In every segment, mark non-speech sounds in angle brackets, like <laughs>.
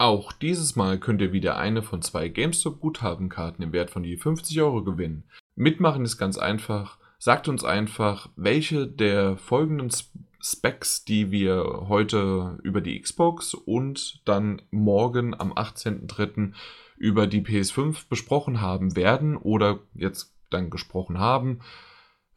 Auch dieses Mal könnt ihr wieder eine von zwei GameStop-Guthabenkarten im Wert von je 50 Euro gewinnen. Mitmachen ist ganz einfach. Sagt uns einfach, welche der folgenden Specs, die wir heute über die Xbox und dann morgen am 18.03. über die PS5 besprochen haben werden oder jetzt dann gesprochen haben,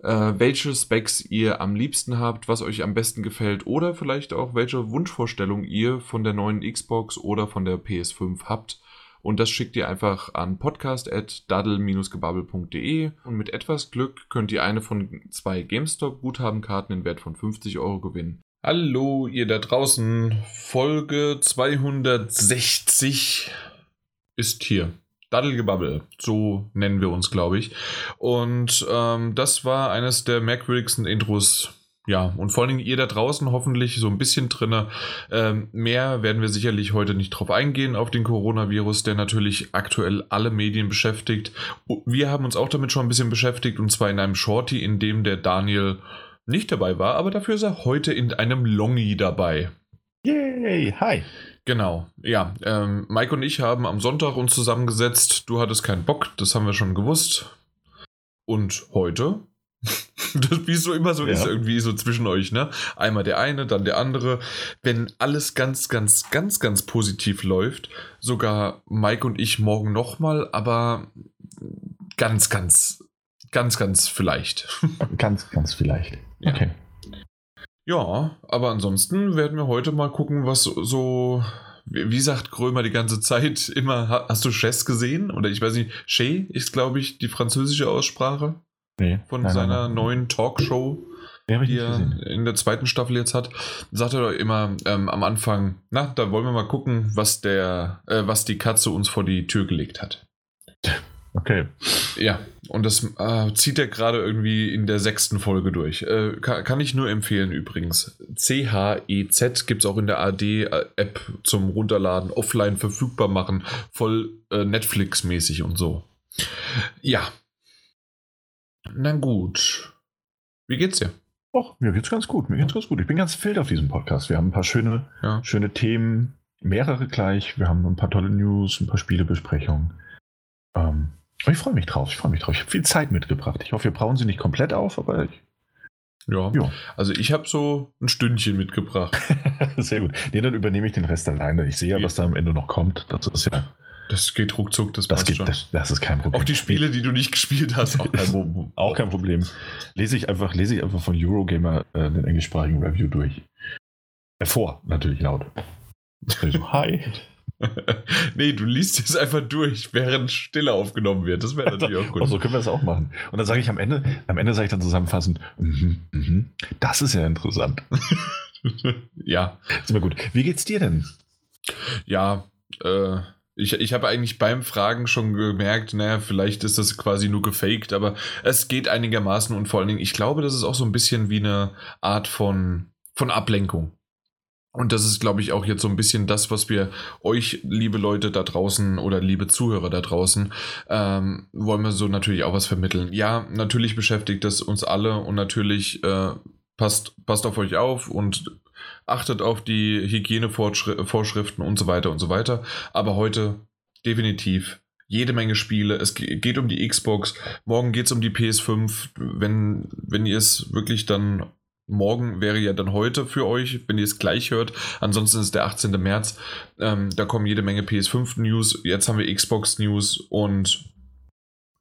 äh, welche Specs ihr am liebsten habt, was euch am besten gefällt oder vielleicht auch welche Wunschvorstellung ihr von der neuen Xbox oder von der PS5 habt. Und das schickt ihr einfach an podcast.daddle-gebabbel.de und mit etwas Glück könnt ihr eine von zwei GameStop-Guthabenkarten im Wert von 50 Euro gewinnen. Hallo, ihr da draußen. Folge 260 ist hier. Daddelgebabbel, so nennen wir uns, glaube ich. Und ähm, das war eines der merkwürdigsten Intros. Ja, und vor allem ihr da draußen hoffentlich so ein bisschen drinne. Ähm, mehr werden wir sicherlich heute nicht drauf eingehen, auf den Coronavirus, der natürlich aktuell alle Medien beschäftigt. Wir haben uns auch damit schon ein bisschen beschäftigt, und zwar in einem Shorty, in dem der Daniel nicht dabei war, aber dafür ist er heute in einem Longi dabei. Yay, hi. Genau, ja. Ähm, Mike und ich haben am Sonntag uns zusammengesetzt. Du hattest keinen Bock, das haben wir schon gewusst. Und heute, <laughs> das, wie es so immer so ja. ist, irgendwie so zwischen euch, ne? Einmal der eine, dann der andere. Wenn alles ganz, ganz, ganz, ganz positiv läuft, sogar Mike und ich morgen nochmal, aber ganz, ganz, ganz, ganz vielleicht. <laughs> ganz, ganz vielleicht. Ja. Okay. Ja, aber ansonsten werden wir heute mal gucken, was so. Wie sagt Krömer die ganze Zeit <laughs> immer, hast du Chess gesehen? Oder ich weiß nicht, Che ist, glaube ich, die französische Aussprache nee, von nein, seiner nein, neuen Talkshow, die er in der zweiten Staffel jetzt hat. Sagt er doch immer ähm, am Anfang, na, da wollen wir mal gucken, was der, äh, was die Katze uns vor die Tür gelegt hat. <laughs> Okay. Ja, und das äh, zieht er gerade irgendwie in der sechsten Folge durch. Äh, kann, kann, ich nur empfehlen übrigens. C-H-E-Z gibt es auch in der AD-App zum Runterladen, offline verfügbar machen, voll äh, Netflix-mäßig und so. Ja. Na gut. Wie geht's dir? Och, mir geht's ganz gut. Mir geht's ganz gut. Ich bin ganz wild auf diesem Podcast. Wir haben ein paar schöne, ja. schöne Themen, mehrere gleich. Wir haben ein paar tolle News, ein paar Spielebesprechungen. Ähm, ich freue mich drauf, ich freue mich drauf. Ich habe viel Zeit mitgebracht. Ich hoffe, wir brauchen sie nicht komplett auf, aber ich, ja. ja. Also ich habe so ein Stündchen mitgebracht. <laughs> Sehr gut. Nee, dann übernehme ich den Rest alleine. Ich sehe ja, was da am Ende noch kommt. Das ist ja. Das geht ruckzuck, das, das geht, schon. Das, das, ist kein Problem. Auch die Spiele, die du nicht gespielt hast, auch kein, Problem. <laughs> auch kein Problem. Lese ich einfach, lese ich einfach von Eurogamer äh, den englischsprachigen Review durch. Hervor, natürlich laut. <laughs> So, hi. <laughs> nee, du liest es einfach durch, während Stille aufgenommen wird. Das wäre <laughs> natürlich auch gut. So können wir das auch machen. Und dann sage ich am Ende, am Ende sage ich dann zusammenfassend, mm -hmm, das ist ja interessant. <laughs> ja. ist immer gut. Wie geht's dir denn? Ja, äh, ich, ich habe eigentlich beim Fragen schon gemerkt, naja, vielleicht ist das quasi nur gefaked, aber es geht einigermaßen und vor allen Dingen, ich glaube, das ist auch so ein bisschen wie eine Art von, von Ablenkung. Und das ist, glaube ich, auch jetzt so ein bisschen das, was wir euch, liebe Leute da draußen oder liebe Zuhörer da draußen, ähm, wollen wir so natürlich auch was vermitteln. Ja, natürlich beschäftigt das uns alle und natürlich äh, passt, passt auf euch auf und achtet auf die Hygienevorschriften und so weiter und so weiter. Aber heute definitiv jede Menge Spiele. Es geht um die Xbox. Morgen geht es um die PS5. Wenn, wenn ihr es wirklich dann Morgen wäre ja dann heute für euch, wenn ihr es gleich hört. Ansonsten ist der 18. März. Ähm, da kommen jede Menge PS5-News. Jetzt haben wir Xbox-News und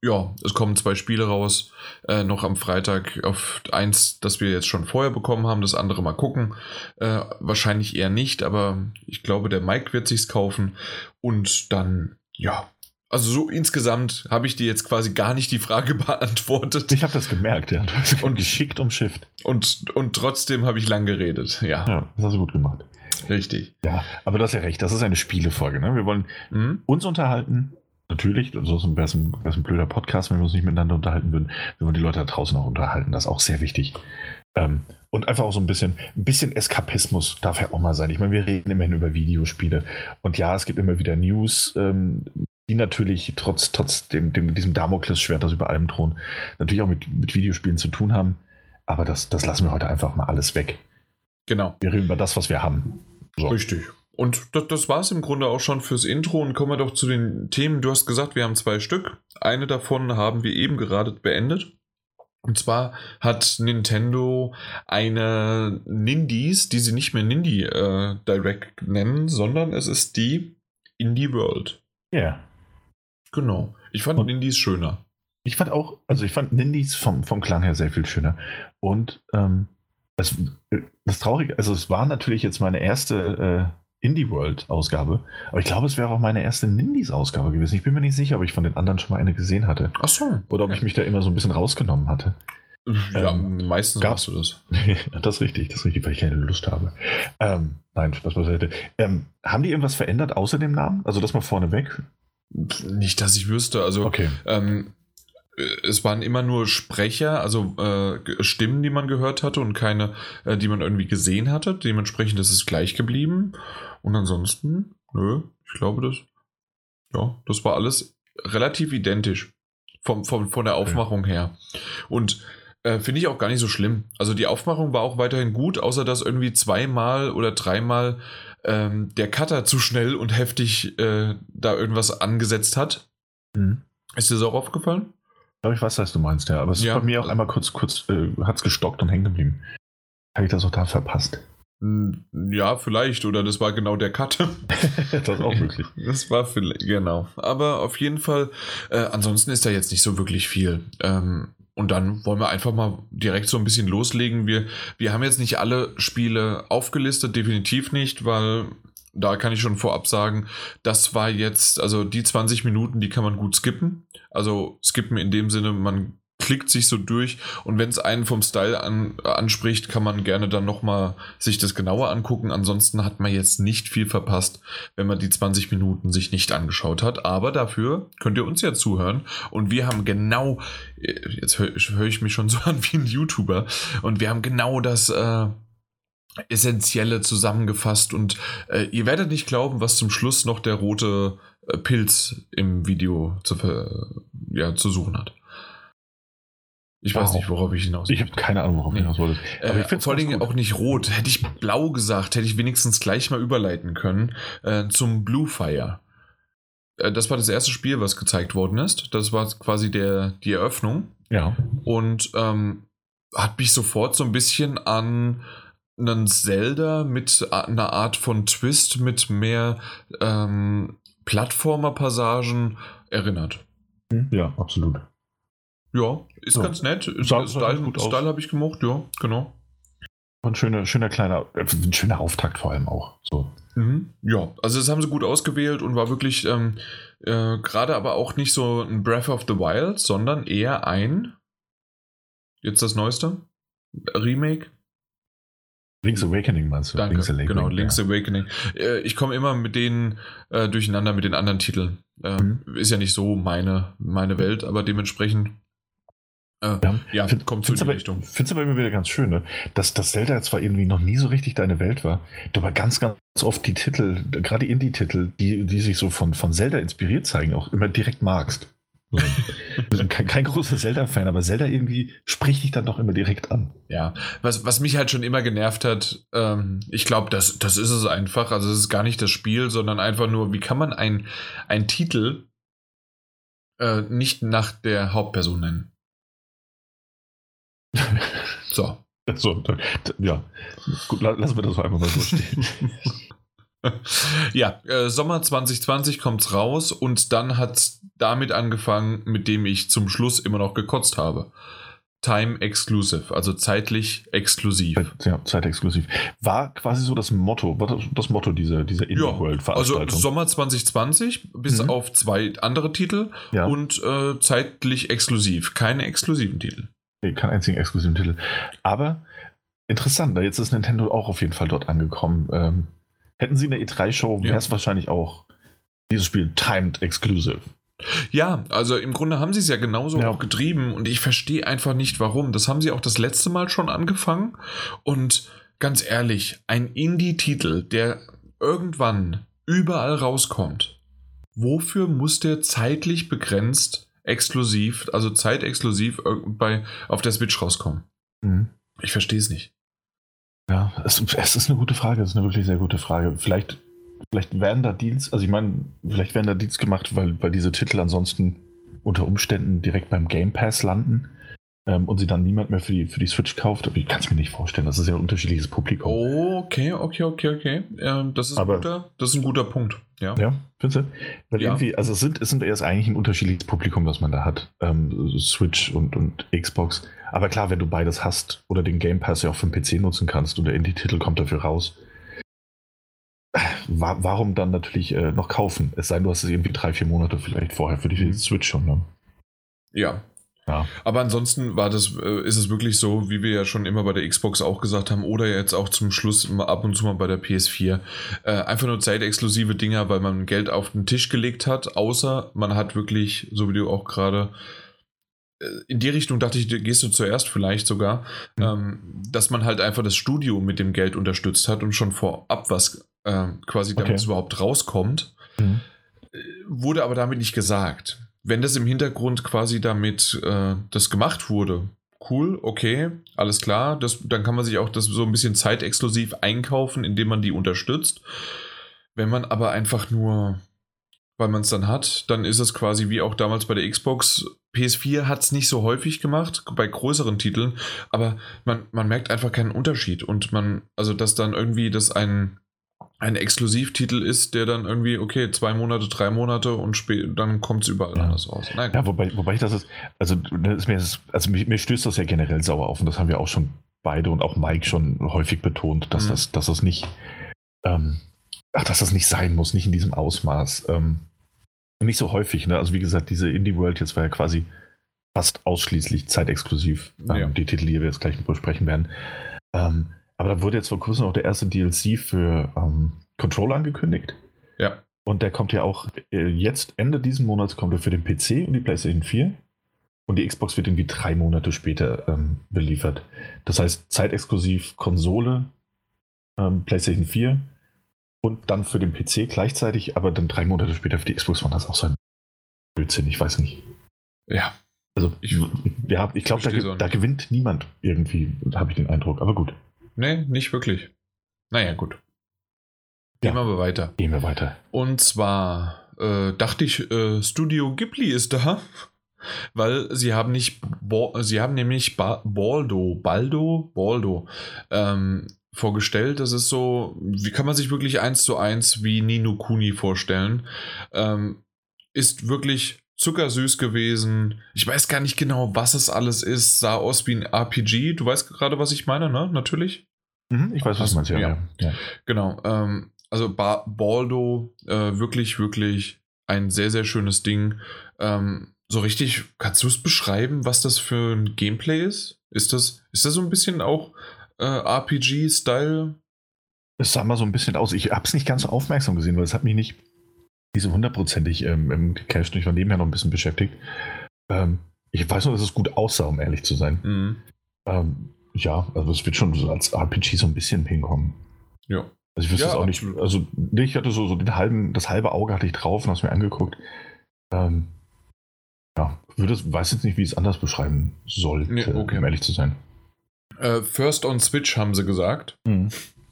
ja, es kommen zwei Spiele raus. Äh, noch am Freitag auf eins, das wir jetzt schon vorher bekommen haben, das andere mal gucken. Äh, wahrscheinlich eher nicht, aber ich glaube, der Mike wird sich's kaufen. Und dann, ja, also so insgesamt habe ich dir jetzt quasi gar nicht die Frage <laughs> beantwortet. Ich habe das gemerkt, ja. Und geschickt umschifft. Und, und trotzdem habe ich lang geredet, ja. Ja, das hast du gut gemacht. Richtig. Ja, aber du hast ja recht, das ist eine Spielefolge. Ne? Wir wollen mhm. uns unterhalten. Natürlich, ansonsten wäre es ein, ein blöder Podcast, wenn wir uns nicht miteinander unterhalten würden. Wir wollen die Leute da draußen auch unterhalten. Das ist auch sehr wichtig. Ähm, und einfach auch so ein bisschen, ein bisschen Eskapismus darf ja auch mal sein. Ich meine, wir reden immerhin über Videospiele. Und ja, es gibt immer wieder News, ähm, die natürlich trotz, trotz dem, dem, diesem Damoklesschwert, das über allem drohen, natürlich auch mit, mit Videospielen zu tun haben. Aber das, das lassen wir heute einfach mal alles weg. Genau. Wir reden über das, was wir haben. So. Richtig. und das, das war es im Grunde auch schon fürs Intro und kommen wir doch zu den Themen. Du hast gesagt, wir haben zwei Stück. Eine davon haben wir eben gerade beendet. Und zwar hat Nintendo eine Nindies, die sie nicht mehr Nindy äh, Direct nennen, sondern es ist die Indie World. Ja. Yeah. Genau. Ich fand und Nindies schöner. Ich fand auch, also ich fand Nindies vom, vom Klang her sehr viel schöner. Und ähm, das, das Traurige, also es war natürlich jetzt meine erste äh, Indie World Ausgabe. Aber ich glaube, es wäre auch meine erste Nindies Ausgabe gewesen. Ich bin mir nicht sicher, ob ich von den anderen schon mal eine gesehen hatte. Ach so. Oder ob ich mich da immer so ein bisschen rausgenommen hatte. Ja, ähm, meistens machst du das. <laughs> das ist richtig, das ist richtig, weil ich keine Lust habe. Ähm, nein, Spaß beiseite. Ähm, haben die irgendwas verändert außer dem Namen? Also das mal vorneweg? Nicht, dass ich wüsste. Also okay. ähm, es waren immer nur Sprecher, also äh, Stimmen, die man gehört hatte und keine, äh, die man irgendwie gesehen hatte. Dementsprechend ist es gleich geblieben. Und ansonsten, nö, ich glaube das. Ja, das war alles relativ identisch. Vom, vom, von der Aufmachung her. Und äh, finde ich auch gar nicht so schlimm. Also die Aufmachung war auch weiterhin gut, außer dass irgendwie zweimal oder dreimal ähm, der Cutter zu schnell und heftig äh, da irgendwas angesetzt hat. Mhm. Ist dir das auch aufgefallen? Ich glaube, ich weiß, was du meinst, ja. Aber es ja. ist bei mir auch einmal kurz, kurz äh, hat es gestockt und hängen geblieben. Habe ich das auch da verpasst? Hm, ja, vielleicht. Oder das war genau der Cut. <laughs> das ist auch möglich. Das war vielleicht, genau. Aber auf jeden Fall, äh, ansonsten ist da jetzt nicht so wirklich viel. Ähm, und dann wollen wir einfach mal direkt so ein bisschen loslegen. Wir, wir haben jetzt nicht alle Spiele aufgelistet, definitiv nicht, weil da kann ich schon vorab sagen, das war jetzt, also die 20 Minuten, die kann man gut skippen. Also skippen in dem Sinne, man klickt sich so durch und wenn es einen vom Style an, anspricht, kann man gerne dann nochmal sich das genauer angucken. Ansonsten hat man jetzt nicht viel verpasst, wenn man die 20 Minuten sich nicht angeschaut hat. Aber dafür könnt ihr uns ja zuhören und wir haben genau, jetzt höre hör ich mich schon so an wie ein YouTuber und wir haben genau das äh, Essentielle zusammengefasst und äh, ihr werdet nicht glauben, was zum Schluss noch der rote äh, Pilz im Video zu, ja, zu suchen hat. Ich wow. weiß nicht, worauf ich hinaus Ich habe keine Ahnung, worauf ich hinaus wollte. Aber äh, ich vor allen Dingen auch nicht rot. Hätte ich blau gesagt, hätte ich wenigstens gleich mal überleiten können äh, zum Blue Fire. Äh, das war das erste Spiel, was gezeigt worden ist. Das war quasi der, die Eröffnung. Ja. Und ähm, hat mich sofort so ein bisschen an einen Zelda mit einer Art von Twist, mit mehr ähm, Plattformer-Passagen erinnert. Ja, absolut. Ja, ist ja. ganz nett. Sah, Style, Style habe ich gemocht, ja, genau. Ein schöner, schöner kleiner, äh, ein schöner Auftakt vor allem auch. So. Mhm. Ja, also das haben sie gut ausgewählt und war wirklich ähm, äh, gerade aber auch nicht so ein Breath of the Wild, sondern eher ein, jetzt das neueste, Remake. Link's Awakening meinst du? Danke, Link's Awakening, genau, Link's ja. Awakening. Äh, ich komme immer mit denen äh, durcheinander mit den anderen Titeln. Äh, mhm. Ist ja nicht so meine, meine Welt, aber dementsprechend äh, ja, ja find, kommt zu aber, Richtung. Finde es aber immer wieder ganz schön, ne? dass, dass Zelda zwar irgendwie noch nie so richtig deine Welt war, du aber ganz, ganz oft die Titel, gerade Indie-Titel, die, die sich so von, von Zelda inspiriert zeigen, auch immer direkt magst. So. <laughs> kein, kein großer Zelda-Fan, aber Zelda irgendwie spricht dich dann doch immer direkt an. Ja, was, was mich halt schon immer genervt hat, ähm, ich glaube, das, das ist es einfach. Also, es ist gar nicht das Spiel, sondern einfach nur, wie kann man einen Titel äh, nicht nach der Hauptperson nennen? <laughs> so. so. Ja, gut, lassen wir das einfach mal so stehen. <laughs> ja, äh, Sommer 2020 kommt's raus und dann hat's damit angefangen, mit dem ich zum Schluss immer noch gekotzt habe. Time Exclusive, also zeitlich exklusiv. Ja, zeitexklusiv. War quasi so das Motto, war das Motto dieser, dieser Indie-World-Veranstaltung. Also Sommer 2020 bis mhm. auf zwei andere Titel ja. und äh, zeitlich exklusiv. Keine exklusiven Titel. Nee, keinen einzigen exklusiven Titel. Aber interessant, jetzt ist Nintendo auch auf jeden Fall dort angekommen. Ähm, hätten sie eine E3-Show, wäre es ja. wahrscheinlich auch dieses Spiel Timed Exclusive. Ja, also im Grunde haben sie es ja genauso ja. auch getrieben und ich verstehe einfach nicht warum. Das haben sie auch das letzte Mal schon angefangen und ganz ehrlich, ein Indie-Titel, der irgendwann überall rauskommt, wofür muss der zeitlich begrenzt exklusiv, also zeitexklusiv bei, auf der Switch rauskommen? Mhm. Ich verstehe es nicht. Ja, es, es, ist eine gute Frage, es ist eine wirklich sehr gute Frage. Vielleicht vielleicht werden da Deals, also ich meine, vielleicht werden da Deals gemacht, weil, weil diese Titel ansonsten unter Umständen direkt beim Game Pass landen ähm, und sie dann niemand mehr für die, für die Switch kauft. Ich kann es mir nicht vorstellen. Das ist ja ein unterschiedliches Publikum. Okay, okay, okay, okay. Ähm, das, ist Aber- guter, das ist ein guter Punkt. Ja. Ja, findest du? Weil Ja. irgendwie, also es sind, es sind erst eigentlich ein unterschiedliches Publikum, das man da hat. Ähm, Switch und, und Xbox. Aber klar, wenn du beides hast oder den Game Pass ja auch für den PC nutzen kannst und der Indie-Titel kommt dafür raus, wa warum dann natürlich äh, noch kaufen? Es sei denn, du hast es irgendwie drei, vier Monate vielleicht vorher für die Mhm. Switch schon. Ne? ja. Ja. Aber ansonsten war das, äh, ist es wirklich so, wie wir ja schon immer bei der Xbox auch gesagt haben, oder jetzt auch zum Schluss ab und zu mal bei der PS4. Äh, einfach nur zeitexklusive Dinger, weil man Geld auf den Tisch gelegt hat, außer man hat wirklich, so wie du auch gerade äh, in die Richtung dachte ich, gehst du zuerst vielleicht sogar, Mhm. ähm, dass man halt einfach das Studio mit dem Geld unterstützt hat und schon vorab was äh, quasi damit Okay. überhaupt rauskommt. Mhm. Wurde aber damit nicht gesagt. Wenn das im Hintergrund quasi damit äh, das gemacht wurde, cool, okay, alles klar, das, dann kann man sich auch das so ein bisschen zeitexklusiv einkaufen, indem man die unterstützt. Wenn man aber einfach nur, weil man es dann hat, dann ist es quasi wie auch damals bei der Xbox. PS4 hat es nicht so häufig gemacht, bei größeren Titeln, aber man, man merkt einfach keinen Unterschied und man, also dass dann irgendwie das ein, ein Exklusivtitel ist, der dann irgendwie, okay, zwei Monate, drei Monate und dann kommt es überall Ja. anders raus. Nein, Ja, wobei, wobei ich das ist, also, ne, ist mir, das- also mir, mir stößt das ja generell sauer auf und das haben wir auch schon beide und auch Mike schon häufig betont, dass, Mhm. das, dass das nicht, ähm, ach, dass das nicht sein muss, nicht in diesem Ausmaß. Ähm, nicht so häufig, ne? Also wie gesagt, diese Indie World jetzt war ja quasi fast ausschließlich zeitexklusiv, ähm, Ja. die Titel, die wir jetzt gleich besprechen werden. Ähm, aber da wurde jetzt vor kurzem auch der erste DLC für ähm, Controller angekündigt. ja. Und der kommt ja auch äh, jetzt, Ende diesen Monats, kommt er für den PC und die PlayStation 4. Und die Xbox wird irgendwie drei Monate später ähm, beliefert. Das heißt, zeitexklusiv Konsole, ähm, PlayStation 4 und dann für den PC gleichzeitig, aber dann drei Monate später für die Xbox One. Das ist auch so ein Blödsinn, ich weiß nicht. Ja, Also, Ich- ja, ich glaube, da, da gewinnt niemand irgendwie, habe ich den Eindruck. Aber gut, nee, nicht wirklich. Naja, gut. Gehen Ja. wir weiter. gehen wir weiter. Und zwar äh, dachte ich, äh, Studio Ghibli ist da, <laughs> weil sie haben nicht, Bo sie haben nämlich ba Baldo, Baldo, Baldo ähm, vorgestellt. Das ist so, wie kann man sich wirklich eins zu eins wie Nino Kuni vorstellen? Ähm, ist wirklich zuckersüß gewesen. Ich weiß gar nicht genau, was es alles ist. Sah aus wie ein RPG. Du weißt gerade, was ich meine, ne? Natürlich. Mhm, ich weiß, was Hast- du meinst, ja. ja. ja. ja. Genau, ähm, also ba Baldo, äh, wirklich, wirklich ein sehr, sehr schönes Ding. Ähm, so richtig, kannst du es beschreiben, was das für ein Gameplay ist? Ist das, ist das so ein bisschen auch äh, RPG-Style? Es sah mal so ein bisschen aus. Ich habe es nicht ganz so aufmerksam gesehen, weil es hat mich nicht, nicht so hundertprozentig ähm, ähm, gecached. Ich war nebenher noch ein bisschen beschäftigt. Ähm, ich weiß nur, dass es gut aussah, um ehrlich zu sein. Mhm. Ähm, ja, also es wird schon so als RPG so ein bisschen hinkommen. Ja. Also ich wüsste Ja, es auch nicht. Also ich hatte so, so den halben, das halbe Auge hatte ich drauf und habe es mir angeguckt. Ähm, ja, würde es, weiß jetzt nicht, wie ich es anders beschreiben sollte, Nee, okay. um ehrlich zu sein. Äh, First on Switch haben sie gesagt.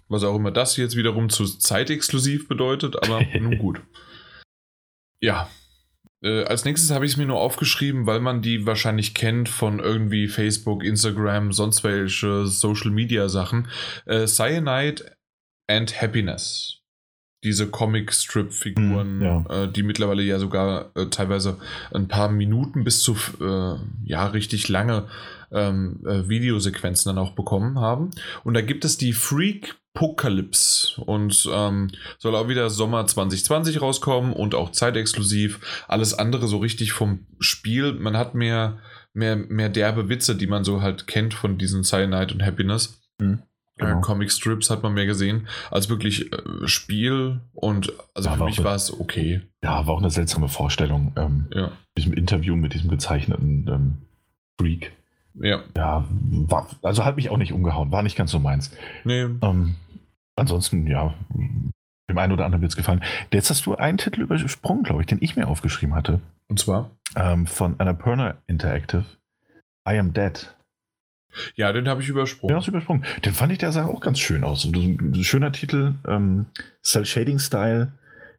Was auch immer das jetzt wiederum zu zeitexklusiv bedeutet, aber <laughs> nun gut. Ja. Äh, als nächstes habe ich es mir nur aufgeschrieben, weil man die wahrscheinlich kennt von irgendwie Facebook, Instagram, sonst welche Social Media Sachen. Äh, Cyanide and Happiness. Diese Comic-Strip-Figuren, Mhm, ja. äh, die mittlerweile ja sogar äh, teilweise ein paar Minuten bis zu äh, ja richtig lange ähm, äh, Videosequenzen dann auch bekommen haben. Und da gibt es die Freak Apocalypse und ähm, soll auch wieder Sommer 2020 rauskommen und auch zeitexklusiv. Alles andere so richtig vom Spiel. Man hat mehr, mehr, mehr derbe Witze, die man so halt kennt von diesen Cyanide und Happiness. Mhm, genau. Äh, Comic Strips hat man mehr gesehen als wirklich äh, Spiel und also Ja, für mich war es okay. Ja, war auch eine seltsame Vorstellung. Ähm, Ja, diesem Interview mit diesem gezeichneten ähm, Freak. ja, Ja, war, also hat mich auch nicht umgehauen, war nicht ganz so meins. nee, Ähm, ansonsten, ja, dem einen oder anderen wird es gefallen. Jetzt hast du einen Titel übersprungen, glaube ich, den ich mir aufgeschrieben hatte, und zwar ähm, von Annapurna Interactive. I Am Dead. Ja, den habe ich übersprungen. Den hast du übersprungen. Den fand ich, der sah auch ganz schön aus. Ein schöner Titel, ähm, Cell-Shading-Style,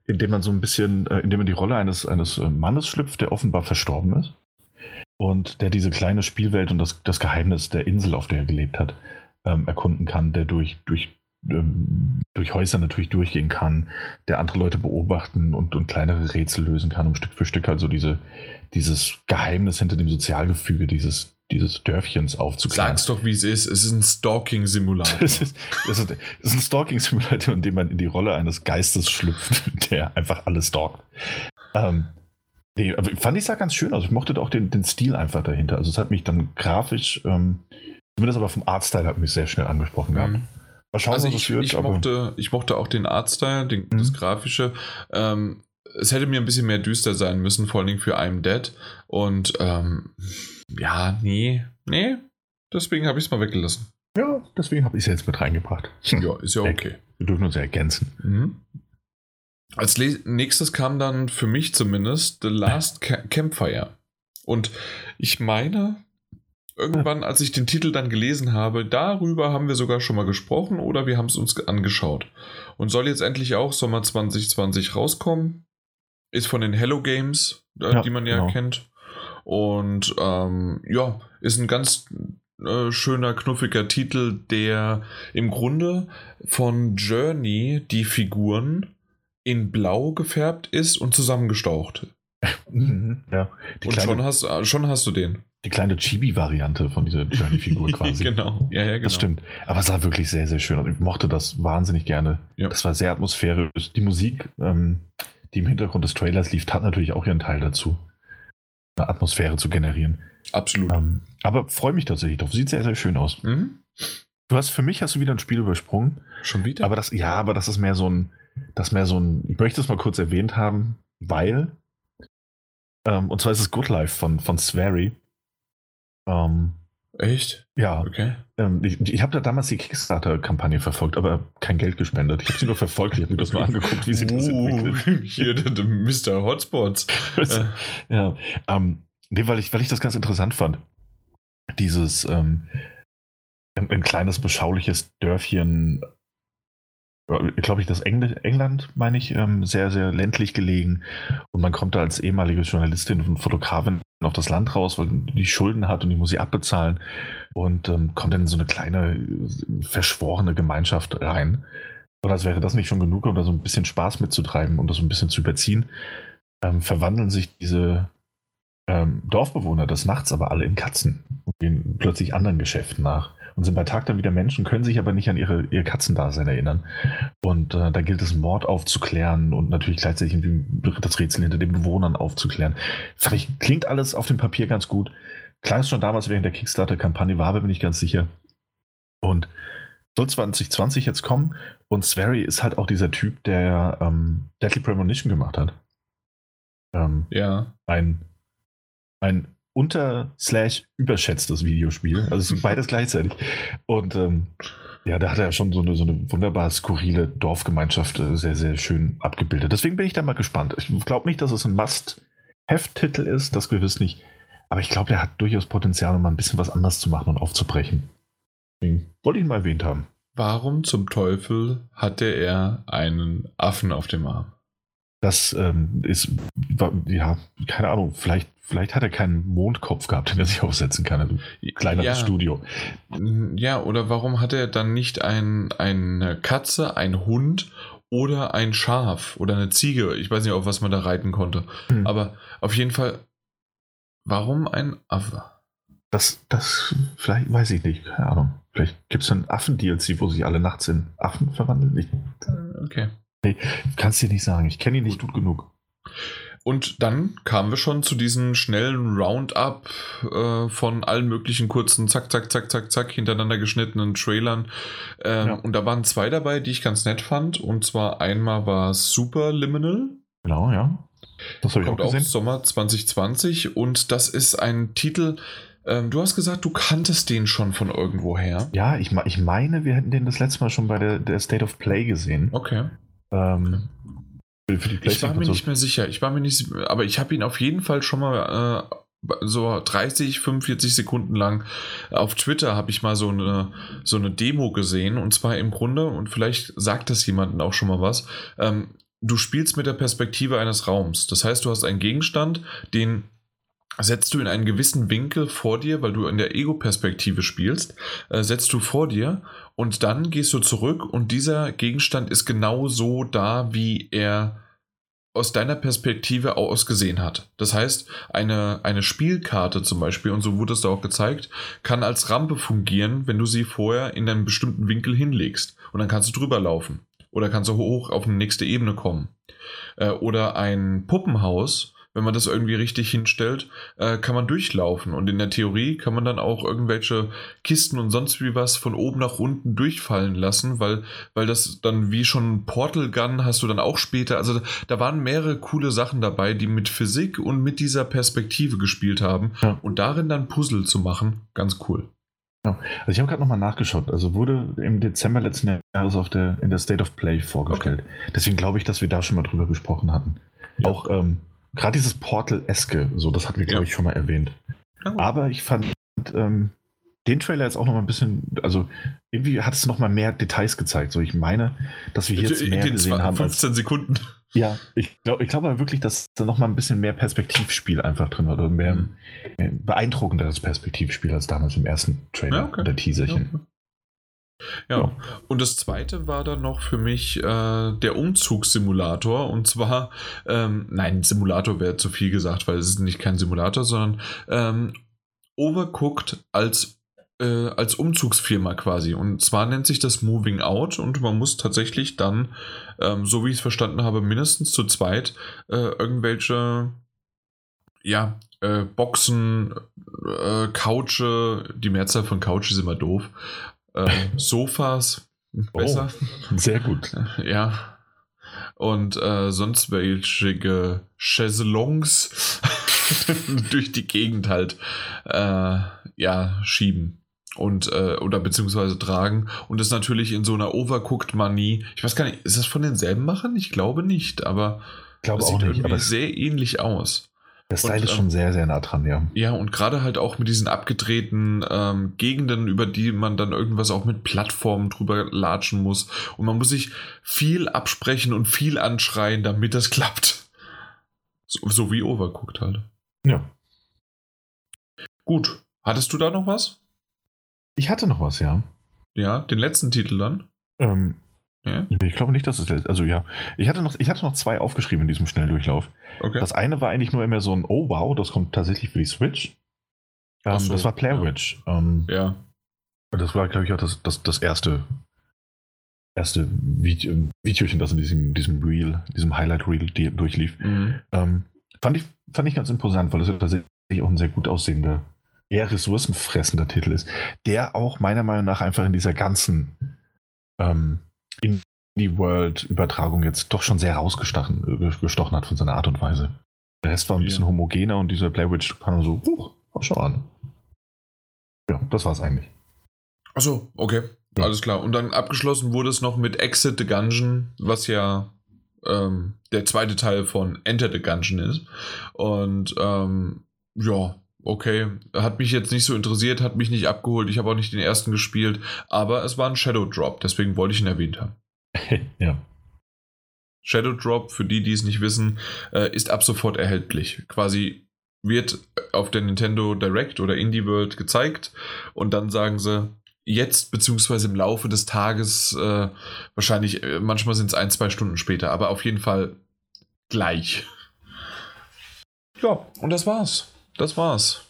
in dem man so ein bisschen, äh, in dem man die Rolle eines, eines äh, Mannes schlüpft, der offenbar verstorben ist. Und der diese kleine Spielwelt und das, das Geheimnis der Insel, auf der er gelebt hat, ähm, erkunden kann, der durch, durch, durch Häuser natürlich durchgehen kann, der andere Leute beobachten und, und kleinere Rätsel lösen kann, um Stück für Stück also diese, dieses Geheimnis hinter dem Sozialgefüge dieses, dieses Dörfchens aufzuklären. Sag's doch, wie es ist. Es ist ein Stalking-Simulator. <laughs> es, ist, es, ist, es ist ein Stalking-Simulator, in dem man in die Rolle eines Geistes schlüpft, <laughs> der einfach alles stalkt. Ähm, nee, fand ich sah ganz schön aus. Ich mochte auch den, den Stil einfach dahinter. Also es hat mich dann grafisch, ähm, zumindest aber vom Artstyle hat mich sehr schnell angesprochen gehabt. Mal schauen, also ich, wird, ich, mochte, ich mochte auch den Artstyle, den, mhm. das Grafische. Ähm, es hätte mir ein bisschen mehr düster sein müssen, vor allem für I'm Dead. Und ähm, ja, nee, nee. Deswegen habe ich es mal weggelassen. Ja, deswegen habe ich es jetzt mit reingebracht. <laughs> Ja, ist ja okay. Wir dürfen uns ja ergänzen. Mhm. Als nächstes kam dann für mich zumindest The Last Campfire. Und ich meine, irgendwann, als ich den Titel dann gelesen habe, darüber haben wir sogar schon mal gesprochen oder wir haben es uns angeschaut. Und soll jetzt endlich auch Sommer 2020 rauskommen. Ist von den Hello Games, äh, ja, die man ja genau. kennt. Und ähm, ja, ist ein ganz äh, schöner, knuffiger Titel, der im Grunde von Journey die Figuren in blau gefärbt ist und zusammengestaucht. <laughs> Ja. und schon, hast, äh, schon hast du den. Die kleine Chibi-Variante von dieser Journey-Figur <laughs> quasi. genau, ja, ja, genau. Das stimmt. Aber es sah wirklich sehr, sehr schön aus. Ich mochte das wahnsinnig gerne. Ja. Das war sehr atmosphärisch. Die Musik, ähm, die im Hintergrund des Trailers lief, hat natürlich auch ihren Teil dazu eine Atmosphäre zu generieren. Absolut. Ähm, aber freue mich tatsächlich drauf. Sieht sehr, sehr schön aus. Mhm. Du hast für mich hast du wieder ein Spiel übersprungen. Schon wieder? Aber das, ja, aber das ist mehr so ein, das mehr so ein, ich möchte es mal kurz erwähnt haben, weil, ähm, und zwar ist es Good Life von, von Swery. Ähm, Echt? Ja. Okay. Ähm, ich ich habe da damals die Kickstarter-Kampagne verfolgt, aber kein Geld gespendet. Ich habe sie nur verfolgt, ich habe mir das nur angeguckt, wie sie das uh, entwickelt. <laughs> Hier, der, der Mr. Hotspots. ja. Ähm, nee, weil ich, weil ich das ganz interessant fand. Dieses ähm, ein, ein kleines, beschauliches Dörfchen glaube ich, das Engl England, meine ich, ähm, sehr, sehr ländlich gelegen. Und man kommt da als ehemalige Journalistin und Fotografin auf das Land raus, weil die Schulden hat und die muss sie abbezahlen. Und ähm, kommt dann in so eine kleine, verschworene Gemeinschaft rein. Und als wäre das nicht schon genug, um da so ein bisschen Spaß mitzutreiben und das so ein bisschen zu überziehen, ähm, verwandeln sich diese ähm, Dorfbewohner des Nachts aber alle in Katzen und gehen plötzlich anderen Geschäften nach und sind bei Tag dann wieder Menschen, können sich aber nicht an ihre, ihr Katzendasein erinnern. Und äh, da gilt es, Mord aufzuklären und natürlich gleichzeitig das Rätsel hinter den Bewohnern aufzuklären. Vielleicht klingt alles auf dem Papier ganz gut. Klang es schon damals während der Kickstarter-Kampagne, war aber bin ich ganz sicher. Und soll 2020 jetzt kommen und Swery ist halt auch dieser Typ, der ähm, Deadly Premonition gemacht hat. Ähm, ja. Ein, ein unter slash überschätztes Videospiel. Also beides <laughs> gleichzeitig. Und ähm, ja, da hat er ja schon so eine, so eine wunderbar skurrile Dorfgemeinschaft äh, sehr, sehr schön abgebildet. Deswegen bin ich da mal gespannt. Ich glaube nicht, dass es ein Must-Have-Titel ist, das gewiss nicht. Aber ich glaube, der hat durchaus Potenzial, um mal ein bisschen was anders zu machen und aufzubrechen. Deswegen wollte ich ihn mal erwähnt haben. Warum zum Teufel hatte er einen Affen auf dem Arm? Das ähm, ist, ja, keine Ahnung, vielleicht, vielleicht hat er keinen Mondkopf gehabt, den er sich <laughs> aufsetzen kann. Also kleineres ja. Studio. Ja, oder warum hat er dann nicht ein, eine Katze, ein Hund oder ein Schaf oder eine Ziege? Ich weiß nicht, auf was man da reiten konnte. Hm. Aber auf jeden Fall, warum ein Affe? Das, das, vielleicht weiß ich nicht, keine Ahnung. Vielleicht gibt es einen Affen-DLC, wo sich alle nachts in Affen verwandeln. Ich, okay. Nee, kannst dir nicht sagen. Ich kenne ihn nicht gut genug. Und dann kamen wir schon zu diesem schnellen Roundup äh, von allen möglichen kurzen, zack, zack, zack, zack, zack, hintereinander geschnittenen Trailern. Ähm, ja. Und da waren zwei dabei, die ich ganz nett fand. Und zwar einmal war Super Liminal. Genau, ja. Das habe ich Kommt auch gesehen. Sommer 2020. Und das ist ein Titel, ähm, du hast gesagt, du kanntest den schon von irgendwoher. Ja, ich, ich meine, wir hätten den das letzte Mal schon bei der, der State of Play gesehen. Okay. Ähm, ich war mir nicht mehr sicher. Ich war mir nicht, aber ich habe ihn auf jeden Fall schon mal so 30, 45 Sekunden lang. Auf Twitter habe ich mal so eine, so eine Demo gesehen und zwar im Grunde, und vielleicht sagt das jemandem auch schon mal was, ähm, du spielst mit der Perspektive eines Raums. Das heißt, du hast einen Gegenstand, den setzt du in einen gewissen Winkel vor dir, weil du in der Ego-Perspektive spielst, äh, setzt du vor dir und dann gehst du zurück und dieser Gegenstand ist genau so da, wie er aus deiner Perspektive aus gesehen hat. Das heißt, eine, eine Spielkarte zum Beispiel, und so wurde es da auch gezeigt, kann als Rampe fungieren, wenn du sie vorher in einen bestimmten Winkel hinlegst. Und dann kannst du drüber laufen. Oder kannst du hoch auf eine nächste Ebene kommen. Äh, oder ein Puppenhaus wenn man das irgendwie richtig hinstellt, äh, kann man durchlaufen. Und in der Theorie kann man dann auch irgendwelche Kisten und sonst wie was von oben nach unten durchfallen lassen, weil, weil das dann wie schon Portal Gun hast du dann auch später. Also da waren mehrere coole Sachen dabei, die mit Physik und mit dieser Perspektive gespielt haben. Ja. Und darin dann Puzzle zu machen, ganz cool. Ja. Also ich habe gerade nochmal nachgeschaut. Also wurde im Dezember letzten Jahres auf der, in der State of Play vorgestellt. Okay. Deswegen glaube ich, dass wir da schon mal drüber gesprochen hatten. Ja. Auch ähm, Gerade dieses Portal-eske, so, das hatten wir, glaube ich, schon mal erwähnt. Oh. Aber ich fand ähm, den Trailer jetzt auch noch mal ein bisschen, also irgendwie hat es noch mal mehr Details gezeigt. So, ich meine, dass wir hier jetzt mehr gesehen haben. 15 Sekunden. Ja, ich glaube ich glaub wirklich, dass da noch mal ein bisschen mehr Perspektivspiel einfach drin war. Oder mehr, mhm. beeindruckenderes Perspektivspiel als damals im ersten Trailer ja, okay. oder Teaserchen. Ja. Ja. ja. und das zweite war dann noch für mich äh, der Umzugssimulator. Und zwar, ähm, nein, Simulator wäre zu viel gesagt, weil es ist nicht kein Simulator, sondern ähm, Overcooked als, äh, als Umzugsfirma quasi. Und zwar nennt sich das Moving Out und man muss tatsächlich dann, ähm, so wie ich es verstanden habe, mindestens zu zweit äh, irgendwelche, ja, äh, Boxen, äh, Couche, die Mehrzahl von Couch ist immer doof, äh, <laughs> Sofas besser. Oh, sehr gut. <laughs> Ja. Und äh, sonst welche Chaiselongs <laughs> durch die Gegend halt äh, ja schieben und äh, oder beziehungsweise tragen und das natürlich in so einer Overcooked Manie. Ich weiß gar nicht, ist das von denselben Machern? Ich glaube nicht, aber ich glaube auch nicht, aber sehr ähnlich aus. Der Style und, ist schon ähm, sehr, sehr nah dran, ja. Ja, und gerade halt auch mit diesen abgedrehten ähm, Gegenden, über die man dann irgendwas auch mit Plattformen drüber latschen muss. Und man muss sich viel absprechen und viel anschreien, damit das <laughs> klappt. So, so wie Overcooked halt. Ja. Gut. Hattest du da noch was? Ich hatte noch was, ja. Ja, den letzten Titel dann? Ähm, ja? Ich glaube nicht, dass es also ja. Ich hatte noch, ich hatte noch zwei aufgeschrieben in diesem Schnelldurchlauf. Okay. Das eine war eigentlich nur immer so ein Oh wow, das kommt tatsächlich für die Switch. Ähm, so, das war Player Witch. Ja. Ähm, ja. Das war, glaube ich, auch das, das, das erste, erste Video, Videochen, das in diesem, diesem Reel, diesem Highlight-Reel durchlief. Mhm. Ähm, fand, ich, fand ich ganz imposant, weil es ja tatsächlich auch ein sehr gut aussehender, eher ressourcenfressender Titel ist, der auch meiner Meinung nach einfach in dieser ganzen ähm, Indie-World-Übertragung jetzt doch schon sehr rausgestochen gestochen hat von seiner Art und Weise. Der Rest war ein bisschen homogener und dieser Playwitch kam so, huch, schau an. Ja, das war's eigentlich. Achso, okay. Ja. Alles klar. Und dann abgeschlossen wurde es noch mit Exit the Gungeon, was ja ähm, der zweite Teil von Enter the Gungeon ist. Und ähm, ja, okay, hat mich jetzt nicht so interessiert, hat mich nicht abgeholt, ich habe auch nicht den ersten gespielt, aber es war ein Shadow Drop, deswegen wollte ich ihn erwähnt haben. <laughs> ja. Shadow Drop, für die, die es nicht wissen, äh, ist ab sofort erhältlich. Quasi wird auf der Nintendo Direct oder Indie World gezeigt und dann sagen sie, jetzt beziehungsweise im Laufe des Tages, äh, wahrscheinlich, äh, manchmal sind es ein, zwei Stunden später, aber auf jeden Fall gleich. Ja, und das war's das war's.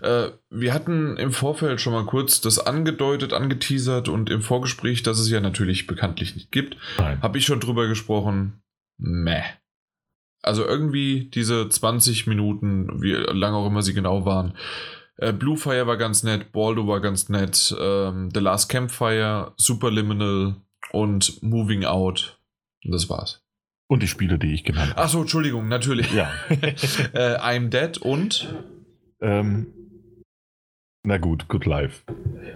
Äh, wir hatten im Vorfeld schon mal kurz das angedeutet, angeteasert und im Vorgespräch, dass es ja natürlich bekanntlich nicht gibt. Habe ich schon drüber gesprochen. Meh. Also irgendwie diese 20 Minuten, wie lange auch immer sie genau waren. Äh, Bluefire war ganz nett, Baldo war ganz nett, ähm, The Last Campfire, Superliminal und Moving Out. Und das war's. Und die Spiele, die ich genannt habe. Achso, Entschuldigung, natürlich. Ja. <laughs> äh, I'm Dead und? Ähm, na gut, Good Life.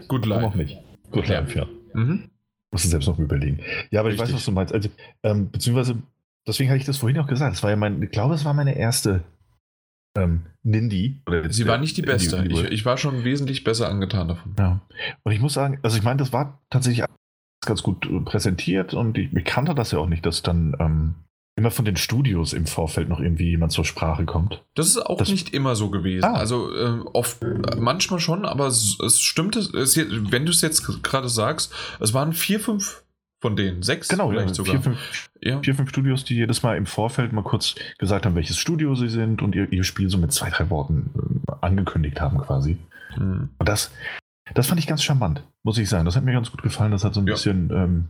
Good Life. Auch nicht. Good ja. Life, ja. Mhm. Musst du selbst noch überlegen. Ja, aber Richtig. ich weiß, was du meinst. Also, ähm, beziehungsweise, deswegen hatte ich das vorhin auch gesagt. Das war ja mein, ich glaube, es war meine erste ähm, Nindy. Sie war nicht die beste. Ich, ich, war schon wesentlich besser angetan davon. Ja. Und ich muss sagen, also ich meine, das war tatsächlich ganz gut präsentiert und ich, ich kannte das ja auch nicht, dass dann ähm, immer von den Studios im Vorfeld noch irgendwie jemand zur Sprache kommt. Das ist auch das nicht immer so gewesen. Ah. Also äh, oft, manchmal schon, aber es, es stimmt, es, wenn du es jetzt gerade sagst, es waren vier, fünf von denen, sechs genau, vielleicht ja, sogar. Vier fünf, ja. vier, fünf Studios, die jedes Mal im Vorfeld mal kurz gesagt haben, welches Studio sie sind und ihr, ihr Spiel so mit zwei, drei Worten äh, angekündigt haben quasi. Hm. Und das, das fand ich ganz charmant, muss ich sagen. Das hat mir ganz gut gefallen. Das hat so ein ja. bisschen ähm,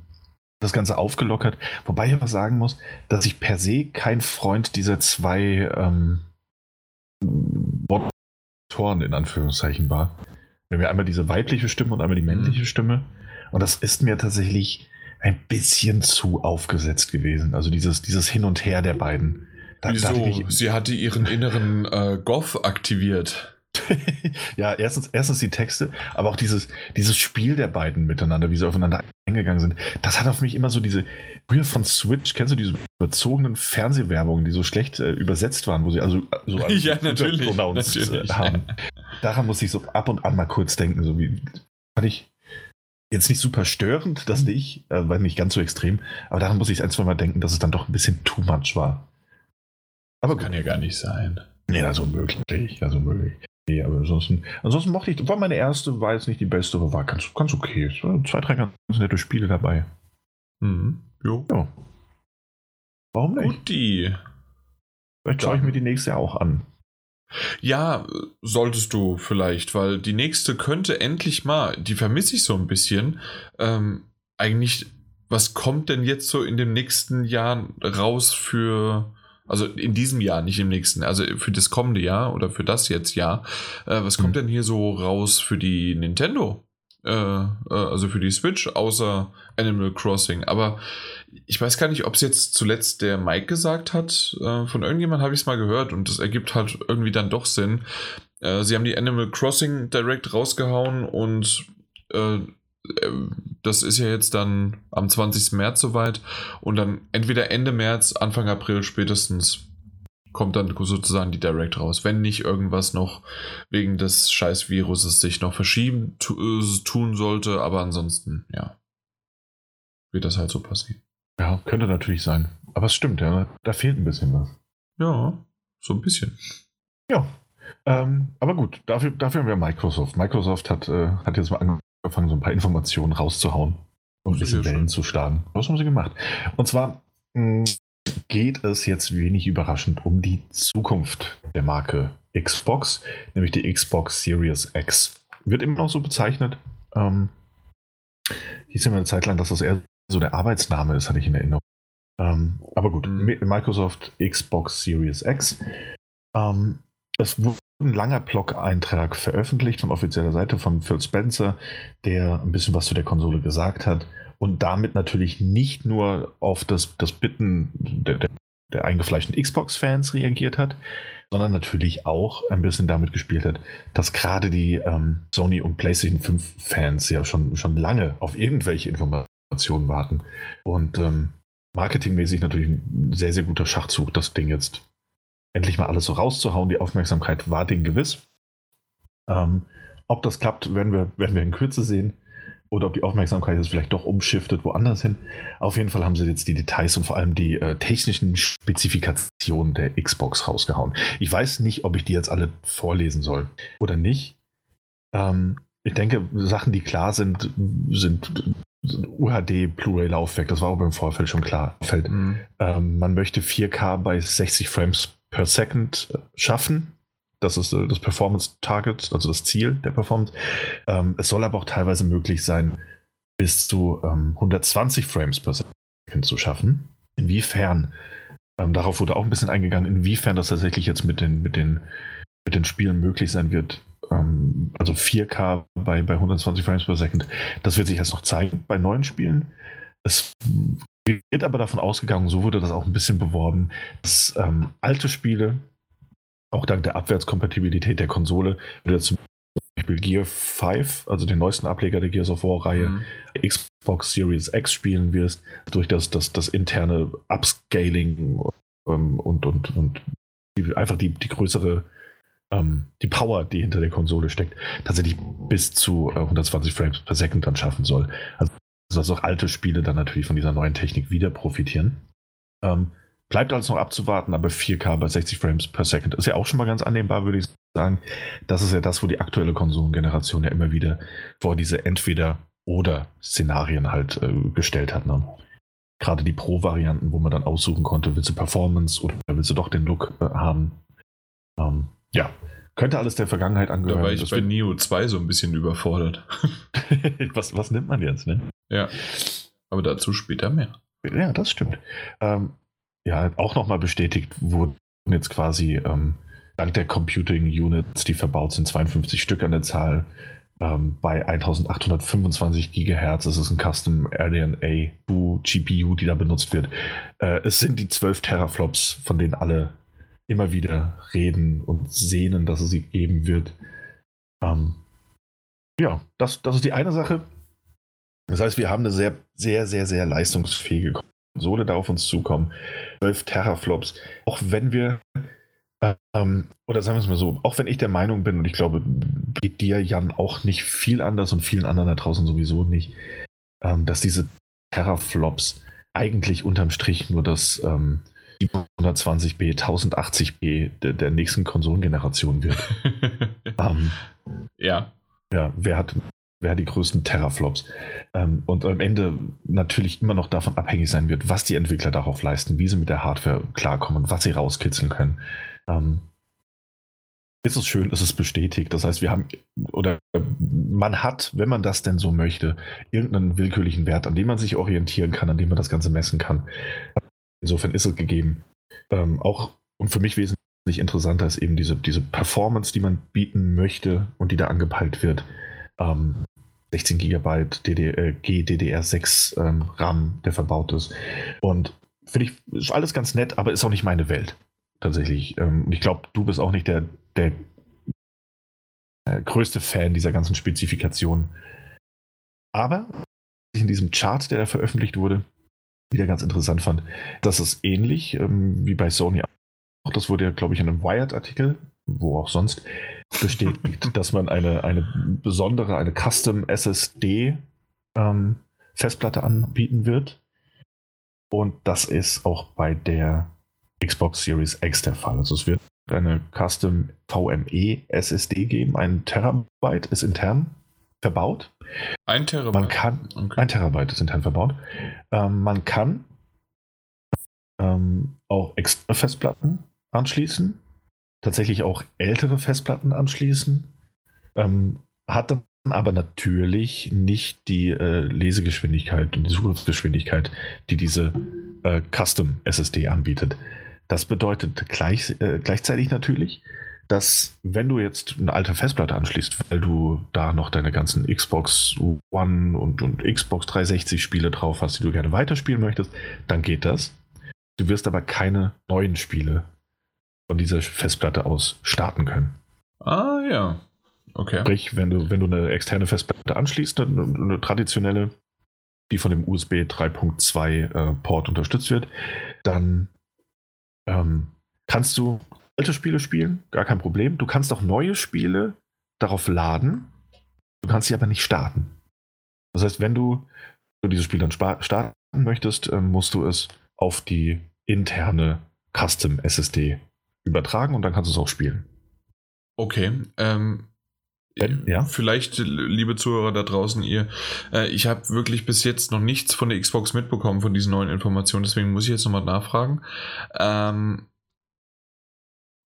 das Ganze aufgelockert. Wobei ich aber sagen muss, dass ich per se kein Freund dieser zwei ähm, Motoren in Anführungszeichen war. Wir haben ja einmal diese weibliche Stimme und einmal die männliche mhm. Stimme. Und das ist mir tatsächlich ein bisschen zu aufgesetzt gewesen. Also dieses, dieses Hin und Her der beiden. Da, Wieso? Ich, Sie hatte ihren inneren äh, Goth aktiviert. <laughs> ja, erstens, erstens die Texte, aber auch dieses, dieses Spiel der beiden miteinander, wie sie aufeinander eingegangen sind, das hat auf mich immer so diese, früher von Switch, kennst du diese überzogenen Fernsehwerbungen, die so schlecht äh, übersetzt waren, wo sie also so <laughs> ja, natürlich, natürlich. haben. Daran muss ich so ab und an mal kurz denken, so wie, fand ich jetzt nicht super störend, das nicht, äh, weil nicht ganz so extrem, aber daran muss ich ein, zwei Mal denken, dass es dann doch ein bisschen too much war. Aber kann ja gar nicht sein. Nee, das ist unmöglich. Das ist unmöglich. Nee, aber ansonsten, ansonsten mochte ich, war meine erste, war jetzt nicht die beste, aber war ganz, ganz okay. Es waren zwei, drei ganz nette Spiele dabei. Mhm. Jo. Ja. Warum nicht? Gut, die. Vielleicht schaue ich mir die nächste auch an. Ja, solltest du vielleicht, weil die nächste könnte endlich mal, die vermisse ich so ein bisschen, ähm, eigentlich, was kommt denn jetzt so in den nächsten Jahren raus für also in diesem Jahr, nicht im nächsten. Also für das kommende Jahr oder für das jetzt Jahr. Äh, was kommt mhm. denn hier so raus für die Nintendo? Äh, äh, also für die Switch, außer Animal Crossing. Aber ich weiß gar nicht, ob es jetzt zuletzt der Mike gesagt hat. Äh, von irgendjemand habe ich es mal gehört und das ergibt halt irgendwie dann doch Sinn. Äh, sie haben die Animal Crossing direkt rausgehauen und äh, das ist ja jetzt dann am 20. März soweit und dann entweder Ende März, Anfang April spätestens kommt dann sozusagen die Direct raus. Wenn nicht irgendwas noch wegen des scheiß Viruses sich noch verschieben äh, tun sollte, aber ansonsten, ja, wird das halt so passieren. Ja, könnte natürlich sein. Aber es stimmt, ja, da fehlt ein bisschen was. Ja, so ein bisschen. Ja, ähm, aber gut, dafür, dafür haben wir Microsoft. Microsoft hat, äh, hat jetzt mal angefangen, so ein paar Informationen rauszuhauen und ein bisschen Wellen zu schlagen. Was haben sie gemacht? Und zwar hm, geht es jetzt wenig überraschend um die Zukunft der Marke Xbox, nämlich die Xbox Series X. Wird immer noch so bezeichnet. Ähm, hieß mal eine Zeit lang, dass das eher so der Arbeitsname ist, hatte ich in Erinnerung. Ähm, aber gut, mhm. Microsoft Xbox Series X. Ähm, es wurde ein langer Blog-Eintrag veröffentlicht von offizieller Seite von Phil Spencer, der ein bisschen was zu der Konsole gesagt hat und damit natürlich nicht nur auf das, das Bitten der, der, der eingefleischten Xbox-Fans reagiert hat, sondern natürlich auch ein bisschen damit gespielt hat, dass gerade die ähm, Sony und PlayStation 5-Fans ja schon, schon lange auf irgendwelche Informationen warten. Und ähm, marketingmäßig natürlich ein sehr, sehr guter Schachzug, das Ding jetzt endlich mal alles so rauszuhauen. Die Aufmerksamkeit war ding gewiss. Ähm, ob das klappt, werden wir, werden wir in Kürze sehen. Oder ob die Aufmerksamkeit jetzt vielleicht doch umschiftet woanders hin. Auf jeden Fall haben sie jetzt die Details und vor allem die äh, technischen Spezifikationen der Xbox rausgehauen. Ich weiß nicht, ob ich die jetzt alle vorlesen soll oder nicht. Ähm, ich denke, Sachen, die klar sind, sind UHD Blu-ray-Laufwerk. Das war auch beim Vorfeld schon klar. Mhm. Ähm, man möchte 4K bei 60 Frames per Second schaffen. Das ist äh, das Performance Target, also das Ziel der Performance. Ähm, es soll aber auch teilweise möglich sein, bis zu ähm, 120 Frames per Second zu schaffen. Inwiefern, ähm, darauf wurde auch ein bisschen eingegangen, inwiefern das tatsächlich jetzt mit den, mit den, mit den Spielen möglich sein wird. Ähm, also 4K bei, bei 120 Frames per Second, das wird sich erst noch zeigen bei neuen Spielen. Es wird aber davon ausgegangen, so wurde das auch ein bisschen beworben, dass ähm, alte Spiele, auch dank der Abwärtskompatibilität der Konsole, wenn du zum Beispiel Gear 5, also den neuesten Ableger der Gears of War-Reihe, mhm. Xbox Series X spielen wirst, durch das, das, das interne Upscaling ähm, und, und, und einfach die, die größere ähm, die Power, die hinter der Konsole steckt, tatsächlich bis zu äh, 120 Frames per Second dann schaffen soll. Also dass auch alte Spiele dann natürlich von dieser neuen Technik wieder profitieren. Ähm, bleibt alles noch abzuwarten, aber 4K bei 60 Frames per Second ist ja auch schon mal ganz annehmbar, würde ich sagen. Das ist ja das, wo die aktuelle Konsolengeneration ja immer wieder vor diese Entweder-Oder-Szenarien halt äh, gestellt hat. Ne? Gerade die Pro-Varianten, wo man dann aussuchen konnte, willst du Performance oder willst du doch den Look äh, haben. Ähm, ja, könnte alles der Vergangenheit angehören. Da war ich das bei Neo 2 so ein bisschen überfordert. <laughs> was, was nimmt man jetzt, ne? Ja. Aber dazu später mehr. Ja, das stimmt. Ähm, ja, auch nochmal bestätigt wurden jetzt quasi ähm, dank der Computing Units, die verbaut sind, 52 Stück an der Zahl. Ähm, bei 1825 Gigahertz ist es ein Custom RDNA 2 GPU, die da benutzt wird. Äh, es sind die 12 Teraflops, von denen alle immer wieder reden und sehnen, dass es sie geben wird. Ähm, ja, das, das ist die eine Sache. Das heißt, wir haben eine sehr, sehr, sehr, sehr leistungsfähige Konsole da auf uns zukommen. 12 Teraflops. Auch wenn wir, ähm, oder sagen wir es mal so, auch wenn ich der Meinung bin, und ich glaube, geht dir, Jan, auch nicht viel anders und vielen anderen da draußen sowieso nicht, ähm, dass diese Teraflops eigentlich unterm Strich nur das ähm, 720p, 1080p der, der nächsten Konsolengeneration wird. <laughs> ähm, ja. Ja, wer hat, wer die größten Teraflops? Ähm, und am Ende natürlich immer noch davon abhängig sein wird, was die Entwickler darauf leisten, wie sie mit der Hardware klarkommen, was sie rauskitzeln können. Ähm, ist es schön, ist es bestätigt. Das heißt, wir haben, oder man hat, wenn man das denn so möchte, irgendeinen willkürlichen Wert, an dem man sich orientieren kann, an dem man das Ganze messen kann. Insofern ist es gegeben. Ähm, auch und für mich wesentlich interessanter ist eben diese, diese Performance, die man bieten möchte und die da angepeilt wird. Ähm, 16 GB DDR, äh, GDDR6 ähm, RAM, der verbaut ist. Und finde ich, ist alles ganz nett, aber ist auch nicht meine Welt. Tatsächlich. Ähm, ich glaube, du bist auch nicht der, der größte Fan dieser ganzen Spezifikation. Aber in diesem Chart, der da veröffentlicht wurde, wieder ganz interessant fand, dass es ähnlich ähm, wie bei Sony auch, das wurde ja, glaube ich, in einem Wired-Artikel, wo auch sonst, bestätigt, <laughs> dass man eine, eine besondere, eine Custom SSD ähm, Festplatte anbieten wird. Und das ist auch bei der Xbox Series X der Fall. Also es wird eine Custom VME SSD geben, ein Terabyte ist intern verbaut. Ein Terabyte. Man kann, okay. Ein Terabyte ist intern verbaut. Ähm, man kann ähm, auch extra Festplatten anschließen, tatsächlich auch ältere Festplatten anschließen, ähm, hat dann aber natürlich nicht die äh, Lesegeschwindigkeit und die Zugriffsgeschwindigkeit, die diese äh, Custom SSD anbietet. Das bedeutet gleich, äh, gleichzeitig natürlich, dass wenn du jetzt eine alte Festplatte anschließt, weil du da noch deine ganzen Xbox One und, und Xbox 360 Spiele drauf hast, die du gerne weiterspielen möchtest, dann geht das. Du wirst aber keine neuen Spiele von dieser Festplatte aus starten können. Ah ja. Okay. Sprich, wenn du, wenn du eine externe Festplatte anschließt, eine, eine traditionelle, die von dem USB 3.2 äh, Port unterstützt wird, dann ähm, kannst du alte Spiele spielen, gar kein Problem. Du kannst auch neue Spiele darauf laden, du kannst sie aber nicht starten. Das heißt, wenn du, du dieses Spiel dann starten möchtest, ähm, musst du es auf die interne Custom SSD übertragen und dann kannst du es auch spielen. Okay. Ähm, ja. Vielleicht, liebe Zuhörer da draußen, ihr, äh, ich habe wirklich bis jetzt noch nichts von der Xbox mitbekommen, von diesen neuen Informationen, deswegen muss ich jetzt nochmal nachfragen. Ähm,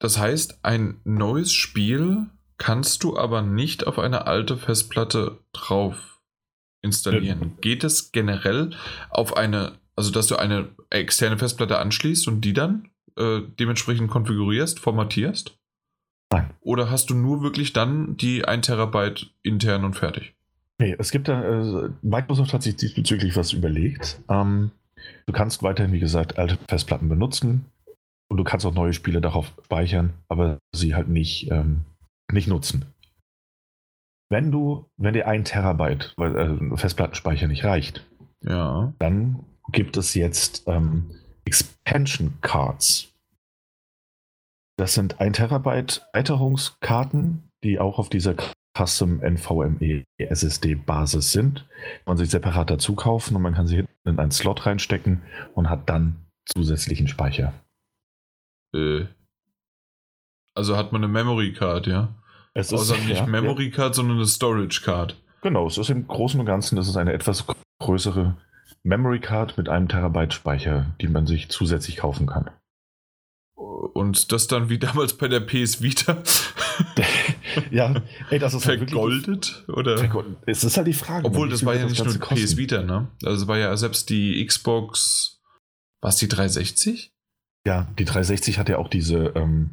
das heißt, ein neues Spiel kannst du aber nicht auf eine alte Festplatte drauf installieren. Ja. Geht es generell auf eine, also dass du eine externe Festplatte anschließt und die dann äh, dementsprechend konfigurierst, formatierst? Nein. Oder hast du nur wirklich dann die 1 Terabyte intern und fertig? Nee, es gibt da, äh, Microsoft hat sich diesbezüglich was überlegt. Ähm, du kannst weiterhin, wie gesagt, alte Festplatten benutzen. Und du kannst auch neue Spiele darauf speichern, aber sie halt nicht, ähm, nicht nutzen. Wenn du, wenn dir ein Terabyte weil, äh, Festplattenspeicher nicht reicht, ja. dann gibt es jetzt ähm, Expansion Cards. Das sind 1 Terabyte Erweiterungskarten, die auch auf dieser Custom NVMe SSD Basis sind. Man sich separat dazu kaufen und man kann sie hinten in einen Slot reinstecken und hat dann zusätzlichen Speicher. Äh. Also hat man eine Memory Card, ja? Es ist also nicht ja, Memory Card, ja. sondern eine Storage Card. Genau, es ist im Großen und Ganzen, das ist eine etwas größere Memory Card mit einem Terabyte Speicher, die man sich zusätzlich kaufen kann. Und das dann wie damals bei der PS Vita. <laughs> ja, ey, das ist vergoldet halt oder? Vergoldet. Es ist halt die Frage. Obwohl das war ja nicht nur die PS Vita, ne? Also es war ja selbst die Xbox. Was die 360? Ja, die 360 hat ja auch diese ähm,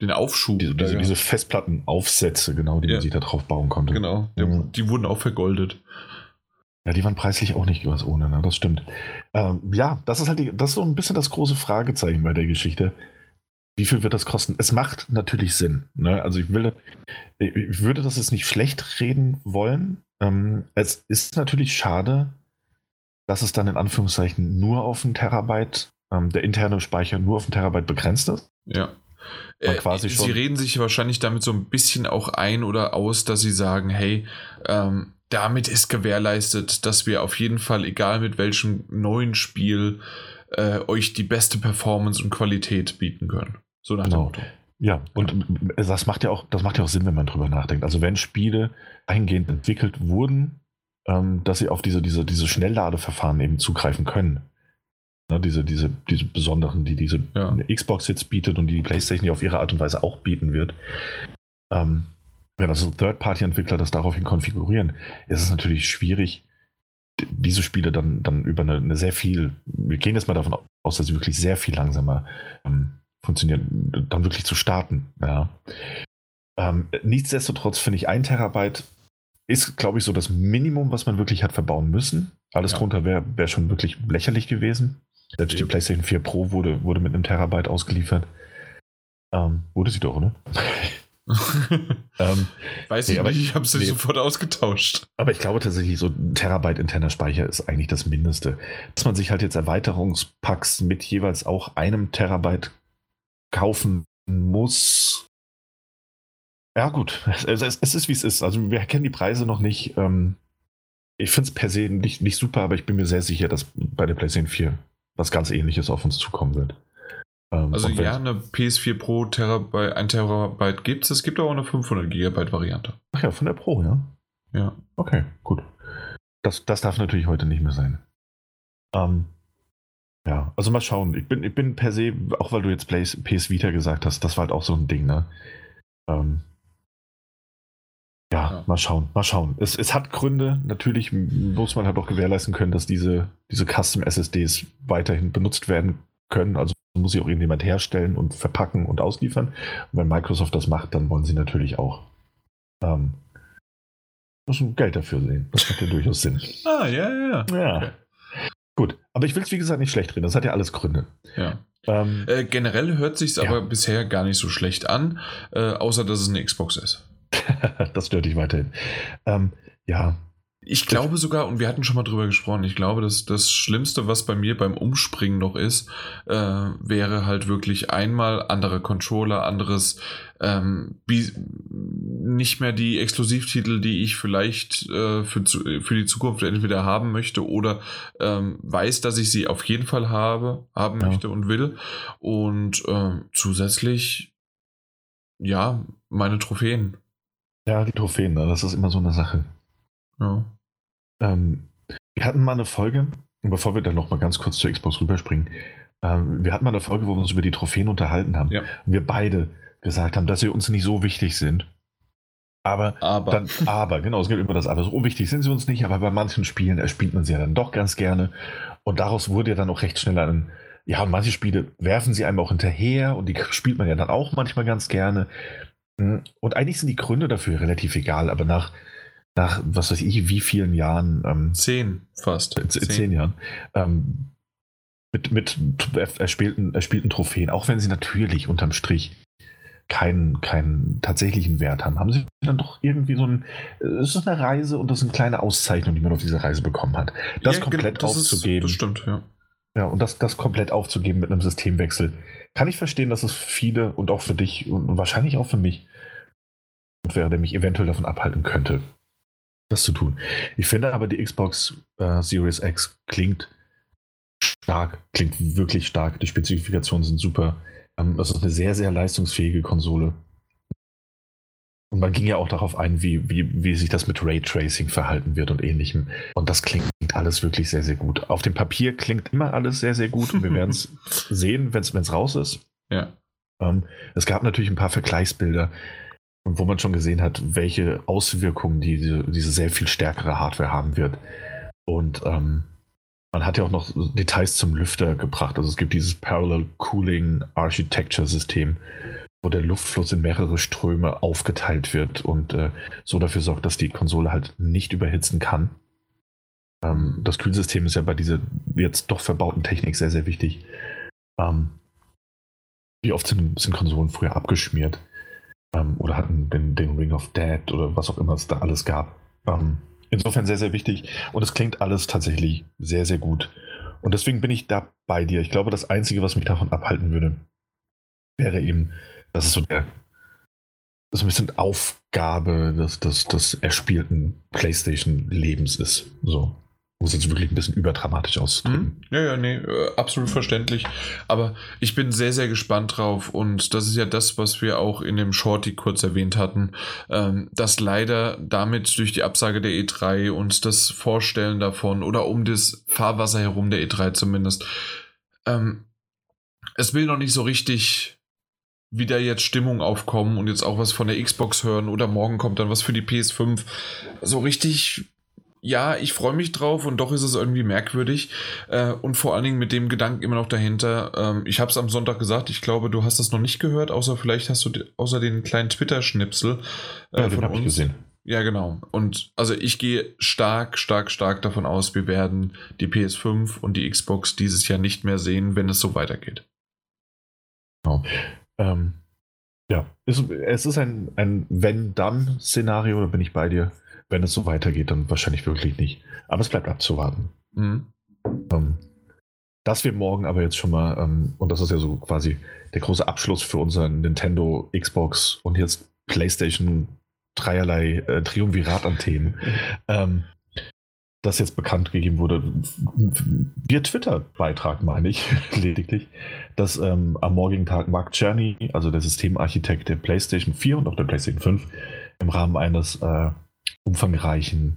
den Aufschub. Diese, diese, diese Festplattenaufsätze, genau, die ja. man sich da drauf bauen konnte. Genau, mhm. die wurden auch vergoldet. Ja, die waren preislich auch nicht was ohne, ne? das stimmt. Ähm, ja, das ist halt die, das ist so ein bisschen das große Fragezeichen bei der Geschichte. Wie viel wird das kosten? Es macht natürlich Sinn. Ne? Also ich will, ich würde das jetzt nicht schlecht reden wollen. Ähm, es ist natürlich schade, dass es dann in Anführungszeichen nur auf ein Terabyte, ähm, der interne Speicher nur auf ein Terabyte begrenzt ist. Ja. Äh, quasi schon. Sie reden sich wahrscheinlich damit so ein bisschen auch ein oder aus, dass sie sagen, hey, ähm, damit ist gewährleistet, dass wir auf jeden Fall, egal mit welchem neuen Spiel, äh, euch die beste Performance und Qualität bieten können. So nach genau. dem Motto. Ja, und das macht ja auch, das macht ja auch Sinn, wenn man drüber nachdenkt. Also wenn Spiele eingehend entwickelt wurden, ähm, dass sie auf diese, diese, diese Schnellladeverfahren eben zugreifen können. Ne, diese, diese, diese besonderen, die diese ja. Xbox jetzt bietet und die, die PlayStation die auf ihre Art und Weise auch bieten wird. Ähm, wenn also Third-Party-Entwickler das daraufhin konfigurieren, ist es natürlich schwierig, diese Spiele dann, dann über eine, eine, sehr viel, wir gehen jetzt mal davon aus, dass sie wirklich sehr viel langsamer ähm, funktionieren, dann wirklich zu starten. Ja. Ähm, nichtsdestotrotz finde ich, ein Terabyte ist, glaube ich, so das Minimum, was man wirklich hat verbauen müssen. Alles ja. drunter wäre wär schon wirklich lächerlich gewesen. Selbst die PlayStation 4 Pro wurde, wurde mit einem Terabyte ausgeliefert. Ähm, wurde sie doch, ne? <laughs> ähm, Weiß nee, ich nicht, ich habe sie nee. sofort ausgetauscht. Aber ich glaube tatsächlich, so ein Terabyte interner Speicher ist eigentlich das Mindeste. Dass man sich halt jetzt Erweiterungspacks mit jeweils auch einem Terabyte kaufen muss. Ja, gut. Es, es, es ist, wie es ist. Also, wir kennen die Preise noch nicht. Ähm, ich finde es per se nicht, nicht super, aber ich bin mir sehr sicher, dass bei der PlayStation 4 was ganz ähnliches auf uns zukommen wird. Ähm, also ja, eine PS4 Pro Terabyte, 1 Terabyte gibt es. Es gibt auch eine 500 Gigabyte Variante. Ach ja, von der Pro, ja? Ja. Okay, gut. Das, das darf natürlich heute nicht mehr sein. Ähm, ja, also mal schauen. Ich bin, ich bin per se, auch weil du jetzt PS Vita gesagt hast, das war halt auch so ein Ding, ne? Ähm, ja, ja, mal schauen, mal schauen. Es, es hat Gründe, natürlich muss man halt auch gewährleisten können, dass diese, diese Custom SSDs weiterhin benutzt werden können. Also muss sie auch irgendjemand herstellen und verpacken und ausliefern. Und wenn Microsoft das macht, dann wollen sie natürlich auch ähm, müssen Geld dafür sehen. Das macht ja <laughs> durchaus Sinn. Ah, ja, ja. Ja. Okay. Gut, aber ich will es wie gesagt nicht schlecht reden. Das hat ja alles Gründe. Ja. Ähm, äh, generell hört sich ja. aber bisher gar nicht so schlecht an, äh, außer dass es eine Xbox ist. <laughs> das stört dich weiterhin. Ähm, ja, ich glaube sogar, und wir hatten schon mal drüber gesprochen, ich glaube, dass das Schlimmste, was bei mir beim Umspringen noch ist, äh, wäre halt wirklich einmal andere Controller, anderes, ähm, nicht mehr die Exklusivtitel, die ich vielleicht äh, für, für die Zukunft entweder haben möchte oder ähm, weiß, dass ich sie auf jeden Fall habe, haben ja. möchte und will. Und äh, zusätzlich, ja, meine Trophäen. Ja, die Trophäen, ne, das ist immer so eine Sache. Ja. Ähm, wir hatten mal eine Folge, bevor wir dann noch mal ganz kurz zur Xbox rüberspringen, ähm, wir hatten mal eine Folge, wo wir uns über die Trophäen unterhalten haben. Ja. Und wir beide gesagt haben, dass sie uns nicht so wichtig sind. Aber, aber. Dann, aber, genau, es gibt immer das Aber. So wichtig sind sie uns nicht, aber bei manchen Spielen erspielt man sie ja dann doch ganz gerne. Und daraus wurde ja dann auch recht schnell ein, ja, und manche Spiele werfen sie einem auch hinterher und die spielt man ja dann auch manchmal ganz gerne. Und eigentlich sind die Gründe dafür relativ egal, aber nach nach, was weiß ich, wie vielen Jahren? Ähm, zehn fast. Zehn, zehn Jahren. Ähm, mit, mit erspielten, erspielten Trophäen, auch wenn sie natürlich unterm Strich keinen, keinen tatsächlichen Wert haben, haben sie dann doch irgendwie so ein, es ist eine Reise und das ist eine kleine Auszeichnung, die man auf dieser Reise bekommen hat. Das ja, komplett das aufzugeben. Ist, das stimmt, ja. Ja, und das, das komplett aufzugeben mit einem Systemwechsel. Kann ich verstehen, dass es viele und auch für dich und wahrscheinlich auch für mich wäre, der mich eventuell davon abhalten könnte, das zu tun. Ich finde aber, die Xbox äh, Series X klingt stark, klingt wirklich stark. Die Spezifikationen sind super. Ähm, das ist eine sehr, sehr leistungsfähige Konsole. Und man ging ja auch darauf ein, wie, wie, wie sich das mit Raytracing verhalten wird und ähnlichem. Und das klingt alles wirklich sehr, sehr gut. Auf dem Papier klingt immer alles sehr, sehr gut. Und wir <laughs> werden es sehen, wenn es raus ist. Ja. Ähm, es gab natürlich ein paar Vergleichsbilder, wo man schon gesehen hat, welche Auswirkungen diese, diese sehr viel stärkere Hardware haben wird. Und ähm, man hat ja auch noch Details zum Lüfter gebracht. Also es gibt dieses Parallel Cooling Architecture System, wo der Luftfluss in mehrere Ströme aufgeteilt wird und äh, so dafür sorgt, dass die Konsole halt nicht überhitzen kann. Ähm, das Kühlsystem ist ja bei dieser jetzt doch verbauten Technik sehr, sehr wichtig. Ähm, wie oft sind, sind, Konsolen früher abgeschmiert ähm, oder hatten den, den, Ring of Dead oder was auch immer es da alles gab. Ähm, insofern sehr, sehr wichtig und es klingt alles tatsächlich sehr, sehr gut. Und deswegen bin ich da bei dir. Ich glaube, das Einzige, was mich davon abhalten würde, wäre eben das ist so der so ein bisschen Aufgabe des, des, des erspielten PlayStation-Lebens ist. So. Um es jetzt wirklich ein bisschen überdramatisch auszudrücken. Mhm. Ja, ja, nee, äh, absolut verständlich. Aber ich bin sehr, sehr gespannt drauf und das ist ja das, was wir auch in dem Shorty kurz erwähnt hatten, ähm, dass leider damit durch die Absage der E3 und das Vorstellen davon oder um das Fahrwasser herum der E3 zumindest, ähm, es will noch nicht so richtig wieder jetzt Stimmung aufkommen und jetzt auch was von der Xbox hören oder morgen kommt dann was für die PS5. So richtig, ja, ich freue mich drauf und doch ist es irgendwie merkwürdig äh, und vor allen Dingen mit dem Gedanken immer noch dahinter. Ähm, ich habe es am Sonntag gesagt, ich glaube, du hast das noch nicht gehört, außer vielleicht hast du außer den kleinen Twitter-Schnipsel äh, ja, von uns. Ich gesehen. Ja, genau. Und also ich gehe stark, stark, stark davon aus, wir werden die PS5 und die Xbox dieses Jahr nicht mehr sehen, wenn es so weitergeht. Genau. Ähm, ja, es, es ist ein, ein Wenn-Dann-Szenario, da bin ich bei dir. Wenn es so weitergeht, dann wahrscheinlich wirklich nicht. Aber es bleibt abzuwarten. Mhm. Ähm, dass wir morgen aber jetzt schon mal, ähm, und das ist ja so quasi der große Abschluss für unseren Nintendo, Xbox und jetzt PlayStation dreierlei äh, Triumvirat an Themen. <laughs> ähm, das jetzt bekannt gegeben wurde, via Twitter-Beitrag, meine ich, <laughs> lediglich, dass ähm, am morgigen Tag Mark Czerny, also der Systemarchitekt der PlayStation 4 und auch der PlayStation 5, im Rahmen eines äh, umfangreichen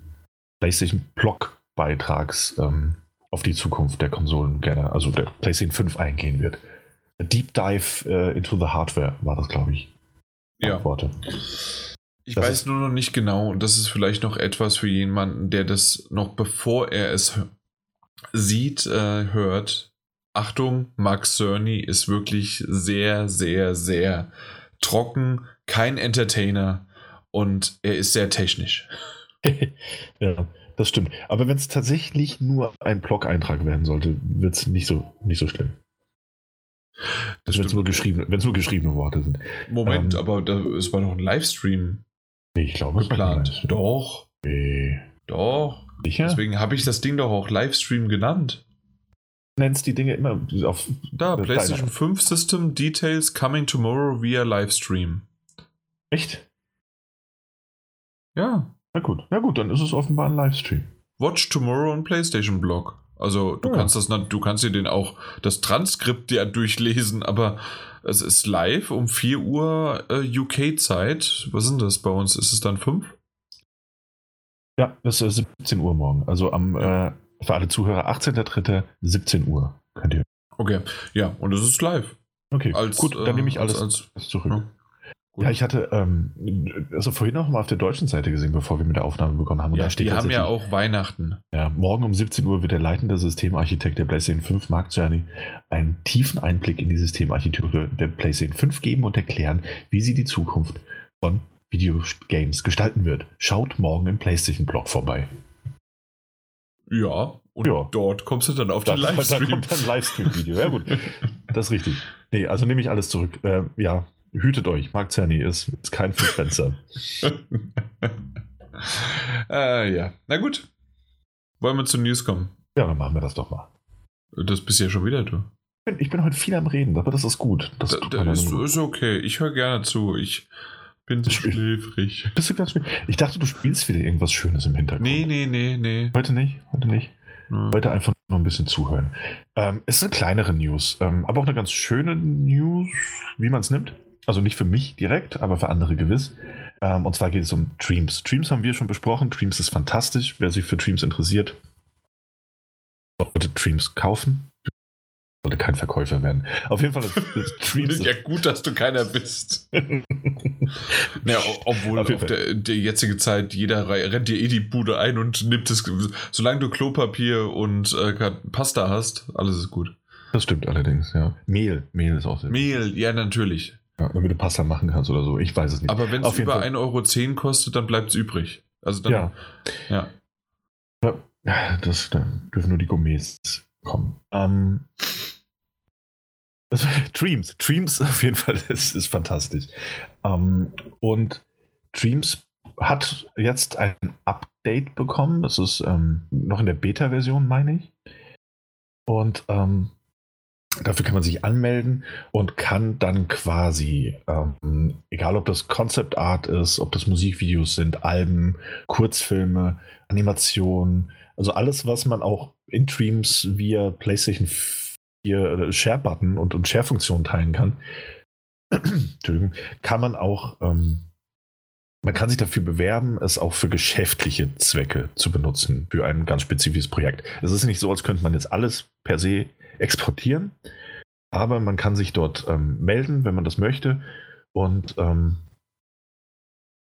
PlayStation-Blog-Beitrags ähm, auf die Zukunft der Konsolen gerne, also der PlayStation 5 eingehen wird. A Deep Dive äh, into the Hardware war das, glaube ich. Ja. Worte. Ich das weiß nur noch nicht genau, und das ist vielleicht noch etwas für jemanden, der das noch bevor er es sieht, äh, hört. Achtung, Max Cerny ist wirklich sehr, sehr, sehr trocken, kein Entertainer und er ist sehr technisch. <laughs> ja, das stimmt. Aber wenn es tatsächlich nur ein Blog-Eintrag werden sollte, wird es nicht so, nicht so schlimm. Wenn es nur, geschriebene, nur geschriebene Worte sind. Moment, ähm, aber da, es war noch ein Livestream. Ich glaube, geplant. Doch. Nee. Doch. Sicher? Deswegen habe ich das Ding doch auch Livestream genannt. Nennst die Dinge immer auf. Da, PlayStation 5 System Details coming tomorrow via Livestream. Echt? Ja. Na gut, na gut, dann ist es offenbar ein Livestream. Watch tomorrow on PlayStation Blog. Also du ja. kannst das, du kannst dir den auch das Transkript ja durchlesen, aber es ist live um 4 Uhr äh, UK-Zeit. Was sind das bei uns? Ist es dann 5? Ja, es ist 17 Uhr morgen. Also am äh, für alle Zuhörer 18.03. 17 Uhr könnt ihr. Okay, ja, und es ist live. Okay, als, gut, dann nehme ich äh, alles, als, als zurück. Ja. Ja, ich hatte ähm, also vorhin auch mal auf der deutschen Seite gesehen, bevor wir mit der Aufnahme begonnen haben. ja, die haben ja auch Weihnachten. Ja, morgen um 17 Uhr wird der leitende Systemarchitekt der PlayStation 5, Mark Cerny, einen tiefen Einblick in die Systemarchitektur der PlayStation 5 geben und erklären, wie sie die Zukunft von Videogames gestalten wird. Schaut morgen im PlayStation-Blog vorbei. Ja, und ja. dort kommst du dann auf den <laughs> Livestream. Da kommt dann Livestream-Video. Ja, gut. Das ist richtig. Nee, also nehme ich alles zurück. Äh, ja, Hütet euch, Mark Cerny ist, ist kein Fenster. <laughs> äh, ja, na gut. Wollen wir zu News kommen? Ja, dann machen wir das doch mal. Das bist ja schon wieder du. Ich bin, ich bin heute viel am Reden, aber das ist gut. Das da, da ist, ist, okay. Ich höre gerne zu. Ich bin schläfrig. Bist du ganz Ich dachte, du spielst wieder irgendwas Schönes im Hintergrund. Nee, nee, nee, nee. Heute nicht, heute nicht. Ja. Heute einfach nur ein bisschen zuhören. Ähm, es sind kleinere News, ähm, aber auch eine ganz schöne News, wie man es nimmt. Also nicht für mich direkt, aber für andere gewiss. Ähm, und zwar geht es um Dreams. Dreams haben wir schon besprochen. Dreams ist fantastisch. Wer sich für Dreams interessiert, sollte Dreams kaufen. Sollte kein Verkäufer werden. Auf jeden Fall ist, ist <laughs> Dreams. ja, gut, dass du keiner bist. <laughs> ja, obwohl auf, auf der, der jetzige Zeit jeder rennt dir eh die Bude ein und nimmt es. Solange du Klopapier und äh, Pasta hast, alles ist gut. Das stimmt allerdings, ja. Mehl, Mehl ist auch sehr Mehl, ja, natürlich. Ja, damit du Pasta machen kannst oder so. Ich weiß es nicht. Aber wenn es über 1,10 Euro kostet, dann bleibt es übrig. Also dann, ja. ja. ja. Das, dürfen nur die Gourmets kommen. Ähm, das, <laughs> Dreams. Dreams auf jeden Fall <laughs> ist, ist fantastisch. Ähm, und Dreams hat jetzt ein Update bekommen. Das ist ähm, noch in der Beta-Version, meine ich. Und ähm, Dafür kann man sich anmelden und kann dann quasi, ähm, egal ob das Concept Art ist, ob das Musikvideos sind, Alben, Kurzfilme, Animationen, also alles, was man auch in Dreams via PlayStation 4 Share-Button und, und Share-Funktion teilen kann, <clears throat> kann man auch, ähm, man kann sich dafür bewerben, es auch für geschäftliche Zwecke zu benutzen, für ein ganz spezifisches Projekt. Es ist nicht so, als könnte man jetzt alles per se exportieren. Aber man kann sich dort ähm, melden, wenn man das möchte. Und, ähm,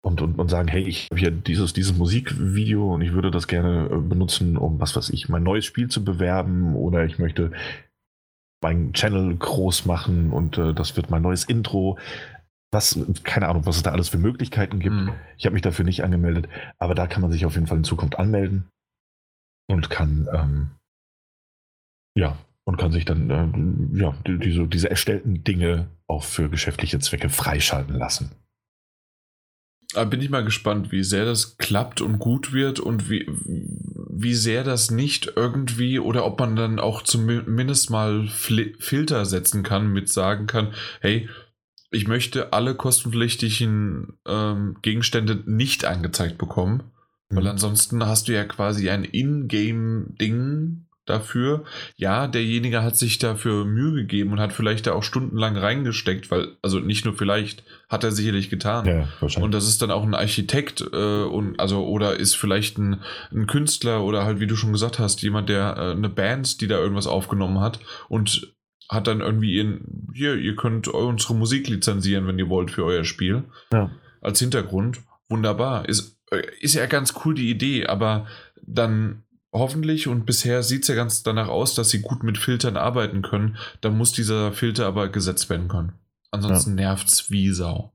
und, und, und sagen, hey, ich habe hier dieses, dieses Musikvideo und ich würde das gerne äh, benutzen, um was weiß ich, mein neues Spiel zu bewerben oder ich möchte meinen Channel groß machen und äh, das wird mein neues Intro. Was, keine Ahnung, was es da alles für Möglichkeiten gibt. Mhm. Ich habe mich dafür nicht angemeldet, aber da kann man sich auf jeden Fall in Zukunft anmelden und kann ähm, ja und kann sich dann äh, ja, diese, diese erstellten Dinge auch für geschäftliche Zwecke freischalten lassen. Da bin ich mal gespannt, wie sehr das klappt und gut wird und wie, wie sehr das nicht irgendwie oder ob man dann auch zumindest mal Fil Filter setzen kann, mit sagen kann, hey, ich möchte alle kostenpflichtigen ähm, Gegenstände nicht angezeigt bekommen, weil mhm. ansonsten hast du ja quasi ein Ingame-Ding, dafür. Ja, derjenige hat sich dafür Mühe gegeben und hat vielleicht da auch stundenlang reingesteckt, weil, also nicht nur vielleicht, hat er sicherlich getan. Ja, wahrscheinlich. Und das ist dann auch ein Architekt äh, und also oder ist vielleicht ein, ein, Künstler oder halt, wie du schon gesagt hast, jemand, der äh, eine Band, die da irgendwas aufgenommen hat und hat dann irgendwie in, hier, ihr könnt unsere Musik lizenzieren, wenn ihr wollt, für euer Spiel. Ja. Als Hintergrund. Wunderbar. Ist, äh, ist ja ganz cool die Idee, aber dann hoffentlich, und bisher sieht es ja ganz danach aus, dass sie gut mit Filtern arbeiten können, dann muss dieser Filter aber gesetzt werden können. Ansonsten ja. es wie Sau.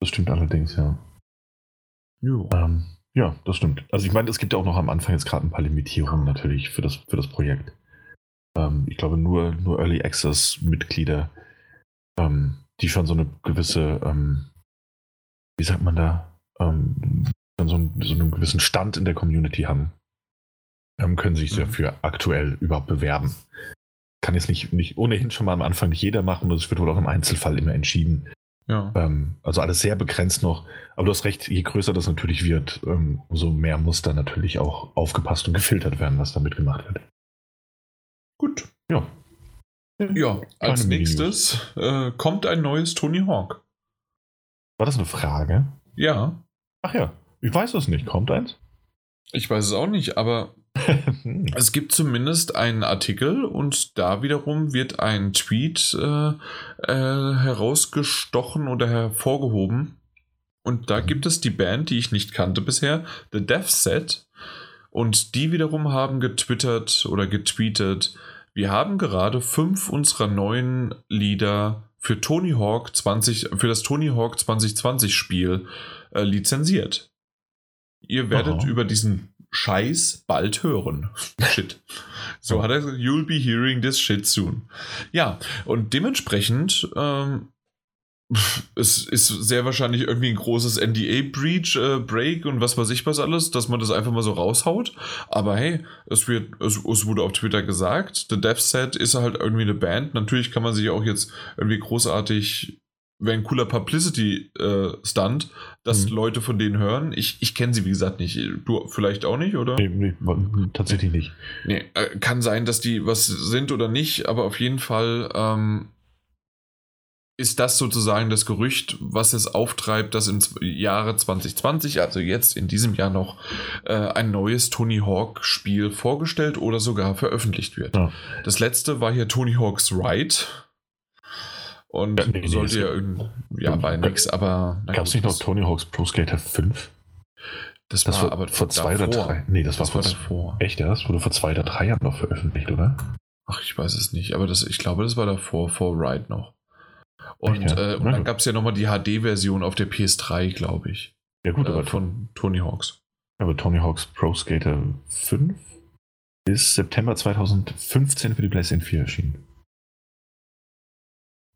Das stimmt allerdings, ja. Ähm, ja, das stimmt. Also ich meine, es gibt ja auch noch am Anfang jetzt gerade ein paar Limitierungen natürlich für das, für das Projekt. Ähm, ich glaube, nur, nur Early Access-Mitglieder, ähm, die schon so eine gewisse, ähm, wie sagt man da, ähm, so, einen, so einen gewissen Stand in der Community haben, ähm, können sich dafür mhm. aktuell überhaupt bewerben. Kann jetzt nicht, nicht ohnehin schon mal am Anfang nicht jeder machen und es wird wohl auch im Einzelfall immer entschieden. Ja. Ähm, also alles sehr begrenzt noch. Aber du hast recht, je größer das natürlich wird, ähm, umso mehr muss da natürlich auch aufgepasst und gefiltert werden, was damit gemacht wird. Gut. Ja. Ja, als nächstes äh, kommt ein neues Tony Hawk. War das eine Frage? Ja. Ach ja, ich weiß es nicht. Kommt eins? Ich weiß es auch nicht, aber <laughs> es gibt zumindest einen Artikel und da wiederum wird ein Tweet äh, äh, herausgestochen oder hervorgehoben. Und da gibt es die Band, die ich nicht kannte bisher, The Death Set. Und die wiederum haben getwittert oder getweetet, wir haben gerade fünf unserer neuen Lieder für Tony Hawk 20, für das Tony Hawk 2020 Spiel äh, lizenziert. Ihr werdet Aha. über diesen Scheiß bald hören. <laughs> Shit. So hat er gesagt, you'll be hearing this shit soon. Ja, und dementsprechend ähm, es ist sehr wahrscheinlich irgendwie ein großes NDA-Breach, äh, Break und was weiß ich was alles, dass man das einfach mal so raushaut. Aber hey, es wird, es, es wurde auf Twitter gesagt, The Death Set ist halt irgendwie eine Band. Natürlich kann man sich auch jetzt irgendwie großartig, wäre ein cooler Publicity-Stunt, äh, dass mhm. Leute von denen hören. Ich, ich kenne sie, wie gesagt, nicht. Du vielleicht auch nicht, oder? Nee, nee tatsächlich nicht. Nee, äh, kann sein, dass die was sind oder nicht, aber auf jeden Fall ähm, ist das sozusagen das Gerücht, was es auftreibt, dass im Jahre 2020, also jetzt in diesem Jahr noch, äh, ein neues Tony Hawk-Spiel vorgestellt oder sogar veröffentlicht wird. Ja. Das letzte war hier Tony Hawk's Ride. Und ja, nee, sollte ja irgendwie, ja, war nichts, aber. Gab es nicht noch Tony Hawk's Pro Skater 5? Das, das war aber vor zwei davor. oder drei. Nee, das, das war, vor, davor. Echt, ja? Das wurde vor zwei oder drei Jahren noch veröffentlicht, oder? Ach, ich weiß es nicht, aber das, ich glaube, das war davor, vor Ride noch. Und, ja. äh, und dann gab es ja nochmal die HD-Version auf der PS3, glaube ich. Ja, gut, äh, aber von Tony Hawks. Aber Tony Hawks Pro Skater 5 ist September 2015 für die PlayStation 4 erschienen.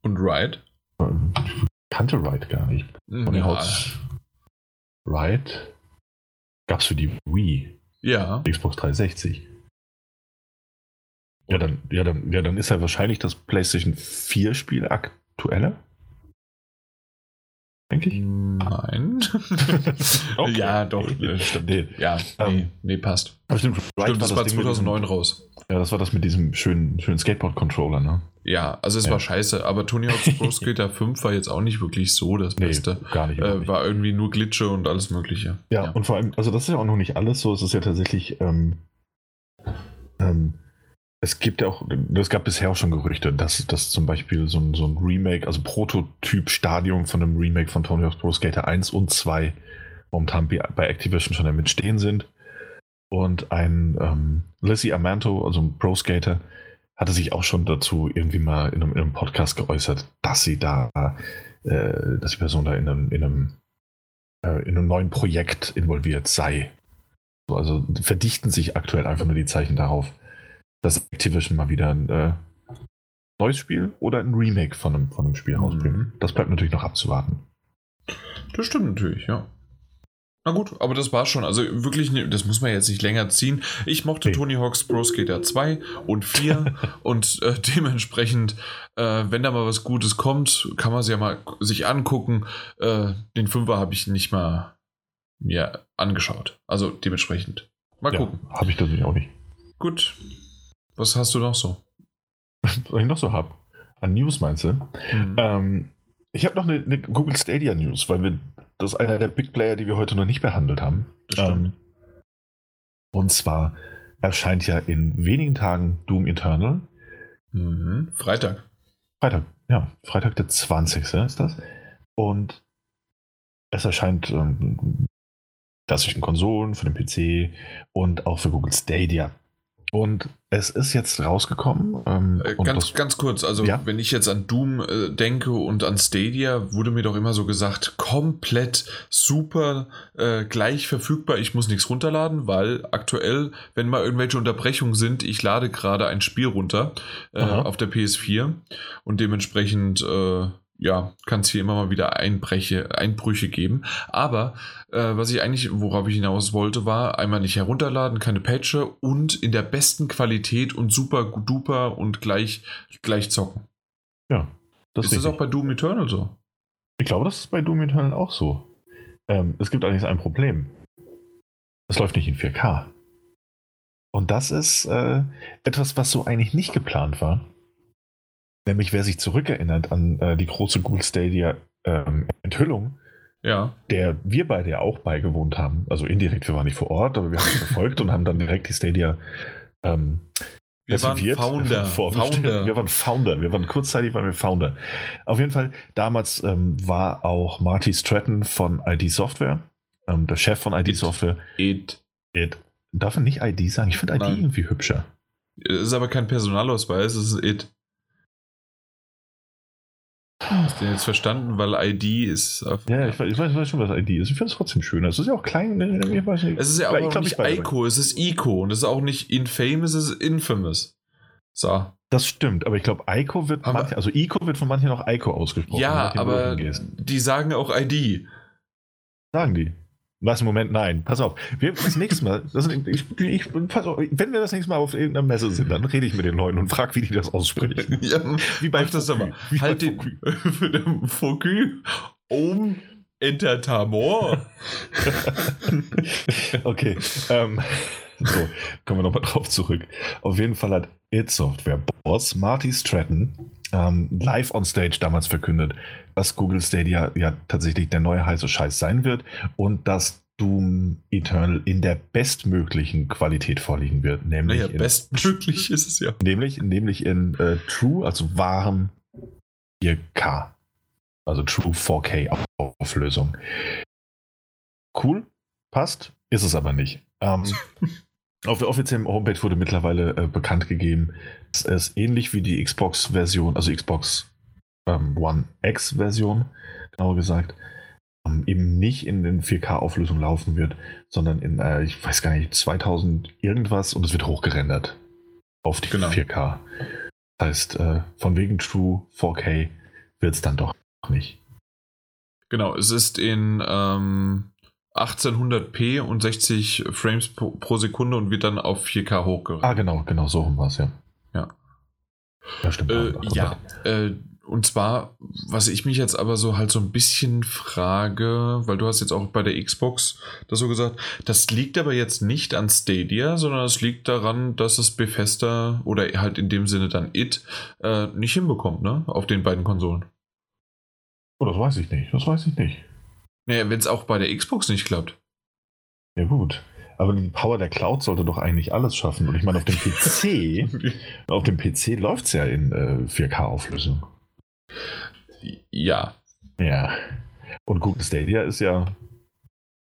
Und Ride? Ich kannte Ride gar nicht. Tony ja. Hawks Ride gab es für die Wii. Ja. Xbox 360. Ja dann, ja, dann, ja, dann ist ja wahrscheinlich das PlayStation 4 Spiel Denke ich? Nein. <laughs> okay. Ja, doch. Nee, stimmt. Nee. Ja, nee, um, nee, passt. Stimmt, stimmt das war 2009 diesem, raus. Ja, das war das mit diesem schönen, schönen Skateboard-Controller, ne? Ja, also es ja. war scheiße, aber Tony Hawk's Pro <laughs> Skater 5 war jetzt auch nicht wirklich so das nee, Beste. Gar nicht. Äh, war irgendwie nur Glitsche und alles Mögliche. Ja, ja, und vor allem, also das ist ja auch noch nicht alles so, es ist ja tatsächlich ähm, ähm, es gibt ja auch, es gab bisher auch schon Gerüchte, dass, dass zum Beispiel so ein, so ein Remake, also Prototyp-Stadium von einem Remake von Tony Hawk's Pro Skater 1 und 2 momentan bei Activision schon damit stehen sind. Und ein ähm, Lizzie Amanto, also ein Pro Skater, hatte sich auch schon dazu irgendwie mal in einem, in einem Podcast geäußert, dass sie da, äh, dass die Person da in einem, in einem, äh, in einem neuen Projekt involviert sei. Also verdichten sich aktuell einfach nur die Zeichen darauf dass Activision mal wieder ein äh, neues Spiel oder ein Remake von einem, von einem Spiel rausbringt. Mhm. Das bleibt natürlich noch abzuwarten. Das stimmt natürlich, ja. Na gut, aber das war schon. Also wirklich, das muss man jetzt nicht länger ziehen. Ich mochte okay. Tony Hawk's Pro Skater 2 und 4 <laughs> und äh, dementsprechend, äh, wenn da mal was Gutes kommt, kann man es ja mal sich angucken. Äh, den 5er habe ich nicht mal mir angeschaut. Also dementsprechend. Mal ja, gucken. Habe ich natürlich auch nicht. Gut, was hast du noch so? <laughs> Was ich noch so habe? An News meinst du? Mhm. Ähm, ich habe noch eine, eine, Google Stadia News, weil wir das ist einer der Big Player, die wir heute noch nicht behandelt haben. Ähm, und zwar erscheint ja in wenigen Tagen Doom Eternal. Mhm. Freitag. Freitag, ja. Freitag der 20. ist das. Und es erscheint ähm, klassischen Konsolen, für den PC und auch für Google Stadia. Und es ist jetzt rausgekommen. Ähm, äh, ganz, ganz kurz, also ja? wenn ich jetzt an Doom äh, denke und an Stadia, wurde mir doch immer so gesagt, komplett super äh, gleich verfügbar. Ich muss nichts runterladen, weil aktuell, wenn mal irgendwelche Unterbrechungen sind, ich lade gerade ein Spiel runter äh, auf der PS4 und dementsprechend äh, ja, kann es hier immer mal wieder Einbreche, Einbrüche geben. Aber äh, was ich eigentlich, worauf ich hinaus wollte, war einmal nicht herunterladen, keine Patche und in der besten Qualität und super duper und gleich, gleich zocken. Ja. Das ist, ist das auch bei Doom Eternal so? Ich glaube, das ist bei Doom Eternal auch so. Ähm, es gibt allerdings ein Problem. Es läuft nicht in 4K. Und das ist äh, etwas, was so eigentlich nicht geplant war. Nämlich, wer sich zurückerinnert an äh, die große Google Stadia ähm, Enthüllung, ja. der wir beide ja auch beigewohnt haben. Also indirekt, wir waren nicht vor Ort, aber wir haben es verfolgt und haben dann direkt die Stadia ähm, wir waren Founder. <laughs> Founder. <laughs> Wir waren Founder. Wir waren kurzzeitig waren wir Founder. Auf jeden Fall, damals ähm, war auch Marty Stratton von ID Software, ähm, der Chef von ID It. Software. It. It. Darf man nicht ID sagen? Ich finde ID Nein. irgendwie hübscher. Es ist aber kein Personalausweis, es ist It. Hast du den jetzt verstanden? Weil ID ist. ja, ich weiß, ich weiß, schon, was ID ist. Ich finde es trotzdem schöner. Es ist ja auch klein. Ne, ne, ich weiß nicht. Es ist ja auch, auch nicht ICO, es ist ICO und es ist auch nicht infamous, es ist infamous. So. Das stimmt, aber ich glaube, Ico wird, manche, also Ico wird von manchen auch Ico ausgesprochen. Ja, aber die sagen auch ID. Sagen die? Was im Moment? Nein. Pass auf. Wir, das nächste Mal, das, ich, ich, pass auf, wenn wir das nächste Mal auf irgendeiner Messe sind, dann rede ich mit den Leuten und frage, wie die das aussprechen. <laughs> Ja, wie bei das aber. Wie halt den Fokü <laughs> um Entertamor. <laughs> okay. Ähm, so, kommen wir nochmal drauf zurück. Auf jeden Fall hat It Software Boss Marty Stratton ähm, live on stage damals verkündet, dass Google Stadia ja tatsächlich der neue heiße Scheiß sein wird und dass Doom Eternal in der bestmöglichen Qualität vorliegen wird. Nämlich naja, in, bestmöglich ist es ja. Nämlich, nämlich in äh, True, also wahren 4K. Also True 4K Auflösung. Cool, passt, ist es aber nicht. Ähm, <laughs> Auf der offiziellen Homepage wurde mittlerweile äh, bekannt gegeben, es ähnlich wie die Xbox-Version, also Xbox ähm, One X-Version, genauer gesagt, ähm, eben nicht in den 4K-Auflösung laufen wird, sondern in, äh, ich weiß gar nicht, 2000 irgendwas und es wird hochgerendert auf die genau. 4K. Das heißt, äh, von wegen True 4K wird es dann doch nicht. Genau, es ist in ähm, 1800p und 60 Frames pro, pro, Sekunde und wird dann auf 4K hochgerechnet. Ah, genau, genau, so rum war es, ja. Ja. Stimmt. Äh, ja, äh, und zwar, was ich mich jetzt aber so halt so ein bisschen frage, weil du hast jetzt auch bei der Xbox das so gesagt, das liegt aber jetzt nicht an Stadia, sondern es liegt daran, dass es Bethesda oder halt in dem Sinne dann It äh, nicht hinbekommt, ne? Auf den beiden Konsolen. Oh, das weiß ich nicht. Das weiß ich nicht. Naja, wenn es auch bei der Xbox nicht klappt. Ja, gut. Aber die Power der Cloud sollte doch eigentlich alles schaffen. Und ich meine, auf dem <laughs> PC, auf dem PC läuft es ja in äh, 4K-Auflösung. Ja. Ja. Und Google Stadia ist ja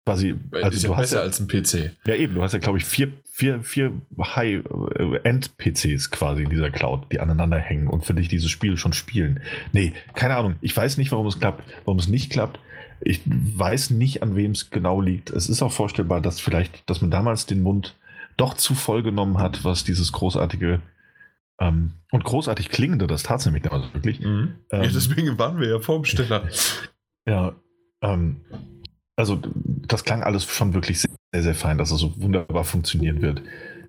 quasi. Also ist ja besser ja, als ein PC. Ja, eben. Du hast ja, glaube ich, vier, vier, vier High-End-PCs quasi in dieser Cloud, die aneinander hängen und für dich dieses Spiel schon spielen. Nee, keine Ahnung. Ich weiß nicht, warum es klappt, warum es nicht klappt. Ich weiß nicht, an wem es genau liegt. Es ist auch vorstellbar, dass vielleicht, dass man damals den Mund doch zu voll genommen hat, was dieses großartige ähm, und großartig klingende, das tat es nämlich damals wirklich. Mhm. Ähm, ja, deswegen waren wir ja Formsteller. <laughs> ja, ähm, also das klang alles schon wirklich sehr, sehr fein, dass es so wunderbar funktionieren wird.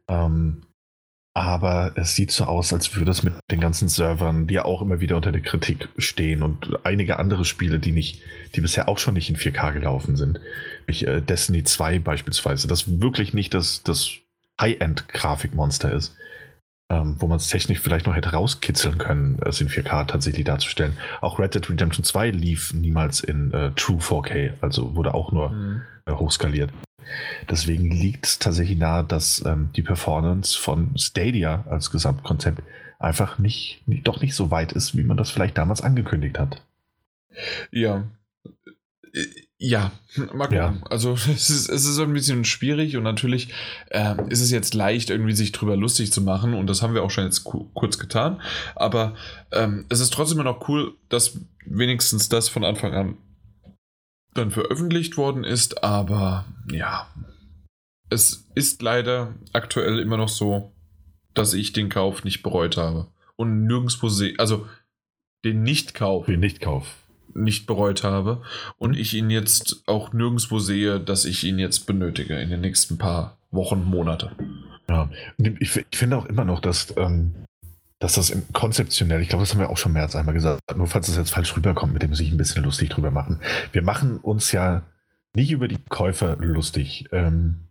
Ähm, aber es sieht so aus, als würde es mit den ganzen Servern, die ja auch immer wieder unter der Kritik stehen und einige andere Spiele, die nicht, die bisher auch schon nicht in 4K gelaufen sind. Ich, äh, Destiny 2 beispielsweise, das wirklich nicht das, das High-End-Grafikmonster ist. Ähm, wo man es technisch vielleicht noch hätte rauskitzeln können, es in 4K tatsächlich darzustellen. Auch Red Dead Redemption 2 lief niemals in äh, True 4K, also wurde auch nur mhm. äh, hochskaliert. Deswegen liegt es tatsächlich nahe, dass ähm, die Performance von Stadia als Gesamtkonzept einfach nicht, nicht, doch nicht so weit ist, wie man das vielleicht damals angekündigt hat. Ja. Äh, ja, mal gucken. Ja. Also <laughs> es ist, es ist ein bisschen schwierig und natürlich äh, ist es jetzt leicht, irgendwie sich drüber lustig zu machen und das haben wir auch schon jetzt kurz getan. Aber ähm, es ist trotzdem immer noch cool, dass wenigstens das von Anfang an dann veröffentlicht worden ist, aber ja, es ist leider aktuell immer noch so, dass ich den Kauf nicht bereut habe und nirgendwo sehe, also den Nichtkauf. Den Nichtkauf. Nicht bereut habe und ich ihn jetzt auch nirgendwo sehe, dass ich ihn jetzt benötige in den nächsten paar Wochen, Monate. Ja, ich, ich finde auch immer noch, dass ähm, dass das konzeptionell, ich glaube, das haben wir auch schon mehr als einmal gesagt, nur falls es jetzt falsch rüberkommt, mit dem sich ein bisschen lustig drüber machen. Wir machen uns ja nicht über die Käufer lustig. Ähm,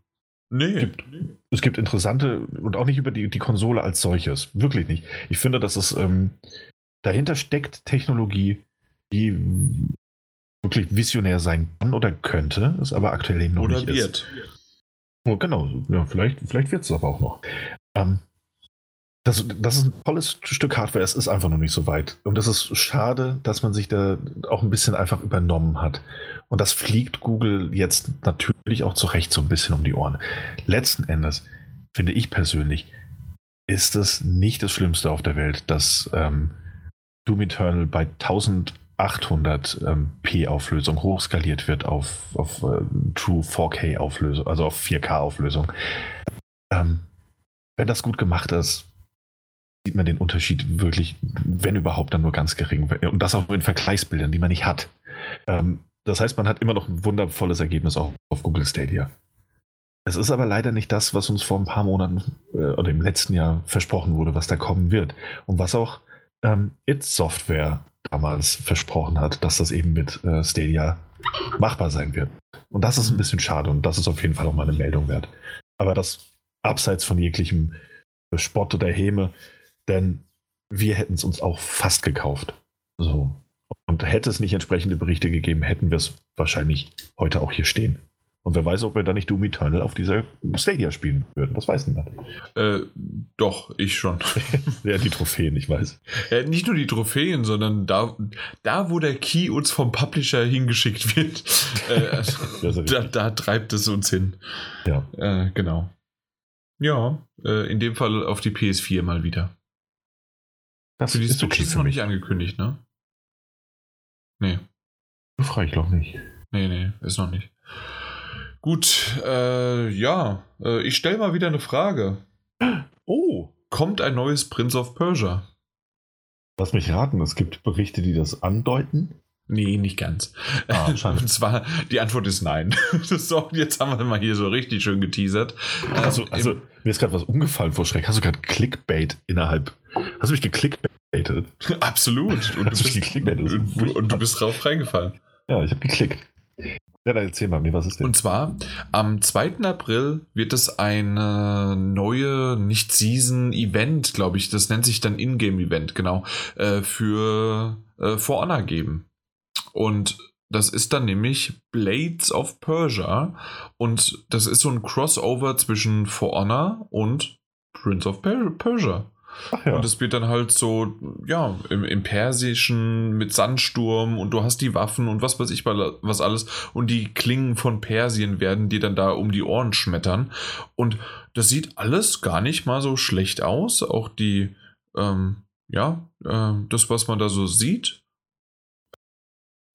nee. Es gibt, es gibt, interessante und auch nicht über die, die Konsole als solches. Wirklich nicht. Ich finde, dass es ähm, dahinter steckt Technologie, die wirklich visionär sein kann oder könnte, ist aber aktuell eben noch oder nicht wird. ist. Oh, genau, ja, vielleicht, vielleicht wird es aber auch noch. Ähm, das, das ist ein tolles Stück Hardware, es ist einfach noch nicht so weit. Und es ist schade, dass man sich da auch ein bisschen einfach übernommen hat. Und das fliegt Google jetzt natürlich auch zu Recht so ein bisschen um die Ohren. Letzten Endes, finde ich persönlich, ist es nicht das Schlimmste auf der Welt, dass ähm, Doom Eternal bei 1800 ähm, P-Auflösung hochskaliert wird auf, auf äh, True 4K-Auflösung, also auf 4K-Auflösung. Ähm, wenn das gut gemacht ist, sieht man den Unterschied wirklich, wenn überhaupt, dann nur ganz gering. Und das auch in Vergleichsbildern, die man nicht hat. Ähm, das heißt, man hat immer noch ein wundervolles Ergebnis auch auf Google Stadia. Es ist aber leider nicht das, was uns vor ein paar Monaten äh, oder im letzten Jahr versprochen wurde, was da kommen wird. Und was auch ähm, It Software damals versprochen hat, dass das eben mit äh, Stadia machbar sein wird. Und das ist ein bisschen schade und das ist auf jeden Fall auch mal eine Meldung wert. Aber das abseits von jeglichem Spott oder Häme, denn wir hätten es uns auch fast gekauft. So. Und hätte es nicht entsprechende Berichte gegeben, hätten wir es wahrscheinlich heute auch hier stehen. Und wer weiß, ob wir da nicht Doom Eternal auf dieser Stadia spielen würden. Das weiß niemand. Äh, doch, ich schon. <laughs> ja, die Trophäen, ich weiß. Äh, nicht nur die Trophäen, sondern da, da, wo der Key uns vom Publisher hingeschickt wird, <laughs> äh, da, da, treibt es uns hin. Ja. Äh, genau. Ja, äh, in dem Fall auf die PS4 mal wieder. Das für die ist Switch okay ist noch nicht angekündigt, ne? Nee. Frei, ich glaube nicht. Nee, nee, ist noch nicht. Gut, äh, ja, äh, ich stelle mal wieder eine Frage. Oh. Kommt ein neues Prince of Persia? Lass mich raten, es gibt Berichte, die das andeuten. Nee, nicht ganz. Ah, <laughs> Und zwar, die Antwort ist nein. <laughs> so, jetzt haben wir mal hier so richtig schön geteasert. Also, also mir ist gerade was umgefallen vor Schreck. Hast du gerade Clickbait innerhalb. Hast du mich geklickbaitet? <laughs> Absolut. Und du, bist, und, und du bist drauf reingefallen. Ja, ich habe geklickt. Ja, dann erzähl mal mir, was ist denn? Und zwar, am 2. April wird es eine neue, nicht Season-Event, glaube ich, das nennt sich dann Ingame-Event, genau, äh, für äh, For Honor geben. Und das ist dann nämlich Blades of Persia. Und das ist so ein Crossover zwischen For Honor und Prince of Persia. Ja. Und es wird dann halt so, ja, im, im, Persischen mit Sandsturm und du hast die Waffen und was weiß ich was alles. Und die Klingen von Persien werden dir dann da um die Ohren schmettern. Und das sieht alles gar nicht mal so schlecht aus. Auch die, ähm, ja, äh, das, was man da so sieht.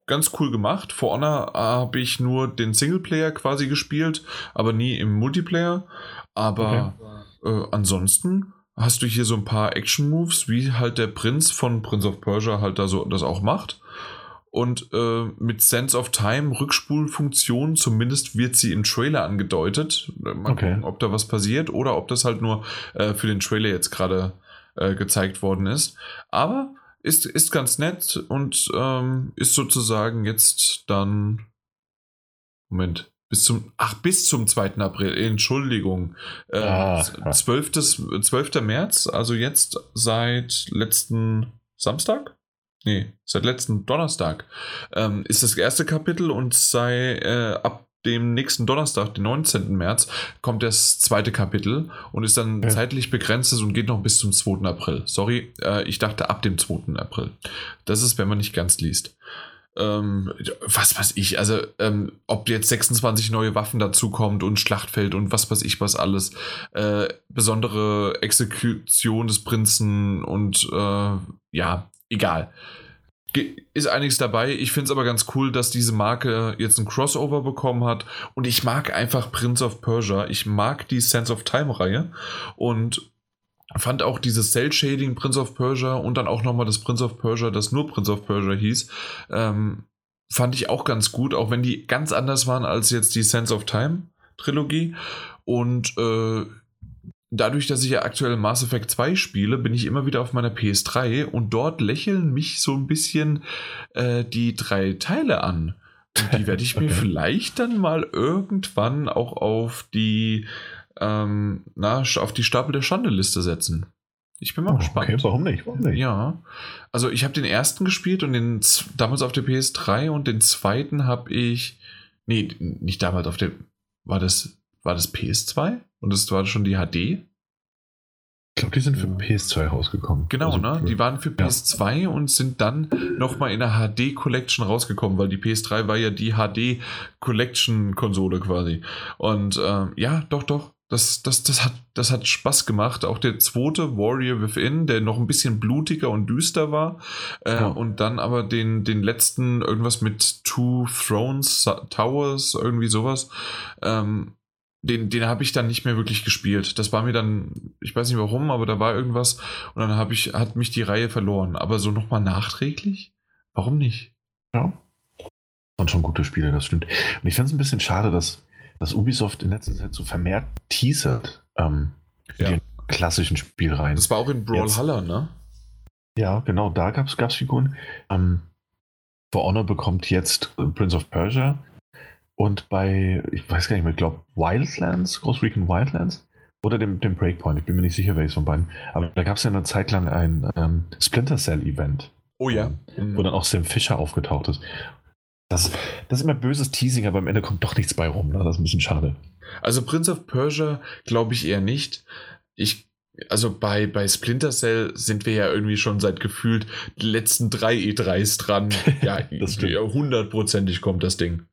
Ganz cool gemacht. For Honor habe ich nur den Singleplayer quasi gespielt, aber nie im Multiplayer. Aber okay. äh, ansonsten hast du hier so ein paar Action-Moves, wie halt der Prinz von Prince of Persia halt da so das auch macht. Und äh, mit Sense of Time Rückspulfunktion, zumindest wird sie im Trailer angedeutet. Mal okay. gucken, ob da was passiert oder ob das halt nur äh, für den Trailer jetzt gerade äh, gezeigt worden ist. Aber ist, ist ganz nett und ähm, ist sozusagen jetzt dann. Moment. Bis zum, ach, bis zum 2. April, Entschuldigung. Äh, ah, 12. 12. März, also jetzt seit letzten Samstag? Nee, seit letzten Donnerstag ähm, ist das erste Kapitel und sei äh, ab dem nächsten Donnerstag, den 19. März, kommt das zweite Kapitel und ist dann ja. zeitlich begrenzt und geht noch bis zum 2. April. Sorry, äh, ich dachte ab dem 2. April. Das ist, wenn man nicht ganz liest ähm, was weiß ich, also ähm, ob jetzt 26 neue Waffen dazukommt und Schlachtfeld und was weiß ich was alles, äh, besondere Exekution des Prinzen und äh, ja, egal. Ist einiges dabei. Ich finde es aber ganz cool, dass diese Marke jetzt ein Crossover bekommen hat. Und ich mag einfach Prince of Persia. Ich mag die Sense of Time-Reihe. Und fand auch dieses Cell-Shading Prince of Persia und dann auch nochmal das Prince of Persia, das nur Prince of Persia hieß, ähm, fand ich auch ganz gut, auch wenn die ganz anders waren als jetzt die Sense of Time Trilogie. Und äh, dadurch, dass ich ja aktuell Mass Effect 2 spiele, bin ich immer wieder auf meiner PS3 und dort lächeln mich so ein bisschen äh, die drei Teile an. Und die werde ich mir <laughs> okay. vielleicht dann mal irgendwann auch auf die ähm, na, auf die Stapel der Schande-Liste setzen. Ich bin mal oh, gespannt. Okay, warum nicht? Warum nicht? Ja. Also ich habe den ersten gespielt und den damals auf der PS3 und den zweiten habe ich. Nee, nicht damals auf der. War das, war das PS2? Und das war schon die HD? Ich glaube, die sind für PS2 rausgekommen. Genau, also, ne? Die waren für PS2 ja. und sind dann nochmal in der HD Collection rausgekommen, weil die PS3 war ja die HD Collection Konsole quasi. Und äh, ja, doch, doch. Das, das, das, hat, das hat Spaß gemacht. Auch der zweite Warrior Within, der noch ein bisschen blutiger und düster war. Äh, ja. Und dann aber den, den letzten, irgendwas mit Two Thrones, Towers, irgendwie sowas. Ähm, den, den habe ich dann nicht mehr wirklich gespielt. Das war mir dann, ich weiß nicht warum, aber da war irgendwas und dann habe ich, hat mich die Reihe verloren. Aber so nochmal nachträglich? Warum nicht? Ja. Und schon gute Spiele, das stimmt. Und ich finde es ein bisschen schade, dass, dass Ubisoft in letzter Zeit so vermehrt teasert ähm, ja. die klassischen Spielreihen. Das war auch in Brawlhalla, ne? Ja, genau, da gab es Figuren. Ähm, For Honor bekommt jetzt Prince of Persia und bei, ich weiß gar nicht mehr, ich glaube Wildlands, Ghost Recon Wildlands oder dem, dem Breakpoint, ich bin mir nicht sicher, welches von beiden. Aber da gab es ja eine Zeit lang ein ähm, Splinter Cell Event. Oh ja. Wo dann auch Sam Fisher aufgetaucht ist. Das, das ist immer böses Teasing, aber am Ende kommt doch nichts bei rum. Ne? Das ist ein bisschen schade. Also Prince of Persia glaube ich eher nicht. Ich also bei, bei Splinter Cell sind wir ja irgendwie schon seit gefühlt die letzten drei E3s dran. <laughs> Ja, hundertprozentig kommt das Ding.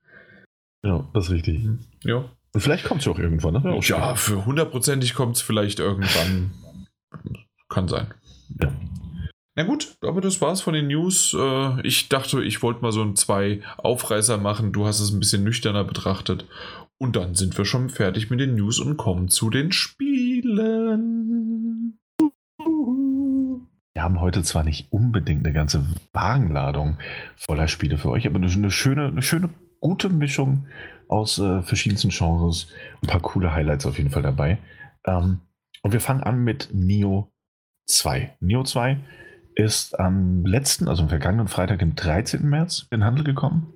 Ja, das ist richtig. Mhm. Ja. Und vielleicht kommt es auch irgendwann, ne? Ja, ja für hundertprozentig kommt es vielleicht irgendwann. Kann sein. Ja. Na gut, aber das war's von den News. Äh, ich dachte, ich wollte mal so ein zwei Aufreißer machen. Du hast es ein bisschen nüchterner betrachtet. Und dann sind wir schon fertig mit den News und kommen zu den Spielen. Wir haben heute zwar nicht unbedingt eine ganze Wagenladung voller Spiele für euch, aber eine schöne, eine schöne gute Mischung aus äh, verschiedensten Genres. Ein paar coole Highlights auf jeden Fall dabei. Ähm, und wir fangen an mit Neo 2. Neo 2 ist am letzten, also am vergangenen Freitag, dem 13. März in Handel gekommen.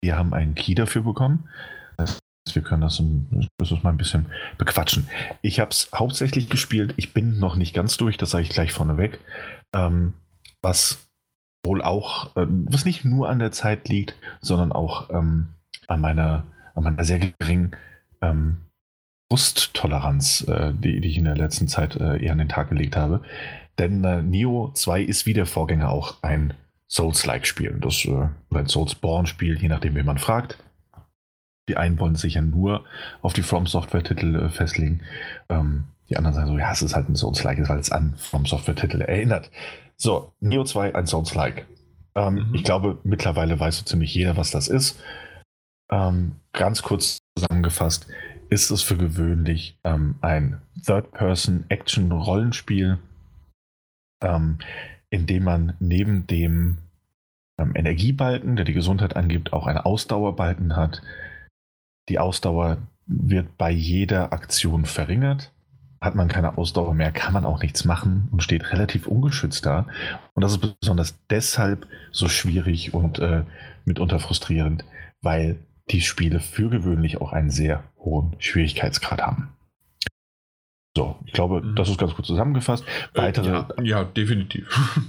Wir haben einen Key dafür bekommen. Das heißt, wir können das, das mal ein bisschen bequatschen. Ich habe es hauptsächlich gespielt. Ich bin noch nicht ganz durch, das sage ich gleich vorneweg. Ähm, was wohl auch, äh, was nicht nur an der Zeit liegt, sondern auch ähm, an, meiner, an meiner sehr geringen ähm, Brusttoleranz, äh, die, die, ich in der letzten Zeit äh, eher an den Tag gelegt habe. Denn äh, Neo 2 ist wie der Vorgänger auch ein Souls-like-Spiel. Das äh, ein Soulsborne-Spiel, je nachdem, wie man fragt. Die einen wollen sich ja nur auf die From Software-Titel äh, festlegen. Ähm, die anderen sagen so, ja, es ist halt ein Souls-like, weil es an From Software-Titel erinnert. So, Neo 2, ein Souls-like. Ähm, mhm. Ich glaube, mittlerweile weiß so ziemlich jeder, was das ist. Ähm, ganz kurz zusammengefasst, ist es für gewöhnlich ähm, ein Third-Person-Action-Rollenspiel, ähm, in dem man neben dem ähm, Energiebalken, der die Gesundheit angibt, auch einen Ausdauerbalken hat. Die Ausdauer wird bei jeder Aktion verringert hat man keine Ausdauer mehr, kann man auch nichts machen und steht relativ ungeschützt da. Und das ist besonders deshalb so schwierig und äh, mitunter frustrierend, weil die Spiele für gewöhnlich auch einen sehr hohen Schwierigkeitsgrad haben. So, ich glaube, mhm. das ist ganz gut zusammengefasst. Äh, weitere, ja, ja, definitiv.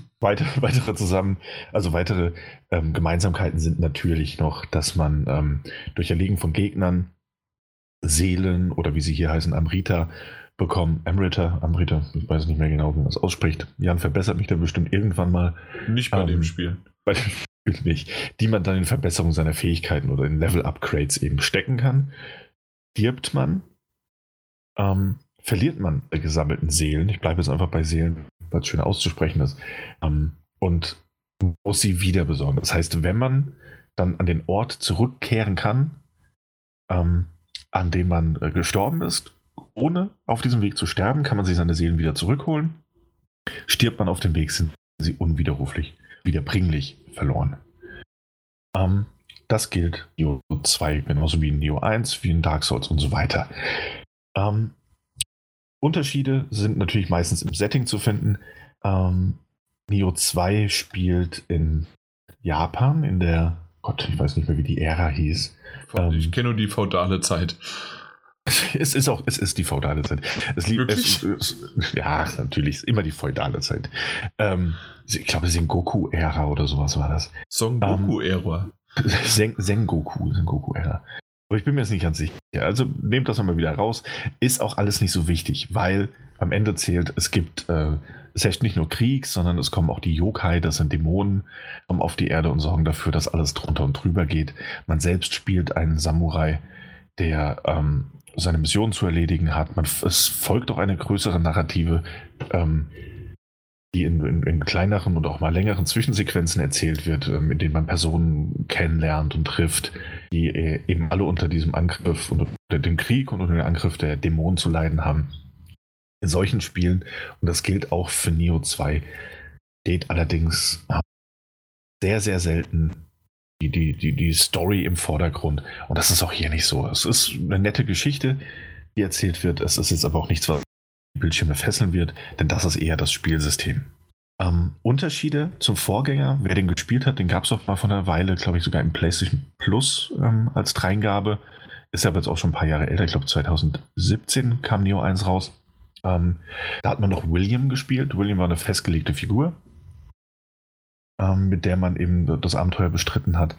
<laughs> Weitere, weitere zusammen, also weitere ähm, Gemeinsamkeiten sind natürlich noch, dass man ähm, durch Erlegen von Gegnern Seelen oder wie sie hier heißen, Amrita, bekommen. Amrita, Amrita, ich weiß nicht mehr genau, wie man das ausspricht. Jan verbessert mich dann bestimmt irgendwann mal. Nicht bei ähm, dem Spiel. <laughs> Bei dem Spiel nicht. Die man dann in Verbesserung seiner Fähigkeiten oder in Level-Upgrades eben stecken kann. Stirbt man, ähm, verliert man gesammelten Seelen. Ich bleibe jetzt einfach bei Seelen, weil es schön auszusprechen ist. Ähm, und muss sie wieder besorgen. Das heißt, wenn man dann an den Ort zurückkehren kann, ähm, an dem man äh, gestorben ist, ohne auf diesem Weg zu sterben, kann man sich seine Seelen wieder zurückholen. Stirbt man auf dem Weg, sind sie unwiderruflich, wiederbringlich verloren. Ähm, das gilt Neo 2 genauso wie in Neo 1, wie in Dark Souls und so weiter. Ähm, Unterschiede sind natürlich meistens im Setting zu finden. Ähm, Neo 2 spielt in Japan, in der, Gott, ich weiß nicht mehr, wie die Ära hieß. Ich kenne nur die feudale Zeit. Es ist auch, es ist die feudale Zeit. Es liegt, es, es, ja, natürlich, ist immer die feudale Zeit. Ähm, ich glaube, Sengoku-Ära oder sowas war das. Son Goku-Ära. Ähm, Sen Sengoku, Sengoku-Ära. Aber ich bin mir jetzt nicht ganz sicher. Also nehmt das nochmal wieder raus. Ist auch alles nicht so wichtig, weil am Ende zählt, es gibt, äh, es herrscht nicht nur Krieg, sondern es kommen auch die Yokai, das sind Dämonen, kommen auf die Erde und sorgen dafür, dass alles drunter und drüber geht. Man selbst spielt einen Samurai, der ähm, seine Mission zu erledigen hat. Man, es folgt auch eine größere Narrative, ähm, die in, in, in, kleineren und auch mal längeren Zwischensequenzen erzählt wird, ähm, in denen man Personen kennenlernt und trifft, die äh, eben alle unter diesem Angriff und unter dem Krieg und unter dem Angriff der Dämonen zu leiden haben. In solchen Spielen, und das gilt auch für Neo 2, steht allerdings äh, sehr, sehr selten die, die, die, die Story im Vordergrund. Und das ist auch hier nicht so. Es ist eine nette Geschichte, die erzählt wird. Es ist jetzt aber auch nichts, was Bildschirme fesseln wird, denn das ist eher das Spielsystem. Ähm, Unterschiede zum Vorgänger, wer den gespielt hat, den gab es auch mal vor einer Weile, glaube ich, sogar im PlayStation Plus ähm, als Dreingabe. Ist aber jetzt auch schon ein paar Jahre älter, ich glaube 2017 kam Neo 1 raus. Ähm, da hat man noch William gespielt. William war eine festgelegte Figur, ähm, mit der man eben das Abenteuer bestritten hat.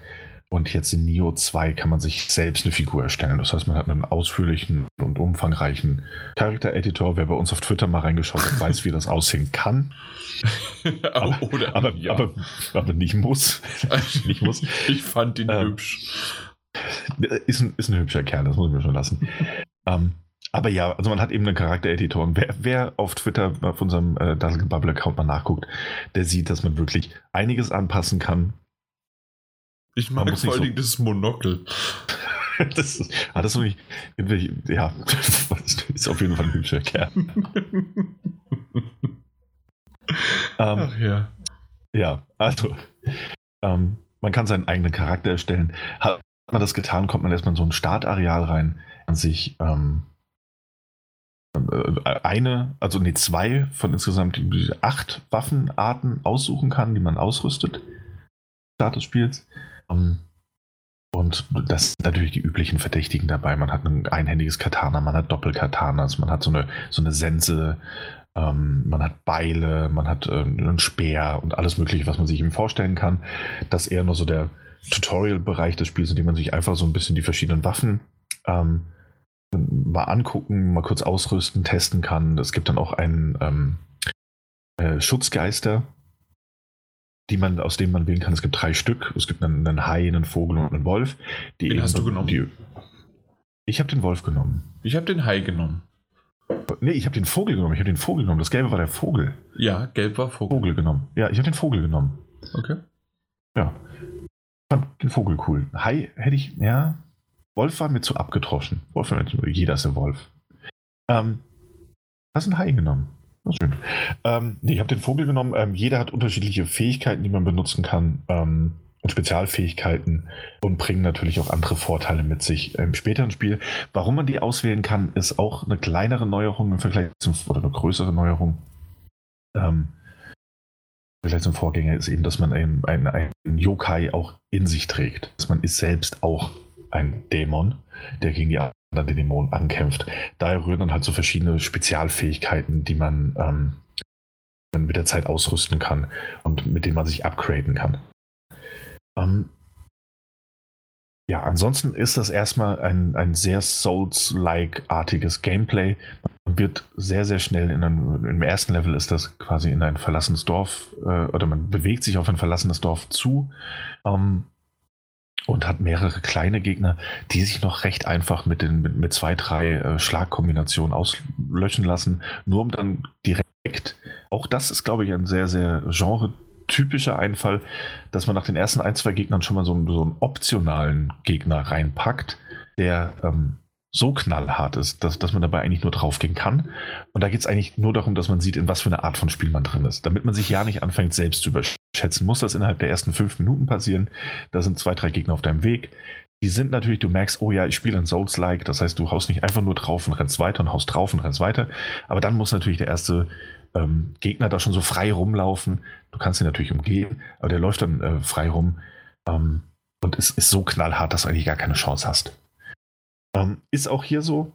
Und jetzt in Neo 2 kann man sich selbst eine Figur erstellen. Das heißt, man hat einen ausführlichen und umfangreichen Charakter-Editor. Wer bei uns auf Twitter mal reingeschaut hat, weiß, wie das aussehen kann. <laughs> aber, Oder, aber, ja. aber, aber, nicht muss. <laughs> nicht muss. Ich fand ihn ähm, hübsch. Ist ein, ist ein hübscher Kerl, das muss ich mir schon lassen. ähm, aber ja, also man hat eben einen Charakter-Editor. Und wer, wer, auf Twitter auf unserem äh, Bubble-Account mal nachguckt, der sieht, dass man wirklich einiges anpassen kann ich mag vor allem so das Monokel. <laughs> das, ist, ah, das ist ja, <laughs> das ist auf jeden Fall ein hübscher Kerl. <laughs> ähm, Ach ja. Ja, also, ähm, man kann seinen eigenen Charakter erstellen. Hat man das getan, kommt man erstmal in so ein Startareal rein, an sich ähm, äh, eine, also nee, zwei von insgesamt acht Waffenarten aussuchen kann, die man ausrüstet. Start des Spiels. Um, und das sind natürlich die üblichen Verdächtigen dabei. Man hat ein einhändiges Katana, man hat Doppelkatanas, man hat so eine, so eine Sense, ähm, man hat Beile, man hat ähm, einen Speer und alles Mögliche, was man sich eben vorstellen kann. Das ist eher nur so der Tutorial-Bereich des Spiels, in dem man sich einfach so ein bisschen die verschiedenen Waffen ähm, mal angucken, mal kurz ausrüsten, testen kann. Es gibt dann auch einen ähm, äh, Schutzgeister, die man, aus denen man wählen kann. Es gibt drei Stück. Es gibt einen, einen Hai, einen Vogel und einen Wolf. Die den hast du genommen? Die, ich habe den Wolf genommen. Ich habe den Hai genommen. Nee, ich habe den Vogel genommen. Ich habe den Vogel genommen. Das Gelbe war der Vogel. Ja, gelb war Vogel. Vogel genommen. Ja, ich habe den Vogel genommen. Okay. Ja. Ich fand den Vogel cool. Hai hätte ich, ja. Wolf war mir zu abgetroschen. Wolf war mir zu, jeder ist der Wolf. Ähm, hast einen Hai genommen. Schön. Ähm, nee, ich habe den Vogel genommen. Ähm, jeder hat unterschiedliche Fähigkeiten, die man benutzen kann. Ähm, und Spezialfähigkeiten und bringen natürlich auch andere Vorteile mit sich im späteren Spiel. Warum man die auswählen kann, ist auch eine kleinere Neuerung im Vergleich zum, oder eine größere Neuerung. Ähm, Vergleich zum Vorgänger ist eben, dass man einen, einen, einen Yokai auch in sich trägt. Dass man ist selbst auch ein Dämon, der gegen die dann den Dämonen ankämpft. Daher rühren dann halt so verschiedene Spezialfähigkeiten, die man ähm, mit der Zeit ausrüsten kann und mit denen man sich upgraden kann. Ähm, ja, ansonsten ist das erstmal ein, ein sehr Souls-like-artiges Gameplay. Man wird sehr, sehr schnell in einem, im ersten Level ist das quasi in ein verlassenes Dorf äh, oder man bewegt sich auf ein verlassenes Dorf zu. Ähm, und hat mehrere kleine Gegner, die sich noch recht einfach mit, den, mit, mit zwei, drei äh, Schlagkombinationen auslöschen lassen, nur um dann direkt, auch das ist, glaube ich, ein sehr, sehr genre-typischer Einfall, dass man nach den ersten ein, zwei Gegnern schon mal so, so einen optionalen Gegner reinpackt, der ähm, so knallhart ist, dass, dass man dabei eigentlich nur draufgehen kann. Und da geht es eigentlich nur darum, dass man sieht, in was für eine Art von Spiel man drin ist. Damit man sich ja nicht anfängt, selbst zu überschätzen, muss das innerhalb der ersten fünf Minuten passieren. Da sind zwei, drei Gegner auf deinem Weg. Die sind natürlich, du merkst, oh ja, ich spiele ein Souls-like. Das heißt, du haust nicht einfach nur drauf und rennst weiter und haust drauf und rennst weiter. Aber dann muss natürlich der erste ähm, Gegner da schon so frei rumlaufen. Du kannst ihn natürlich umgehen, aber der läuft dann äh, frei rum. Ähm, und es ist so knallhart, dass du eigentlich gar keine Chance hast. Ähm, ist auch hier so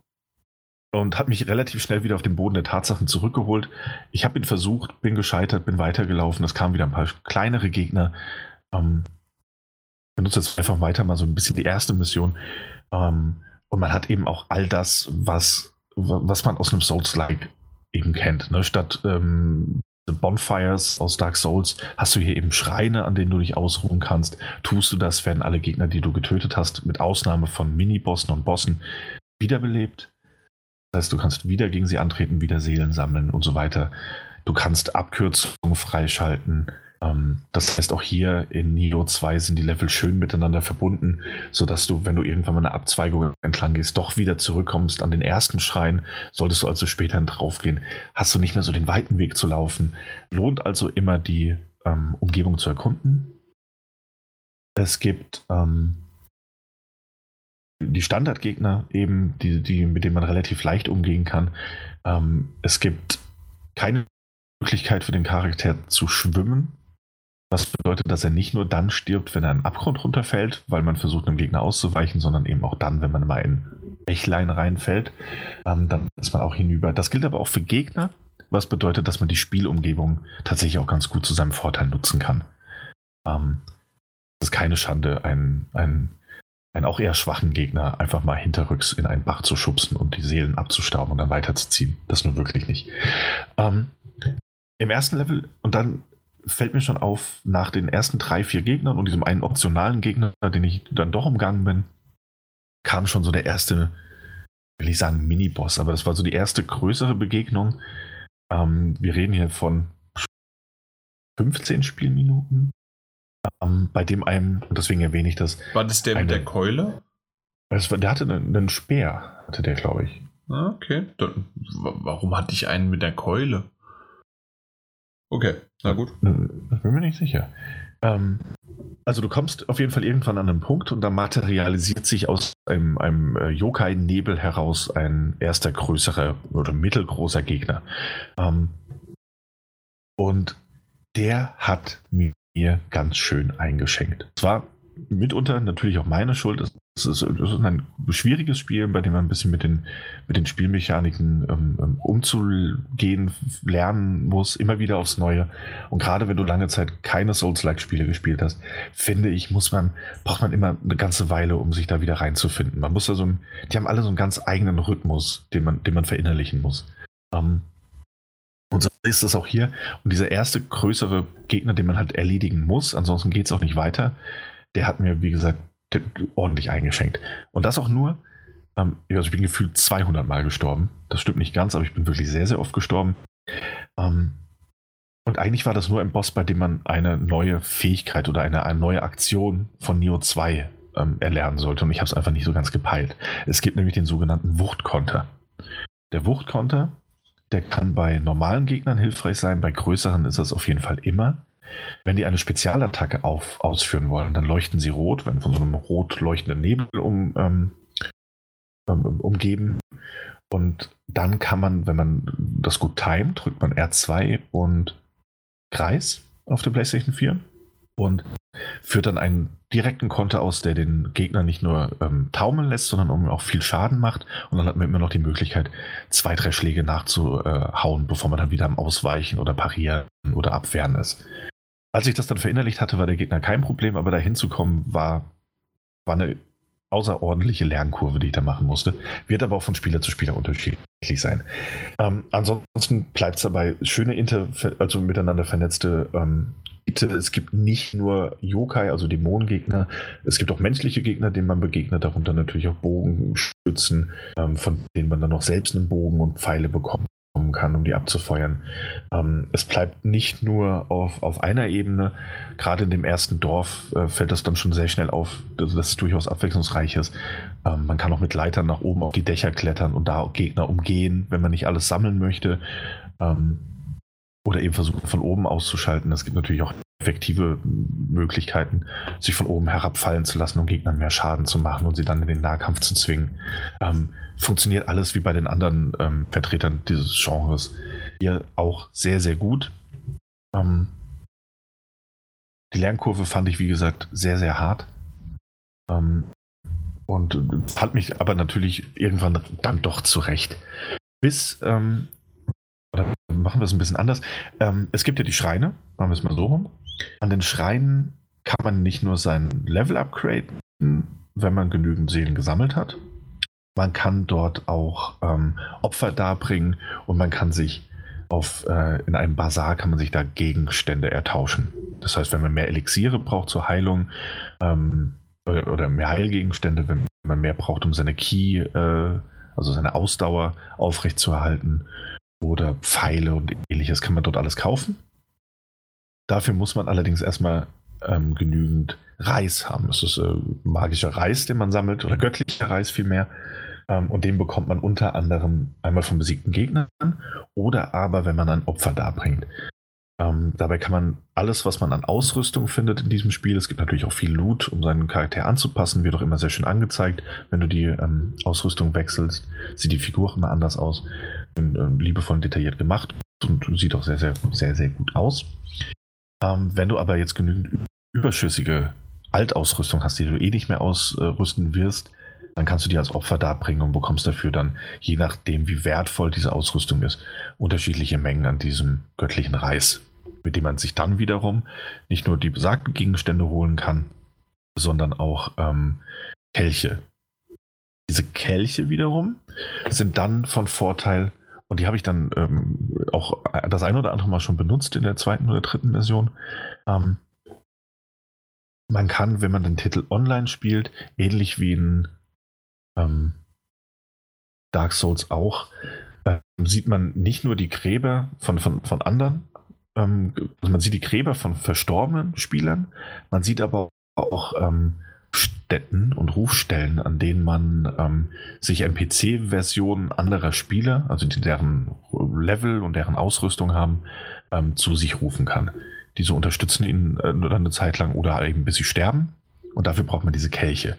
und hat mich relativ schnell wieder auf den Boden der Tatsachen zurückgeholt. Ich habe ihn versucht, bin gescheitert, bin weitergelaufen. Es kamen wieder ein paar kleinere Gegner. Ähm, benutze jetzt einfach weiter mal so ein bisschen die erste Mission. Ähm, und man hat eben auch all das, was, was man aus einem Souls-like eben kennt. Ne? Statt ähm, Bonfires aus Dark Souls hast du hier eben Schreine, an denen du dich ausruhen kannst. Tust du das, werden alle Gegner, die du getötet hast, mit Ausnahme von Minibossen und Bossen, wiederbelebt. Das heißt, du kannst wieder gegen sie antreten, wieder Seelen sammeln und so weiter. Du kannst Abkürzungen freischalten. Ähm, das heißt, auch hier in Neo 2 sind die Level schön miteinander verbunden, sodass du, wenn du irgendwann mal eine Abzweigung entlang gehst, doch wieder zurückkommst an den ersten Schrein. Solltest du also später draufgehen, hast du nicht mehr so den weiten Weg zu laufen. Lohnt also immer die ähm, Umgebung zu erkunden. Es gibt ähm, die Standardgegner eben, die, die, mit denen man relativ leicht umgehen kann. Ähm, es gibt keine Möglichkeit für den Charakter zu schwimmen. Was bedeutet, dass er nicht nur dann stirbt, wenn er einen Abgrund runterfällt, weil man versucht, einem Gegner auszuweichen, sondern eben auch dann, wenn man mal in Bächlein reinfällt. Ähm, dann ist man auch hinüber. Das gilt aber auch für Gegner, was bedeutet, dass man die Spielumgebung tatsächlich auch ganz gut zu seinem Vorteil nutzen kann. Ähm, es ist keine Schande, ein, ein einen auch eher schwachen Gegner einfach mal hinterrücks in einen Bach zu schubsen und die Seelen abzustauben und dann weiterzuziehen. Das nur wirklich nicht. Ähm, Im ersten Level, und dann fällt mir schon auf, nach den ersten drei, vier Gegnern und diesem einen optionalen Gegner, den ich dann doch umgangen bin, kam schon so der erste, will ich sagen, Mini-Boss, aber das war so die erste größere Begegnung. Ähm, wir reden hier von 15 Spielminuten, ähm, bei dem einem, und deswegen erwähne ich das. War das der eine, mit der Keule? Das war, der hatte einen, einen Speer, hatte der, glaube ich. Ah, okay. Dann, warum hatte ich einen mit der Keule? Okay, na gut. Ich bin mir nicht sicher. Ähm, also du kommst auf jeden Fall irgendwann an einen Punkt und da materialisiert sich aus einem, einem äh, Yokai-Nebel heraus ein erster größerer oder mittelgroßer Gegner. Ähm, und der hat mir mir ganz schön eingeschenkt. Es war mitunter natürlich auch meine Schuld. Es ist, es ist ein schwieriges Spiel, bei dem man ein bisschen mit den, mit den Spielmechaniken ähm, ähm, umzugehen lernen muss, immer wieder aufs Neue. Und gerade wenn du lange Zeit keine Souls-like-Spiele gespielt hast, finde ich, muss man, braucht man immer eine ganze Weile, um sich da wieder reinzufinden. Man muss da so, die haben alle so einen ganz eigenen Rhythmus, den man, den man verinnerlichen muss. Ähm, und so ist es auch hier. Und dieser erste größere Gegner, den man halt erledigen muss, ansonsten geht es auch nicht weiter, der hat mir, wie gesagt, ordentlich eingeschenkt. Und das auch nur, ähm, also ich bin gefühlt 200 Mal gestorben. Das stimmt nicht ganz, aber ich bin wirklich sehr, sehr oft gestorben. Ähm, und eigentlich war das nur ein Boss, bei dem man eine neue Fähigkeit oder eine, eine neue Aktion von Neo 2 ähm, erlernen sollte. Und ich habe es einfach nicht so ganz gepeilt. Es gibt nämlich den sogenannten Wuchtkonter. Der Wuchtkonter der kann bei normalen Gegnern hilfreich sein, bei größeren ist das auf jeden Fall immer. Wenn die eine Spezialattacke auf, ausführen wollen, dann leuchten sie rot, werden von so einem rot leuchtenden Nebel um, ähm, ähm, umgeben. Und dann kann man, wenn man das gut timet, drückt man R2 und Kreis auf der PlayStation 4 und führt dann einen direkten Konter aus, der den Gegner nicht nur ähm, taumeln lässt, sondern auch viel Schaden macht. Und dann hat man immer noch die Möglichkeit, zwei, drei Schläge nachzuhauen, bevor man dann wieder am Ausweichen oder Parieren oder Abwehren ist. Als ich das dann verinnerlicht hatte, war der Gegner kein Problem, aber dahin zu kommen war, war eine außerordentliche Lernkurve, die ich da machen musste. Wird aber auch von Spieler zu Spieler unterschiedlich sein. Ähm, ansonsten bleibt es dabei, schöne Inter also miteinander vernetzte ähm, es gibt nicht nur Yokai, also Dämonengegner, es gibt auch menschliche Gegner, denen man begegnet, darunter natürlich auch Bogenschützen, ähm, von denen man dann noch selbst einen Bogen und Pfeile bekommen kann, um die abzufeuern. Ähm, es bleibt nicht nur auf, auf einer Ebene, gerade in dem ersten Dorf äh, fällt das dann schon sehr schnell auf, dass es durchaus abwechslungsreich ist. Ähm, man kann auch mit Leitern nach oben auf die Dächer klettern und da Gegner umgehen, wenn man nicht alles sammeln möchte. Ähm, oder eben versuchen, von oben auszuschalten. Es gibt natürlich auch effektive Möglichkeiten, sich von oben herabfallen zu lassen, um Gegnern mehr Schaden zu machen und sie dann in den Nahkampf zu zwingen. Ähm, funktioniert alles wie bei den anderen ähm, Vertretern dieses Genres hier auch sehr, sehr gut. Ähm, die Lernkurve fand ich, wie gesagt, sehr, sehr hart. Ähm, und fand mich aber natürlich irgendwann dann doch zurecht. Bis ähm, machen wir es ein bisschen anders. Ähm, es gibt ja die Schreine, machen wir es mal so rum. An den Schreinen kann man nicht nur sein Level upgraden, wenn man genügend Seelen gesammelt hat. Man kann dort auch ähm, Opfer darbringen und man kann sich auf, äh, in einem Bazar kann man sich da Gegenstände ertauschen. Das heißt, wenn man mehr Elixiere braucht zur Heilung ähm, oder, mehr Heilgegenstände, wenn man mehr braucht, um seine Key, äh, also seine Ausdauer aufrechtzuerhalten, oder Pfeile und ähnliches kann man dort alles kaufen. Dafür muss man allerdings erstmal ähm, genügend Reis haben. Es ist äh, magischer Reis, den man sammelt, oder göttlicher Reis vielmehr. Ähm, und den bekommt man unter anderem einmal von besiegten Gegnern oder aber, wenn man ein Opfer darbringt. Ähm, dabei kann man alles, was man an Ausrüstung findet in diesem Spiel, es gibt natürlich auch viel Loot, um seinen Charakter anzupassen, wird auch immer sehr schön angezeigt. Wenn du die ähm, Ausrüstung wechselst, sieht die Figur immer anders aus. Und, äh, liebevoll und detailliert gemacht und sieht auch sehr, sehr, sehr, sehr gut aus. Ähm, wenn du aber jetzt genügend überschüssige Altausrüstung hast, die du eh nicht mehr ausrüsten wirst, dann kannst du die als Opfer darbringen und bekommst dafür dann, je nachdem, wie wertvoll diese Ausrüstung ist, unterschiedliche Mengen an diesem göttlichen Reis mit dem man sich dann wiederum nicht nur die besagten Gegenstände holen kann, sondern auch ähm, Kelche. Diese Kelche wiederum sind dann von Vorteil, und die habe ich dann ähm, auch das ein oder andere Mal schon benutzt in der zweiten oder dritten Version. Ähm, man kann, wenn man den Titel online spielt, ähnlich wie in ähm, Dark Souls auch, äh, sieht man nicht nur die Gräber von, von, von anderen, ähm, also man sieht die Gräber von verstorbenen Spielern, man sieht aber auch ähm, Stätten und Rufstellen, an denen man ähm, sich NPC-Versionen anderer Spieler, also die deren Level und deren Ausrüstung haben, ähm, zu sich rufen kann. Diese unterstützen ihn äh, eine Zeit lang oder eben bis sie sterben. Und dafür braucht man diese Kelche.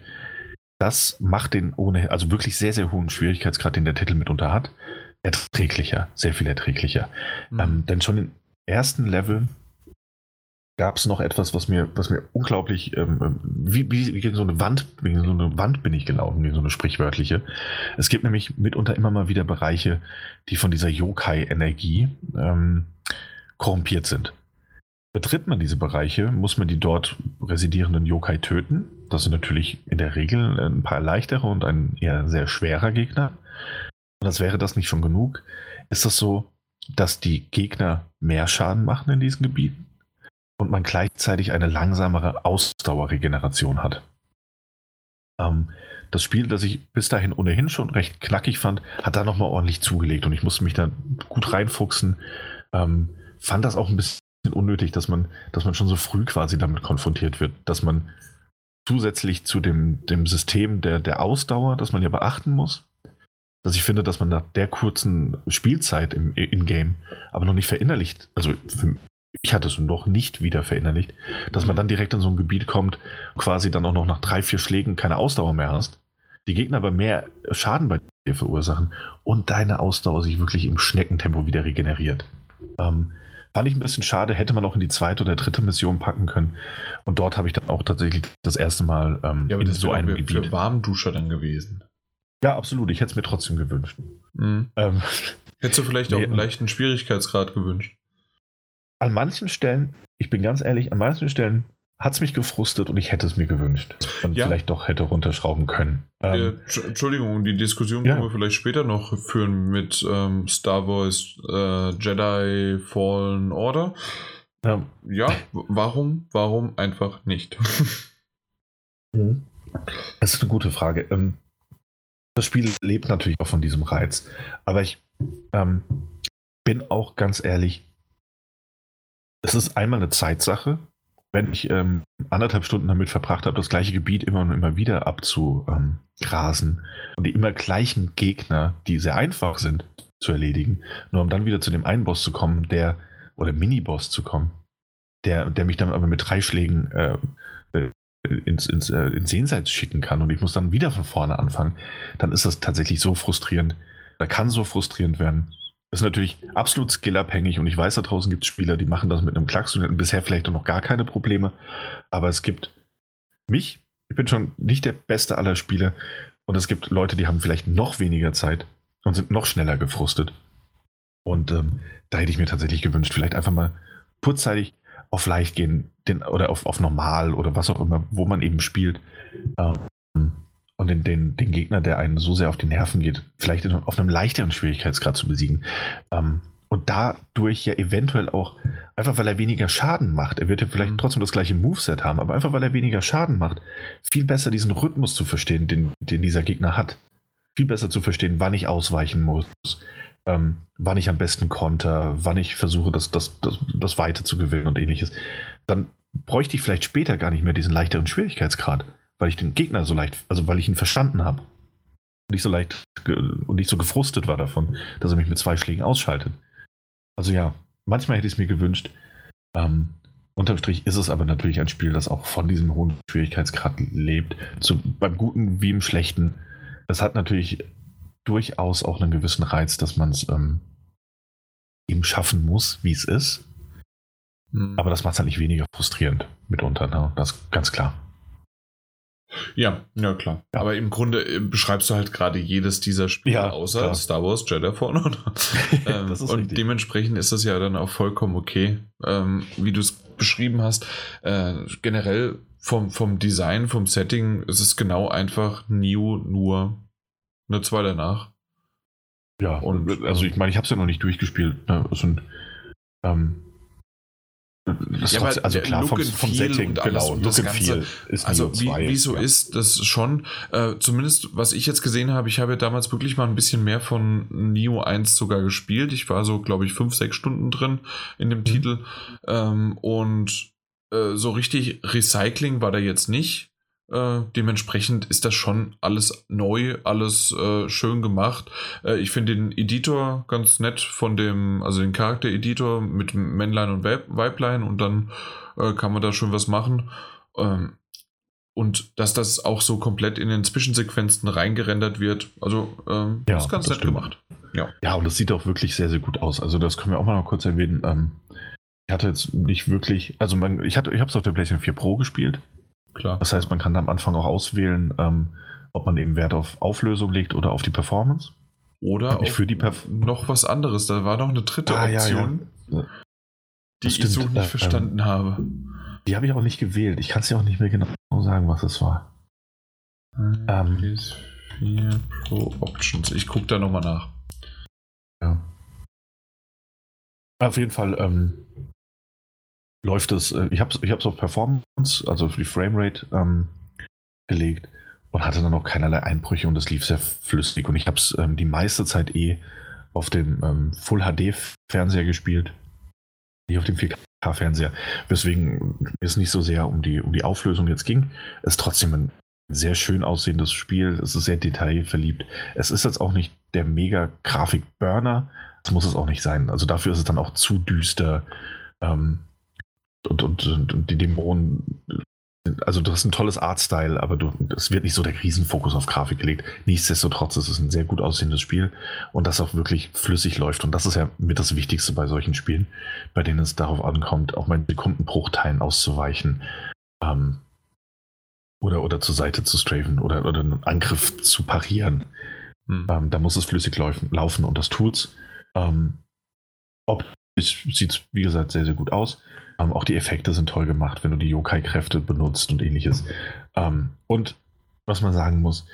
Das macht den ohne, also wirklich sehr, sehr hohen Schwierigkeitsgrad, den der Titel mitunter hat, erträglicher, sehr viel erträglicher. Mhm. Ähm, denn schon in ersten Level gab es noch etwas, was mir, was mir unglaublich, ähm, ähm, wie, wie, gegen so eine Wand, wie so eine Wand bin ich gelaufen, wie so eine sprichwörtliche. Es gibt nämlich mitunter immer mal wieder Bereiche, die von dieser Yokai-Energie ähm, korrumpiert sind. Betritt man diese Bereiche, muss man die dort residierenden Yokai töten. Das sind natürlich in der Regel ein paar leichtere und ein eher sehr schwerer Gegner. Und als wäre das nicht schon genug, ist das so, dass die Gegner mehr Schaden machen in diesen Gebieten und man gleichzeitig eine langsamere Ausdauerregeneration hat. Ähm, das Spiel, das ich bis dahin ohnehin schon recht knackig fand, hat da nochmal ordentlich zugelegt und ich musste mich da gut reinfuchsen. Ähm, fand das auch ein bisschen unnötig, dass man, dass man schon so früh quasi damit konfrontiert wird, dass man zusätzlich zu dem, dem System der, der Ausdauer, das man ja beachten muss, dass ich finde, dass man nach der kurzen Spielzeit im In-Game aber noch nicht verinnerlicht, also für, ich hatte es noch nicht wieder verinnerlicht, dass man dann direkt in so ein Gebiet kommt, quasi dann auch noch nach drei, vier Schlägen keine Ausdauer mehr hast, die Gegner aber mehr Schaden bei dir verursachen und deine Ausdauer sich wirklich im Schneckentempo wieder regeneriert. Ähm, fand ich ein bisschen schade, hätte man auch in die zweite oder dritte Mission packen können. Und dort habe ich dann auch tatsächlich das erste Mal ähm, ja, aber in das so einem Gebiet. Für Warmduscher dann gewesen. Ja, absolut. Ich hätte es mir trotzdem gewünscht. Mhm. Ähm, Hättest du vielleicht <laughs> nee, auch einen leichten Schwierigkeitsgrad gewünscht? An manchen Stellen, ich bin ganz ehrlich, an manchen Stellen hat es mich gefrustet und ich hätte es mir gewünscht. Und ja. vielleicht doch hätte runterschrauben können. Ähm, äh, Entschuldigung, die Diskussion ja. können wir vielleicht später noch führen mit ähm, Star Wars äh, Jedi Fallen Order. Ja. ja, warum? Warum einfach nicht? <laughs> Mhm. Das ist eine gute Frage. Ähm, das Spiel lebt natürlich auch von diesem Reiz. Aber ich ähm, bin auch ganz ehrlich, es ist einmal eine Zeitsache. Wenn ich ähm, anderthalb Stunden damit verbracht habe, das gleiche Gebiet immer und immer wieder abzugrasen und die immer gleichen Gegner, die sehr einfach sind, zu erledigen, nur um dann wieder zu dem einen Boss zu kommen, der, oder Mini-Boss zu kommen, der, der mich dann aber mit drei Schlägen äh, ins, ins, äh, ins Jenseits schicken kann und ich muss dann wieder von vorne anfangen, dann ist das tatsächlich so frustrierend. Da kann so frustrierend werden. Ist natürlich absolut skillabhängig und ich weiß, da draußen gibt es Spieler, die machen das mit einem Klacks und hatten bisher vielleicht noch gar keine Probleme. Aber es gibt mich, ich bin schon nicht der beste aller Spieler und es gibt Leute, die haben vielleicht noch weniger Zeit und sind noch schneller gefrustet. Und ähm, da hätte ich mir tatsächlich gewünscht, vielleicht einfach mal kurzzeitig auf leicht gehen den, oder auf, auf normal oder was auch immer, wo man eben spielt. Ähm, und den, den, den Gegner, der einen so sehr auf die Nerven geht, vielleicht in, auf einem leichteren Schwierigkeitsgrad zu besiegen. Ähm, und dadurch ja eventuell auch, einfach weil er weniger Schaden macht, er wird ja vielleicht mhm. trotzdem das gleiche Moveset haben, aber einfach weil er weniger Schaden macht, viel besser diesen Rhythmus zu verstehen, den, den dieser Gegner hat. Viel besser zu verstehen, wann ich ausweichen muss, ähm, wann ich am besten konter, wann ich versuche, das, das, das, das Weite zu gewinnen und ähnliches, dann bräuchte ich vielleicht später gar nicht mehr diesen leichteren Schwierigkeitsgrad, weil ich den Gegner so leicht, also weil ich ihn verstanden habe. Und nicht so leicht und nicht so gefrustet war davon, dass er mich mit zwei Schlägen ausschaltet. Also ja, manchmal hätte ich es mir gewünscht. Ähm, unterm Strich ist es aber natürlich ein Spiel, das auch von diesem hohen Schwierigkeitsgrad lebt. Zu, beim Guten wie im Schlechten. Es hat natürlich durchaus auch einen gewissen Reiz, dass man es ähm, eben schaffen muss, wie es ist. Mhm. Aber das macht es halt nicht weniger frustrierend mitunter, ne? das ist ganz klar. Ja, ja klar. Ja. Aber im Grunde äh, beschreibst du halt gerade jedes dieser Spiele ja, außer klar. Star Wars Jedi Fallen <laughs> ähm, und richtig. dementsprechend ist das ja dann auch vollkommen okay, ähm, wie du es beschrieben hast. Äh, generell vom, vom Design, vom Setting ist es genau einfach Neo nur eine zwei danach. Ja, und also ich meine, ich habe es ja noch nicht durchgespielt. Ne? Also, ähm, ja, trotzdem, also klar, vom, vom Setting, genau, Look and Feel ist Also wie, wie so ja. ist das schon, äh, zumindest was ich jetzt gesehen habe, ich habe ja damals wirklich mal ein bisschen mehr von Neo 1 sogar gespielt. Ich war so, glaube ich, fünf, sechs Stunden drin in dem mhm. Titel. Ähm, und äh, so richtig Recycling war da jetzt nicht. Äh, dementsprechend ist das schon alles neu, alles äh, schön gemacht. Äh, ich finde den Editor ganz nett von dem, also den Charakter-Editor mit Männlein und Weiblein und dann äh, kann man da schon was machen. Ähm, und dass das auch so komplett in den Zwischensequenzen reingerendert wird, also ähm, ja, ist ganz nett stimmt. gemacht. Ja. ja, und das sieht auch wirklich sehr, sehr gut aus. Also das können wir auch mal noch kurz erwähnen. Ähm, ich hatte jetzt nicht wirklich, also man, ich, hatte, ich habe es auf der PlayStation 4 Pro gespielt. Klar. Das heißt, man kann am Anfang auch auswählen, ähm, ob man eben Wert auf Auflösung legt oder auf die Performance. Oder ich für die Perf noch was anderes. Da war noch eine dritte ah, Option, ja, ja. die ich so nicht äh, verstanden ähm, habe. Die habe ich auch nicht gewählt. Ich kann es ja auch nicht mehr genau sagen, was es war. Ähm, PS4 Pro Options. Ich gucke da nochmal nach. Ja. Auf jeden Fall ähm, läuft es, äh, ich habe es ich auf Performance, also für die Framerate ähm, gelegt und hatte dann auch keinerlei Einbrüche und es lief sehr flüssig. Und ich habe es ähm, die meiste Zeit eh auf dem ähm, Full HD Fernseher gespielt, nicht auf dem 4K Fernseher, weswegen es nicht so sehr um die, um die Auflösung jetzt ging. Es ist trotzdem ein sehr schön aussehendes Spiel. Es ist sehr detailverliebt. Es ist jetzt auch nicht der mega Grafik-Burner. Das muss es auch nicht sein. Also dafür ist es dann auch zu düster. Ähm, und, und, und die Dämonen, also du hast ein tolles Artstyle, aber du, es wird nicht so der Riesenfokus auf Grafik gelegt. Nichtsdestotrotz ist es ein sehr gut aussehendes Spiel und das auch wirklich flüssig läuft. Und das ist ja mit das Wichtigste bei solchen Spielen, bei denen es darauf ankommt, auch mal in Sekundenbruchteilen auszuweichen. Ähm, oder, oder zur Seite zu strafen oder, oder einen Angriff zu parieren. Hm. Ähm, da muss es flüssig laufen, laufen und das tut's. Ähm, sieht es, wie gesagt, sehr, sehr gut aus. Ähm, auch die Effekte sind toll gemacht, wenn du die Yokai-Kräfte benutzt und ähnliches. Ähm, und was man sagen muss,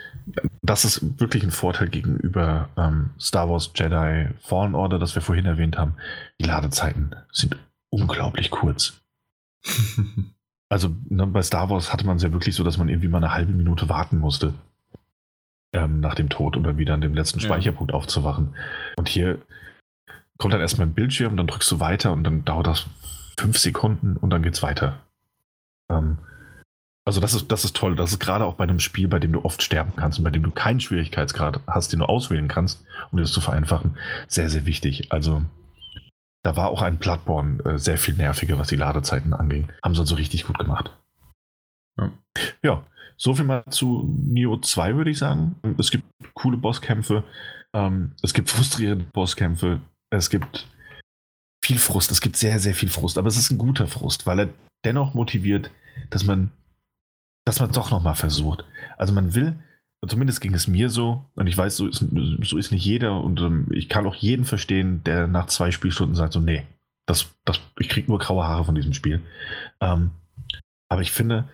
das ist wirklich ein Vorteil gegenüber ähm, Star Wars Jedi Fallen Order, das wir vorhin erwähnt haben. Die Ladezeiten sind unglaublich kurz. <laughs> also ne, bei Star Wars hatte man es ja wirklich so, dass man irgendwie mal eine halbe Minute warten musste ähm, nach dem Tod oder wieder an dem letzten Speicherpunkt ja. aufzuwachen. Und hier kommt dann erstmal ein Bildschirm, dann drückst du weiter und dann dauert das fünf Sekunden und dann geht's weiter. Ähm, also das ist, das ist toll. Das ist gerade auch bei einem Spiel, bei dem du oft sterben kannst und bei dem du keinen Schwierigkeitsgrad hast, den du auswählen kannst, um das zu vereinfachen, sehr, sehr wichtig. Also da war auch ein Bloodborne äh, sehr viel nerviger, was die Ladezeiten anging. Haben sie also richtig gut gemacht. Ja. ja, so viel mal zu Neo 2, würde ich sagen. Es gibt coole Bosskämpfe. Ähm, es gibt frustrierende Bosskämpfe. Es gibt viel Frust. Es gibt sehr, sehr viel Frust, aber es ist ein guter Frust, weil er dennoch motiviert, dass man, dass man doch nochmal versucht. Also man will, zumindest ging es mir so, und ich weiß, so ist, so ist nicht jeder, und ähm, ich kann auch jeden verstehen, der nach zwei Spielstunden sagt, so, nee, das, das, ich kriege nur graue Haare von diesem Spiel. Ähm, aber ich finde,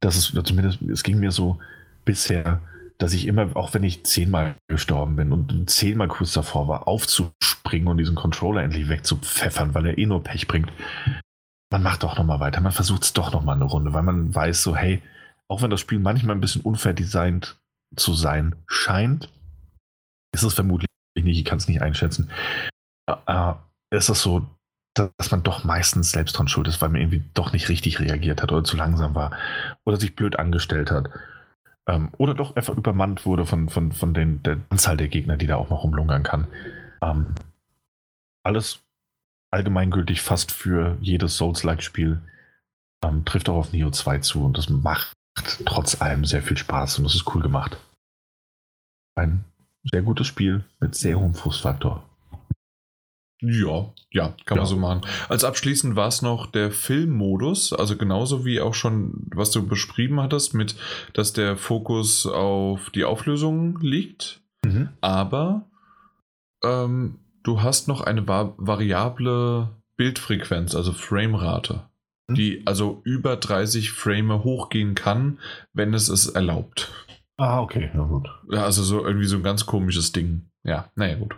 dass es, zumindest, es ging mir so bisher, dass ich immer, auch wenn ich zehnmal gestorben bin und zehnmal kurz davor war, aufzuspringen und diesen Controller endlich wegzupfeffern, weil er eh nur Pech bringt, man macht doch nochmal weiter. Man versucht es doch nochmal eine Runde, weil man weiß so, hey, auch wenn das Spiel manchmal ein bisschen unfair designt zu sein scheint, ist es vermutlich ich nicht, ich kann es nicht einschätzen. Äh, ist es so, dass man doch meistens selbst dran schuld ist, weil man irgendwie doch nicht richtig reagiert hat oder zu langsam war oder sich blöd angestellt hat. Ähm, oder doch einfach übermannt wurde von, von, von den, der Anzahl der Gegner, die da auch mal rumlungern kann. Ähm, alles allgemeingültig fast für jedes Souls-like-Spiel ähm, trifft auch auf Neo 2 zu und das macht trotz allem sehr viel Spaß und das ist cool gemacht. Ein sehr gutes Spiel mit sehr hohem Frustfaktor. Ja, ja, kann ja. man so machen. Als abschließend war es noch der Filmmodus, also genauso wie auch schon, was du beschrieben hattest, mit, dass der Fokus auf die Auflösung liegt, mhm. aber ähm, du hast noch eine va variable Bildfrequenz, also Framerate, mhm. die also über 30 Frame hochgehen kann, wenn es es erlaubt. Ah, okay, na gut. Ja, also so irgendwie so ein ganz komisches Ding. Ja, naja, gut.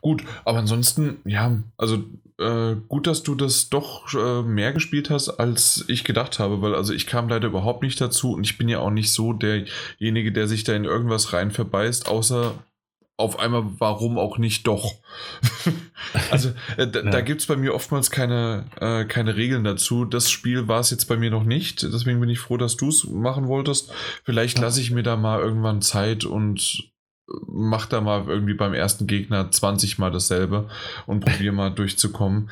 Gut, aber ansonsten, ja, also äh, gut, dass du das doch äh, mehr gespielt hast, als ich gedacht habe, weil also ich kam leider überhaupt nicht dazu und ich bin ja auch nicht so derjenige, der sich da in irgendwas rein verbeißt, außer auf einmal, warum auch nicht doch. <laughs> also äh, da, ja. da gibt es bei mir oftmals keine, äh, keine Regeln dazu. Das Spiel war es jetzt bei mir noch nicht, deswegen bin ich froh, dass du es machen wolltest. Vielleicht lasse ich mir da mal irgendwann Zeit und mach da mal irgendwie beim ersten Gegner 20 Mal dasselbe und probiere mal durchzukommen.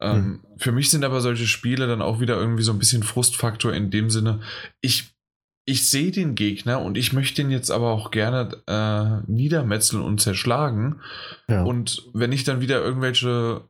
Ähm, hm. Für mich sind aber solche Spiele dann auch wieder irgendwie so ein bisschen Frustfaktor in dem Sinne, ich, ich sehe den Gegner und ich möchte ihn jetzt aber auch gerne äh, niedermetzeln und zerschlagen. Ja. Und wenn ich dann wieder irgendwelche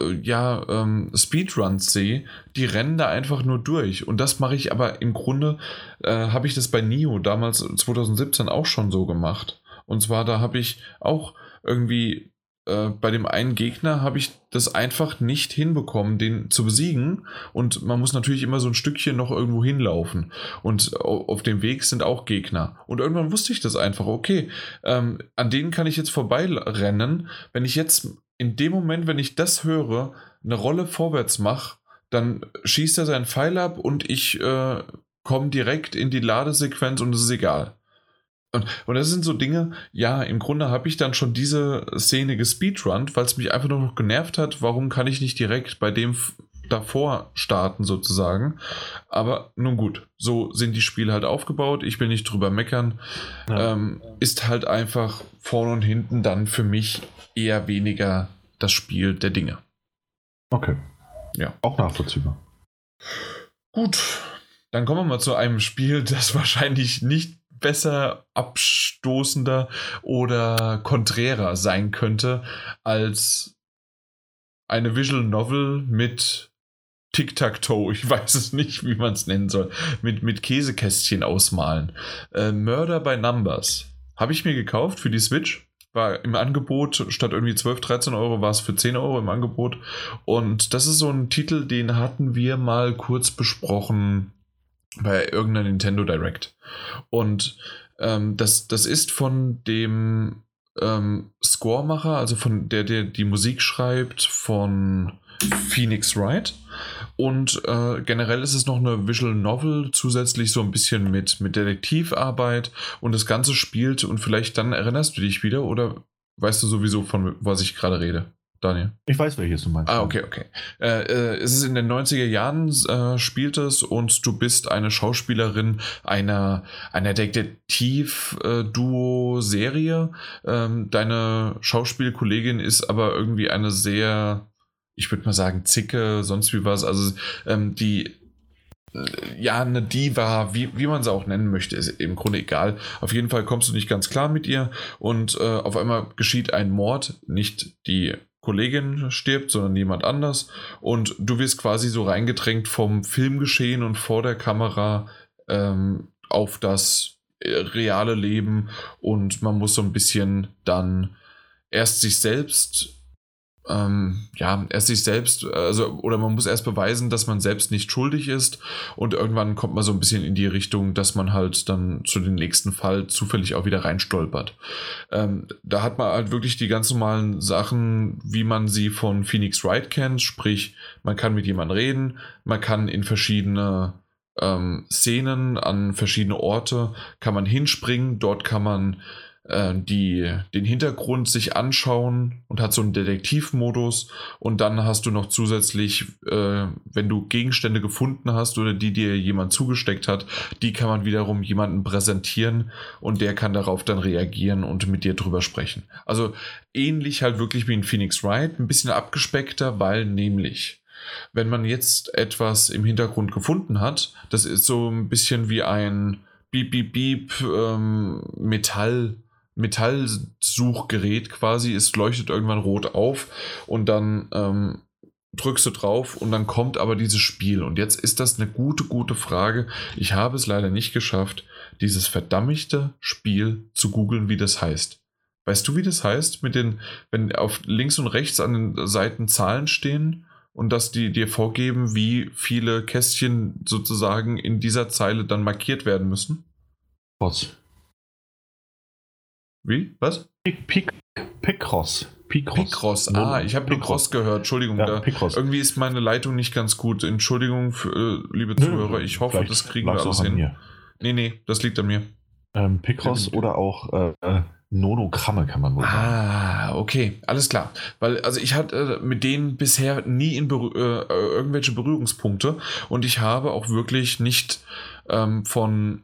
äh, ja, ähm, Speedruns sehe, die rennen da einfach nur durch. Und das mache ich aber im Grunde, äh, habe ich das bei Nio damals 2017 auch schon so gemacht. Und zwar, da habe ich auch irgendwie äh, bei dem einen Gegner habe ich das einfach nicht hinbekommen, den zu besiegen. Und man muss natürlich immer so ein Stückchen noch irgendwo hinlaufen. Und auf dem Weg sind auch Gegner. Und irgendwann wusste ich das einfach, okay, ähm, an denen kann ich jetzt vorbeirennen. Wenn ich jetzt in dem Moment, wenn ich das höre, eine Rolle vorwärts mache, dann schießt er seinen Pfeil ab und ich äh, komme direkt in die Ladesequenz und es ist egal. Und, und das sind so Dinge, ja, im Grunde habe ich dann schon diese Szene gespeedrunnt, weil es mich einfach nur noch genervt hat, warum kann ich nicht direkt bei dem davor starten sozusagen. Aber nun gut, so sind die Spiele halt aufgebaut. Ich will nicht drüber meckern. Ja. Ähm, ist halt einfach vorne und hinten dann für mich eher weniger das Spiel der Dinge. Okay. Ja. Auch nachvollziehbar. Gut. Dann kommen wir mal zu einem Spiel, das wahrscheinlich nicht besser abstoßender oder konträrer sein könnte als eine Visual Novel mit Tic-Tac-Toe, ich <laughs> weiß es nicht, wie man es nennen soll, mit, mit Käsekästchen ausmalen. Äh, Murder by Numbers habe ich mir gekauft für die Switch. War im Angebot, statt irgendwie 12, 13 Euro war es für 10 Euro im Angebot. Und das ist so ein Titel, den hatten wir mal kurz besprochen bei irgendeiner Nintendo Direct. Und ähm, das, das ist von dem ähm, Scoremacher, also von der, der die Musik schreibt, von Phoenix Wright. Und äh, generell ist es noch eine Visual Novel, zusätzlich so ein bisschen mit, mit Detektivarbeit. Und das Ganze spielt, und vielleicht dann erinnerst du dich wieder, oder weißt du sowieso, von was ich gerade rede? Daniel? Ich weiß, welches du meinst. Ah, okay, okay. Äh, äh, es ist in den 90er Jahren äh, spielt es und du bist eine Schauspielerin einer, einer Detektiv-Duo-Serie. Ähm, deine Schauspielkollegin ist aber irgendwie eine sehr, ich würde mal sagen, zicke, sonst wie was. Also ähm, die ja, eine Diva, wie, wie man sie auch nennen möchte, ist im Grunde egal. Auf jeden Fall kommst du nicht ganz klar mit ihr und äh, auf einmal geschieht ein Mord, nicht die Kollegin stirbt, sondern jemand anders. Und du wirst quasi so reingedrängt vom Filmgeschehen und vor der Kamera ähm, auf das äh, reale Leben. Und man muss so ein bisschen dann erst sich selbst ähm, ja, erst sich selbst, also, oder man muss erst beweisen, dass man selbst nicht schuldig ist und irgendwann kommt man so ein bisschen in die Richtung, dass man halt dann zu dem nächsten Fall zufällig auch wieder reinstolpert. Ähm, da hat man halt wirklich die ganz normalen Sachen, wie man sie von Phoenix Wright kennt, sprich, man kann mit jemandem reden, man kann in verschiedene ähm, Szenen an verschiedene Orte, kann man hinspringen, dort kann man äh, die, den Hintergrund sich anschauen und hat so einen Detektivmodus. Und dann hast du noch zusätzlich, äh, wenn du Gegenstände gefunden hast oder die dir jemand zugesteckt hat, die kann man wiederum jemandem präsentieren und der kann darauf dann reagieren und mit dir drüber sprechen. Also ähnlich halt wirklich wie in Phoenix Wright, ein bisschen abgespeckter, weil nämlich wenn man jetzt etwas im Hintergrund gefunden hat, das ist so ein bisschen wie ein Beep, Beep, Beep ähm, Metall, Metallsuchgerät quasi. Es leuchtet irgendwann rot auf und dann ähm, drückst du drauf und dann kommt aber dieses Spiel. Und jetzt ist das eine gute, gute Frage. Ich habe es leider nicht geschafft, dieses verdammte Spiel zu googeln, wie das heißt. Weißt du, wie das heißt? Mit den, wenn auf links und rechts an den Seiten Zahlen stehen und dass die dir vorgeben, wie viele Kästchen sozusagen in dieser Zeile dann markiert werden müssen? Was? Wie? Was? Picross. Picross. Picross. Ah, ich habe nur Cross gehört. Entschuldigung. Ja, irgendwie ist meine Leitung nicht ganz gut. Entschuldigung, für, äh, liebe Zuhörer. Ich hoffe, das kriegen wir alles hin. Mir. Nee, nee, das liegt an mir. Ähm, Picross oder auch äh, Nonogramme kann man wohl sagen. Ah, okay, alles klar. Weil, also ich hatte äh, mit denen bisher nie in Berü äh, irgendwelche Berührungspunkte und ich habe auch wirklich nicht ähm, von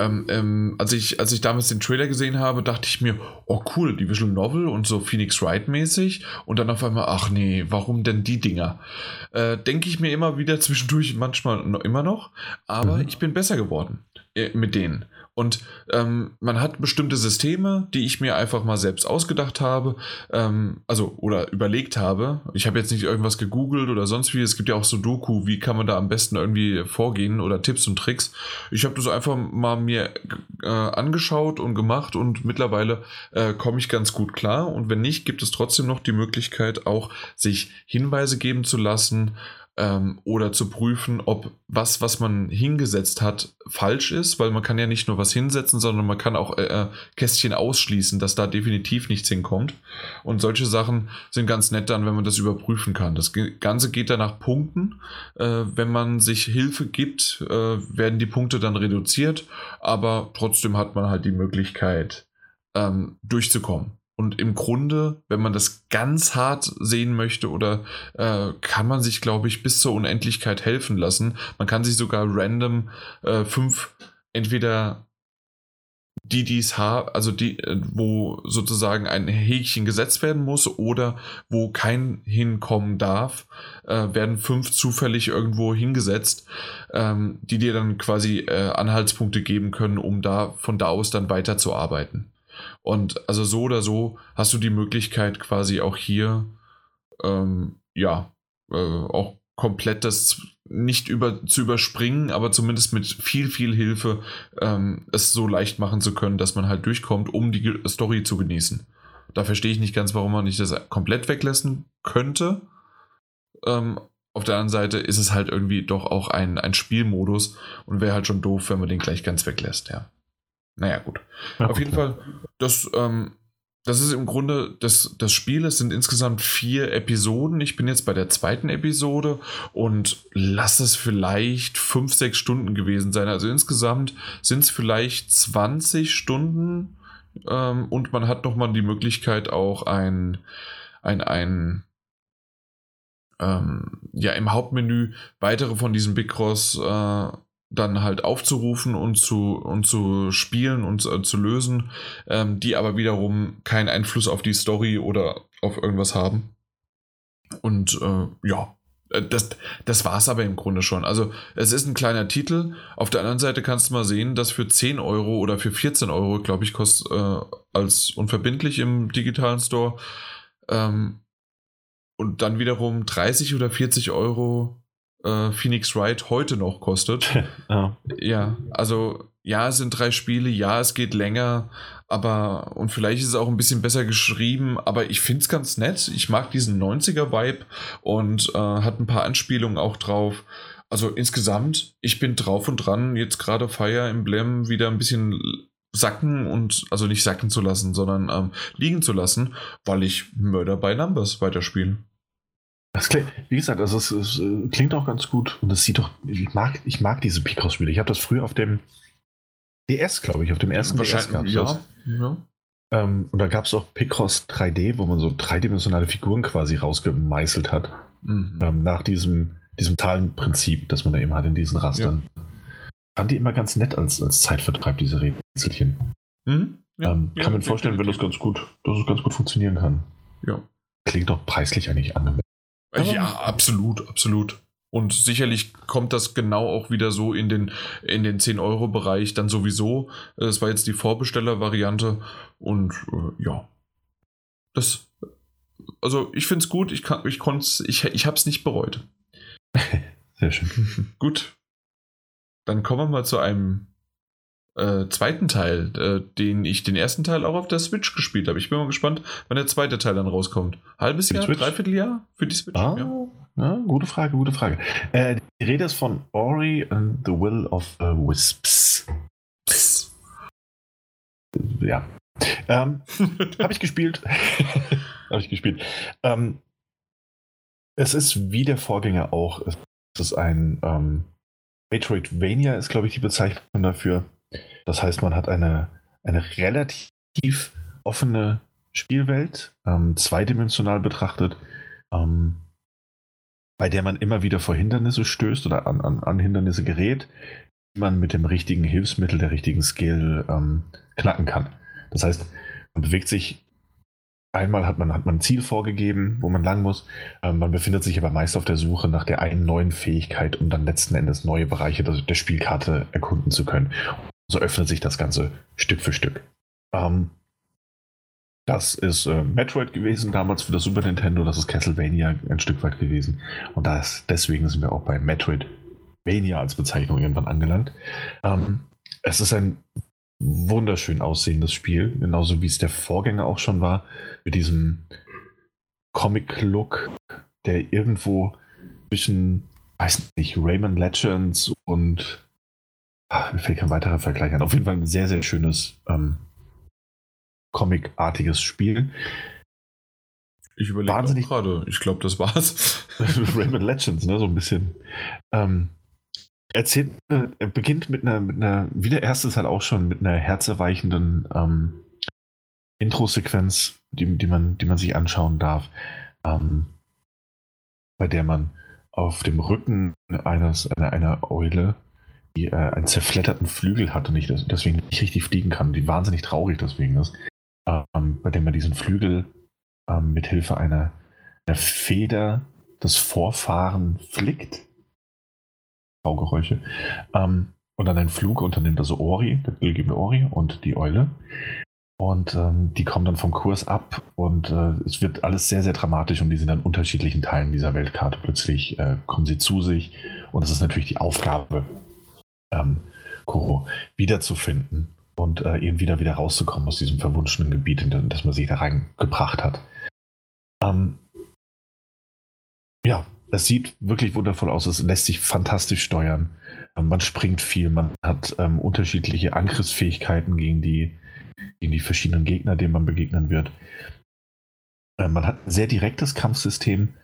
ähm, ähm, als, ich, als ich damals den Trailer gesehen habe, dachte ich mir, oh cool, die Visual Novel und so Phoenix Wright mäßig. Und dann auf einmal, ach nee, warum denn die Dinger? Äh, Denke ich mir immer wieder zwischendurch, manchmal noch, immer noch. Aber mhm. ich bin besser geworden äh, mit denen. Und ähm, man hat bestimmte Systeme, die ich mir einfach mal selbst ausgedacht habe, ähm, also oder überlegt habe. Ich habe jetzt nicht irgendwas gegoogelt oder sonst wie. Es gibt ja auch so Doku, wie kann man da am besten irgendwie vorgehen oder Tipps und Tricks. Ich habe das einfach mal mir äh, angeschaut und gemacht und mittlerweile äh, komme ich ganz gut klar. Und wenn nicht, gibt es trotzdem noch die Möglichkeit, auch sich Hinweise geben zu lassen ähm, oder zu prüfen, ob was, was man hingesetzt hat, falsch ist, weil man kann ja nicht nur was hinsetzen, sondern man kann auch äh, äh, Kästchen ausschließen, dass da definitiv nichts hinkommt. Und solche Sachen sind ganz nett dann, wenn man das überprüfen kann. Das Ganze geht dann nach Punkten. Äh, wenn man sich Hilfe gibt, äh, werden die Punkte dann reduziert, aber trotzdem hat man halt die Möglichkeit, ähm, durchzukommen. Und im Grunde, wenn man das ganz hart sehen möchte, oder äh, kann man sich, glaube ich, bis zur Unendlichkeit helfen lassen. Man kann sich sogar random äh, fünf, entweder die, die es haben, also die, äh, wo sozusagen ein Häkchen gesetzt werden muss oder wo kein hinkommen darf, äh, werden fünf zufällig irgendwo hingesetzt, ähm, die dir dann quasi äh, Anhaltspunkte geben können, um da von da aus dann weiterzuarbeiten. Und also so oder so hast du die Möglichkeit quasi auch hier, ähm, ja, äh, auch komplett das nicht über, zu überspringen, aber zumindest mit viel, viel Hilfe ähm, es so leicht machen zu können, dass man halt durchkommt, um die Story zu genießen. Da verstehe ich nicht ganz, warum man nicht das komplett weglassen könnte. Ähm, auf der anderen Seite ist es halt irgendwie doch auch ein, ein Spielmodus und wäre halt schon doof, wenn man den gleich ganz weglässt, ja. Naja, gut. Ja, Auf jeden Fall, das, ähm, das ist im Grunde das, das Spiel. Es sind insgesamt vier Episoden. Ich bin jetzt bei der zweiten Episode und lass es vielleicht fünf, sechs Stunden gewesen sein. Also insgesamt sind es vielleicht 20 Stunden ähm, und man hat nochmal die Möglichkeit, auch ein, ein, ein ähm, ja, im Hauptmenü weitere von diesen Big Cross äh, dann halt aufzurufen und zu, und zu spielen und äh, zu lösen, ähm, die aber wiederum keinen Einfluss auf die Story oder auf irgendwas haben. Und äh, ja, äh, das, das war es aber im Grunde schon. Also es ist ein kleiner Titel. Auf der anderen Seite kannst du mal sehen, dass für 10 Euro oder für 14 Euro, glaube ich, kostet äh, als unverbindlich im digitalen Store. Ähm, und dann wiederum 30 oder 40 Euro äh, Phoenix Wright heute noch kostet. <laughs> ja. ja, also ja, es sind drei Spiele, ja, es geht länger, aber und vielleicht ist es auch ein bisschen besser geschrieben, aber ich finde es ganz nett. Ich mag diesen 90er-Vibe und äh, hat ein paar Anspielungen auch drauf. Also insgesamt, ich bin drauf und dran, jetzt gerade Fire Emblem wieder ein bisschen sacken und, also nicht sacken zu lassen, sondern ähm, liegen zu lassen, weil ich Murder by Numbers weiterspiele. Das klingt, wie gesagt, also es, es, äh, klingt auch ganz gut und es sieht doch, ich mag, ich mag diese Picross-Spiele. Ich habe das früher auf dem, DS, glaube ich, auf dem ersten DS gab es ja. ja. Ähm, und da gab es auch Picross 3D, wo man so dreidimensionale Figuren quasi rausgemeißelt hat. Mhm. Ähm, nach diesem, diesem Zahlenprinzip, das man da eben hat in diesen Rastern. Ja. Fand die immer ganz nett als, als Zeitvertreib, diese Rätselchen. Mhm. Ja, ähm, kann man vorstellen, wenn das ganz gut, dass es ganz gut funktionieren kann. Ja. Klingt doch preislich eigentlich angemessen. Ja, absolut, absolut. Und sicherlich kommt das genau auch wieder so in den, in den 10-Euro-Bereich dann sowieso. Das war jetzt die Vorbesteller-Variante. Und äh, ja, das. Also ich finde es gut, ich, kann, ich, ich, ich habe es nicht bereut. <laughs> Sehr schön. gut. Dann kommen wir mal zu einem äh, zweiten Teil, äh, den ich den ersten Teil auch auf der Switch gespielt habe. Ich bin mal gespannt, wann der zweite Teil dann rauskommt. Halbes Jahr, Switch? Dreivierteljahr für die Switch? Ah, ja. ja. gute Frage, gute Frage. Äh, die Rede ist von Ori and the Will of uh, Wisps. Psst. Ja. Ähm, <laughs> habe ich gespielt. <laughs> habe ich gespielt. Ähm, es ist wie der Vorgänger auch. Es ist ein ähm, Metroidvania, ist glaube ich die Bezeichnung dafür. Das heißt, man hat eine, eine relativ offene Spielwelt, ähm, zweidimensional betrachtet, ähm, bei der man immer wieder vor Hindernisse stößt oder an, an, an, Hindernisse gerät, die man mit dem richtigen Hilfsmittel, der richtigen Skill ähm, knacken kann. Das heißt, man bewegt sich Einmal hat man, hat man ein Ziel vorgegeben, wo man lang muss. Ähm, man befindet sich aber meist auf der Suche nach der einen neuen Fähigkeit, um dann letzten Endes neue Bereiche der, der Spielkarte erkunden zu können. So öffnet sich das Ganze Stück für Stück. Ähm, das ist äh, Metroid gewesen damals für das Super Nintendo, das ist Castlevania ein Stück weit gewesen. Und das, deswegen sind wir auch bei Metroidvania als Bezeichnung irgendwann angelangt. Ähm, es ist ein wunderschön aussehendes Spiel, genauso wie es der Vorgänger auch schon war, mit diesem Comic-Look, der irgendwo zwischen, weiß nicht, Rayman Legends und ach, mir fällt kein weiterer Vergleich an. Auf jeden Fall ein sehr, sehr schönes ähm, Comic-artiges Spiel. Ich überlege gerade, ich glaube, das war's. <laughs> Rayman Legends, ne, so ein bisschen. Ähm, erzählt, äh, beginnt mit einer, mit einer, wie der erste Teil auch schon, mit einer herzerweichenden ähm, Intro-Sequenz, die, die, man, die man sich anschauen darf, ähm, bei der man auf dem Rücken eines, einer, einer Eule, die äh, einen zerfledderten Flügel hat und nicht, deswegen nicht richtig fliegen kann, die wahnsinnig traurig deswegen ist, ähm, bei der man diesen Flügel ähm, mit Hilfe einer, einer Feder das Vorfahren flickt Baugeräusche. Ähm, und dann ein Flug unternimmt also Ori, der bildgebende Ori und die Eule. Und ähm, die kommen dann vom Kurs ab und äh, es wird alles sehr, sehr dramatisch und die sind an unterschiedlichen Teilen dieser Weltkarte. Plötzlich äh, kommen sie zu sich und es ist natürlich die Aufgabe, ähm, Koro wiederzufinden und äh, eben wieder wieder rauszukommen aus diesem verwunschenen Gebiet, in das man sich da reingebracht hat. Ähm, ja, es sieht wirklich wundervoll aus. Es lässt sich fantastisch steuern. Ähm, man springt viel, man hat ähm, unterschiedliche Angriffsfähigkeiten gegen die, gegen die verschiedenen Gegner, denen man begegnen wird. Ähm, man hat ein sehr direktes Kampfsystem.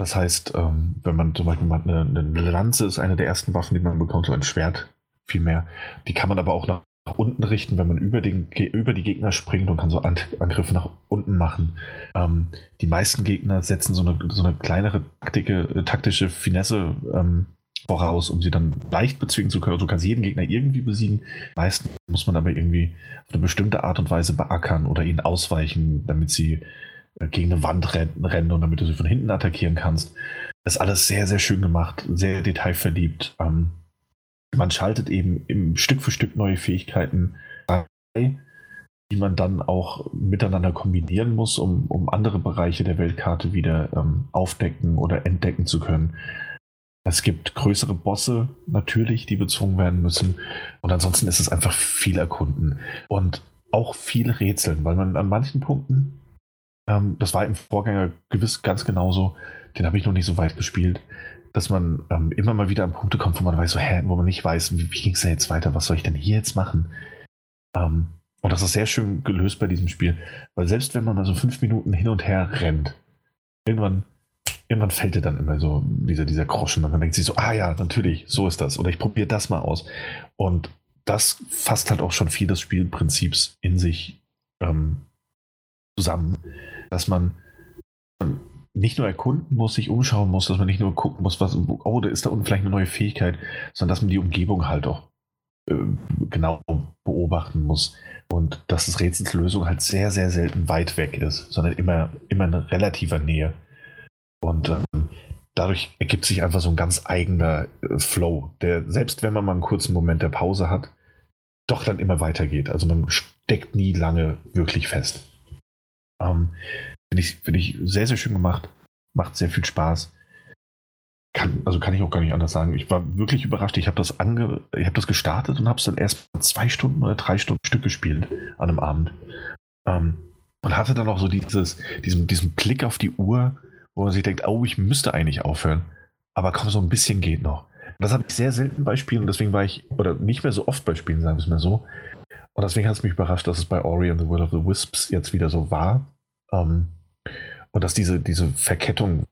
Das heißt, ähm, wenn man zum Beispiel eine, eine Lanze ist eine der ersten Waffen, die man bekommt, so ein Schwert vielmehr. Die kann man aber auch nach unten richten, wenn man über, den, über die Gegner springt und kann so Angriffe nach unten machen. Ähm, die meisten Gegner setzen so eine, so eine kleinere taktike, äh, taktische Finesse ähm, voraus, um sie dann leicht bezwingen zu können. Du kannst jeden Gegner irgendwie besiegen. Meistens muss man aber irgendwie auf eine bestimmte Art und Weise beackern oder ihnen ausweichen, damit sie gegen eine Wand rennen und damit du sie von hinten attackieren kannst. Das ist alles sehr, sehr schön gemacht, sehr detailverliebt. Ähm, man schaltet eben im Stück für Stück neue Fähigkeiten frei, die man dann auch miteinander kombinieren muss, um, um andere Bereiche der Weltkarte wieder ähm, aufdecken oder entdecken zu können. Es gibt größere Bosse natürlich, die bezwungen werden müssen. Und ansonsten ist es einfach viel erkunden und auch viel rätseln, weil man an manchen Punkten, ähm, das war im Vorgänger gewiss ganz genauso, den habe ich noch nicht so weit gespielt, dass man ähm, immer mal wieder an Punkte kommt, wo man weiß, so, hä, wo man nicht weiß, wie, wie ging es denn jetzt weiter, was soll ich denn hier jetzt machen? Ähm, und das ist sehr schön gelöst bei diesem Spiel, weil selbst wenn man mal so fünf Minuten hin und her rennt, irgendwann, irgendwann fällt dir dann immer so dieser, dieser Groschen und man denkt sich so, ah ja, natürlich, so ist das. Oder ich probiere das mal aus. Und das fasst halt auch schon viel des Spielprinzips in sich ähm, zusammen, dass man nicht nur erkunden muss, sich umschauen muss, dass man nicht nur gucken muss, was, oh, da ist da unten vielleicht eine neue Fähigkeit, sondern dass man die Umgebung halt auch äh, genau beobachten muss. Und dass das Rätsels Lösung halt sehr, sehr selten weit weg ist, sondern immer, immer in relativer Nähe. Und ähm, dadurch ergibt sich einfach so ein ganz eigener äh, Flow, der selbst wenn man mal einen kurzen Moment der Pause hat, doch dann immer weitergeht. Also man steckt nie lange wirklich fest. Ähm, Finde ich, find ich sehr, sehr schön gemacht. Macht sehr viel Spaß. Kann, also kann ich auch gar nicht anders sagen. Ich war wirklich überrascht. Ich habe das, hab das gestartet und habe es dann erst zwei Stunden oder drei Stunden Stück gespielt an einem Abend. Ähm, und hatte dann auch so dieses, diesen, diesen Blick auf die Uhr, wo man sich denkt, oh, ich müsste eigentlich aufhören. Aber komm, so ein bisschen geht noch. Das habe ich sehr selten bei Spielen und deswegen war ich, oder nicht mehr so oft bei Spielen, sagen wir es mal so. Und deswegen hat es mich überrascht, dass es bei Ori and the World of the Wisps jetzt wieder so war. Ähm, und dass diese, diese Verkettung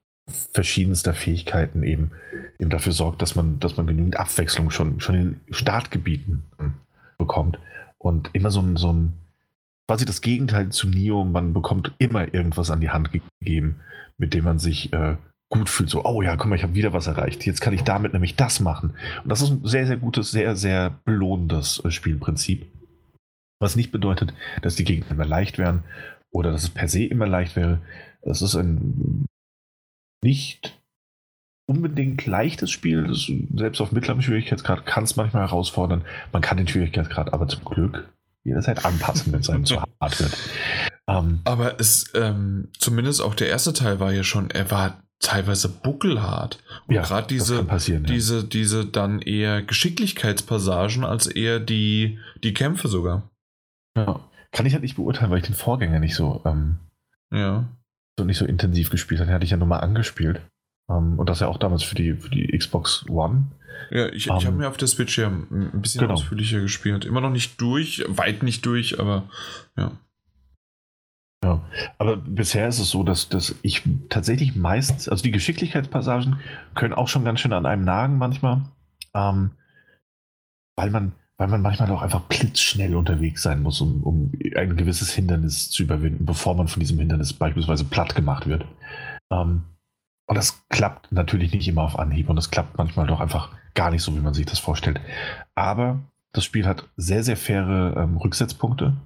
verschiedenster Fähigkeiten eben, eben dafür sorgt, dass man, dass man genügend Abwechslung schon, schon in Startgebieten hm, bekommt. Und immer so ein, so ein, quasi das Gegenteil zu Nio, man bekommt immer irgendwas an die Hand gegeben, mit dem man sich äh, gut fühlt. So, oh ja, guck mal, ich habe wieder was erreicht. Jetzt kann ich damit nämlich das machen. Und das ist ein sehr, sehr gutes, sehr, sehr belohnendes äh, Spielprinzip. Was nicht bedeutet, dass die Gegner immer leicht wären oder dass es per se immer leicht wäre. Es ist ein nicht unbedingt leichtes Spiel. Das, selbst auf mittlerem Schwierigkeitsgrad kann es manchmal herausfordern. Man kann den Schwierigkeitsgrad aber zum Glück jederzeit anpassen, wenn es einem zu <laughs> hart wird. Ähm, aber es, ähm, zumindest auch der erste Teil war ja schon, er war teilweise buckelhart. Und ja, gerade diese, diese, ja. diese dann eher Geschicklichkeitspassagen als eher die, die Kämpfe sogar. Ja, kann ich halt nicht beurteilen, weil ich den Vorgänger nicht so, ähm, ja. so nicht so intensiv gespielt habe. Den hatte ich ja nur mal angespielt. Um, und das ja auch damals für die, für die Xbox One. Ja, ich, um, ich habe mir auf der Switch ja ein bisschen genau. ausführlicher gespielt. Immer noch nicht durch, weit nicht durch, aber ja. Ja, aber bisher ist es so, dass, dass ich tatsächlich meist, also die Geschicklichkeitspassagen können auch schon ganz schön an einem nagen manchmal, ähm, weil man, weil man manchmal auch einfach blitzschnell unterwegs sein muss, um, um ein gewisses Hindernis zu überwinden, bevor man von diesem Hindernis beispielsweise platt gemacht wird. Ähm, und das klappt natürlich nicht immer auf Anhieb und das klappt manchmal doch einfach gar nicht so, wie man sich das vorstellt. Aber das Spiel hat sehr, sehr faire ähm, Rücksetzpunkte.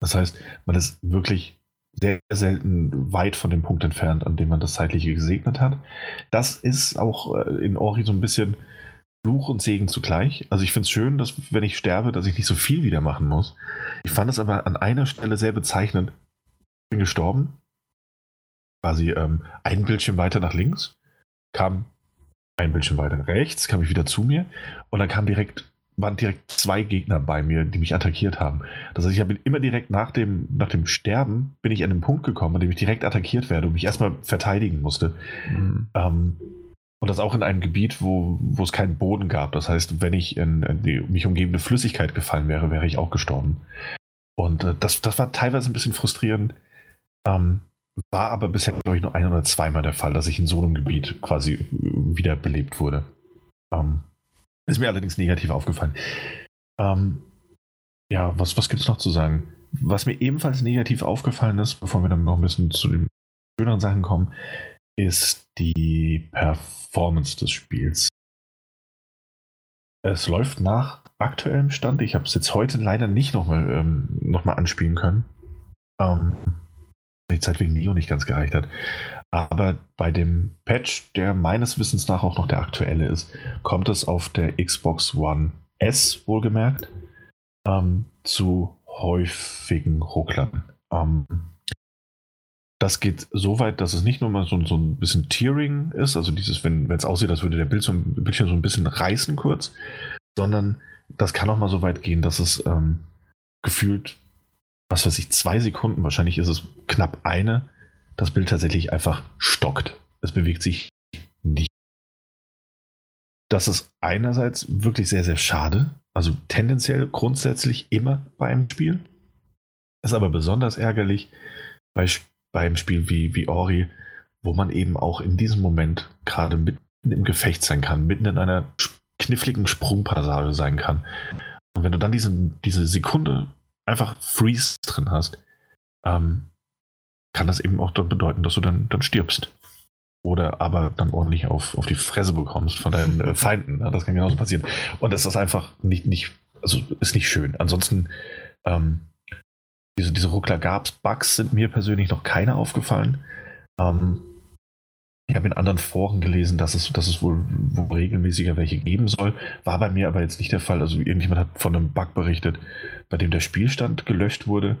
Das heißt, man ist wirklich sehr selten weit von dem Punkt entfernt, an dem man das Zeitliche gesegnet hat. Das ist auch äh, in Ori so ein bisschen Fluch und Segen zugleich. Also ich finde es schön, dass wenn ich sterbe, dass ich nicht so viel wieder machen muss. Ich fand es aber an einer Stelle sehr bezeichnend. Ich bin gestorben. Quasi ähm, ein Bildschirm weiter nach links, kam ein Bildschirm weiter nach rechts, kam ich wieder zu mir und dann kam direkt waren direkt zwei Gegner bei mir, die mich attackiert haben. Das heißt, ich habe immer direkt nach dem, nach dem Sterben bin ich an den Punkt gekommen, an dem ich direkt attackiert werde und mich erstmal verteidigen musste. Mhm. Ähm, und das auch in einem Gebiet, wo, wo es keinen Boden gab. Das heißt, wenn ich in, in die mich umgebende Flüssigkeit gefallen wäre, wäre ich auch gestorben. Und äh, das, das war teilweise ein bisschen frustrierend. Ähm, war aber bisher, glaube ich, nur ein oder zweimal der Fall, dass ich in so einem Gebiet quasi wiederbelebt wurde. Ähm, ist mir allerdings negativ aufgefallen. Ähm, ja, was, was gibt es noch zu sagen? Was mir ebenfalls negativ aufgefallen ist, bevor wir dann noch ein bisschen zu den schöneren Sachen kommen, ist die Performance des Spiels. Es läuft nach aktuellem Stand. Ich habe es jetzt heute leider nicht nochmal ähm, noch anspielen können. Ähm, die Zeit wegen Neo nicht ganz gereicht hat. Aber bei dem Patch, der meines Wissens nach auch noch der aktuelle ist, kommt es auf der Xbox One S wohlgemerkt ähm, zu häufigen Rucklern. Ähm, das geht so weit, dass es nicht nur mal so, so ein bisschen Tearing ist, also dieses, wenn es aussieht, als würde der Bild so, Bildschirm so ein bisschen reißen kurz, sondern das kann auch mal so weit gehen, dass es ähm, gefühlt, was weiß ich, zwei Sekunden, wahrscheinlich ist es knapp eine, das Bild tatsächlich einfach stockt. Es bewegt sich nicht. Das ist einerseits wirklich sehr, sehr schade. Also tendenziell grundsätzlich immer bei einem Spiel. Ist aber besonders ärgerlich bei, beim Spiel wie, wie Ori, wo man eben auch in diesem Moment gerade mitten im Gefecht sein kann, mitten in einer kniffligen Sprungpassage sein kann. wenn du dann diese, diese Sekunde einfach Freeze drin hast, ähm, kann das eben auch dann bedeuten, dass du dann, dann stirbst. Oder aber dann ordentlich auf, auf die Fresse bekommst von deinen äh, <laughs> Feinden. Ja, das kann genauso passieren. Und das ist einfach nicht, nicht, also ist nicht schön. Ansonsten, ähm, diese, diese Ruckler gab's. Bugs sind mir persönlich noch keine aufgefallen. Ähm, ich habe in anderen Foren gelesen, dass es, dass es wohl, wohl regelmäßiger welche geben soll. War bei mir aber jetzt nicht der Fall. Also irgendjemand hat von einem Bug berichtet, bei dem der Spielstand gelöscht wurde.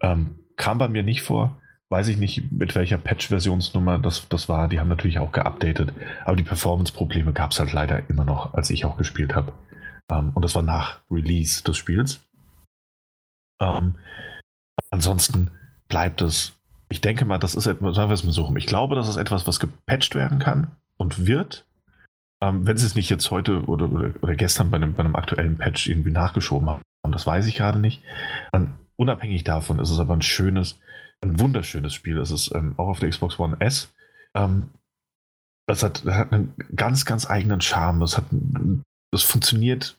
Ähm, kam bei mir nicht vor. Weiß ich nicht, mit welcher Patch-Versionsnummer das, das war. Die haben natürlich auch geupdatet. Aber die Performance-Probleme gab es halt leider immer noch, als ich auch gespielt habe. Ähm, und das war nach Release des Spiels. Ähm, ansonsten bleibt es ich denke mal, das ist etwas, sagen wir es mal so. Ich glaube, das ist etwas, was gepatcht werden kann und wird. Ähm, wenn sie es nicht jetzt heute oder, oder, oder gestern bei einem, bei einem, aktuellen Patch irgendwie nachgeschoben haben, das weiß ich gerade nicht. Und unabhängig davon ist es aber ein schönes, ein wunderschönes Spiel. Es ist ähm, auch auf der Xbox One S. Ähm, das hat, hat einen ganz, ganz eigenen Charme. Es hat, es funktioniert,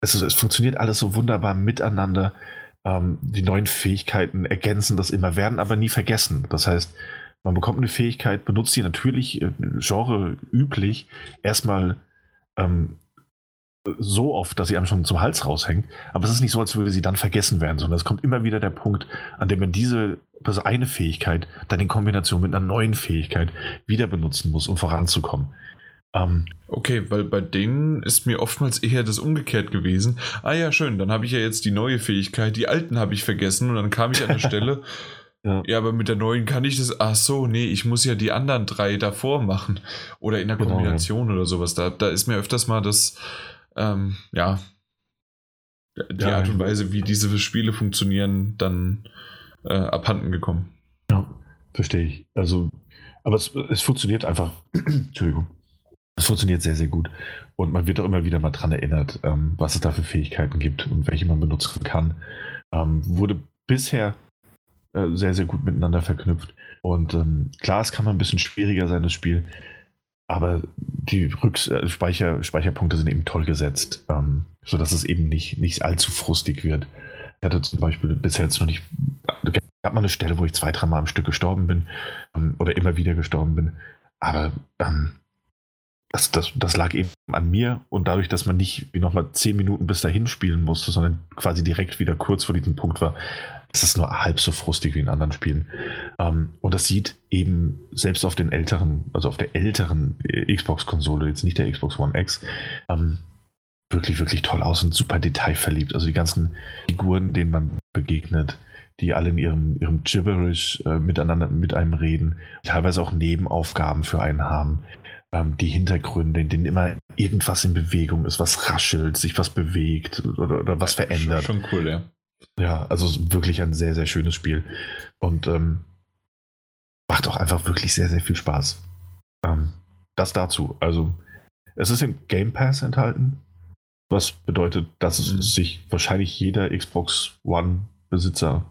es, es funktioniert alles so wunderbar miteinander. Ähm, die neuen Fähigkeiten ergänzen das immer, werden aber nie vergessen. Das heißt, man bekommt eine Fähigkeit, benutzt die natürlich äh, Genre üblich erstmal ähm, so oft, dass sie einem schon zum Hals raushängt. Aber es ist nicht so, als würde sie dann vergessen werden, sondern es kommt immer wieder der Punkt, an dem man diese also eine Fähigkeit dann in Kombination mit einer neuen Fähigkeit wieder benutzen muss, um voranzukommen. Ähm, okay, weil bei denen ist mir oftmals eher das umgekehrt gewesen. Ah ja, schön, dann habe ich ja jetzt die neue Fähigkeit, die alten habe ich vergessen und dann kam ich an der <laughs> Stelle. ja. ja. aber mit der neuen kann ich das. Ach so, nee, ich muss ja die anderen drei davor machen. Oder in der genau, Kombination oder sowas. Da, da ist mir öfters mal das, ähm, ja, die ja, Art und Weise, wie diese Spiele funktionieren, dann äh, abhanden gekommen. Ja, verstehe ich. Also, aber es, es funktioniert einfach. <clears throat> Entschuldigung das funktioniert sehr, sehr gut. Und man wird auch immer wieder mal daran erinnert, ähm, was es da für Fähigkeiten gibt und welche man benutzen kann. Ähm, wurde bisher äh, sehr, sehr gut miteinander verknüpft. Und ähm, klar, es kann mal ein bisschen schwieriger sein, das Spiel. Aber die Rücks äh, Speicher Speicherpunkte sind eben toll gesetzt, ähm, sodass es eben nicht, nicht allzu frustig wird. Ich hatte zum Beispiel bisher jetzt noch nicht. gab mal eine Stelle, wo ich zwei, dreimal am Stück gestorben bin ähm, oder immer wieder gestorben bin. Aber ähm, das, das, das lag eben an mir und dadurch, dass man nicht wie nochmal zehn Minuten bis dahin spielen musste, sondern quasi direkt wieder kurz vor diesem Punkt war, ist es nur halb so frustig wie in anderen Spielen. Ähm, und das sieht eben selbst auf den älteren, also auf der älteren äh, Xbox-Konsole, jetzt nicht der Xbox One X, ähm, wirklich, wirklich toll aus und super detailverliebt. Also die ganzen Figuren, denen man begegnet, die alle in ihrem, ihrem Gibberish äh, miteinander mit einem reden, teilweise auch Nebenaufgaben für einen haben ähm, die Hintergründe, in denen immer irgendwas in Bewegung ist, was raschelt, sich was bewegt oder, oder was verändert. Schon, schon cool, ja. Ja, also wirklich ein sehr, sehr schönes Spiel. Und ähm, macht auch einfach wirklich sehr, sehr viel Spaß. Ähm, das dazu. Also, es ist im Game Pass enthalten, was bedeutet, dass mhm. sich wahrscheinlich jeder Xbox One-Besitzer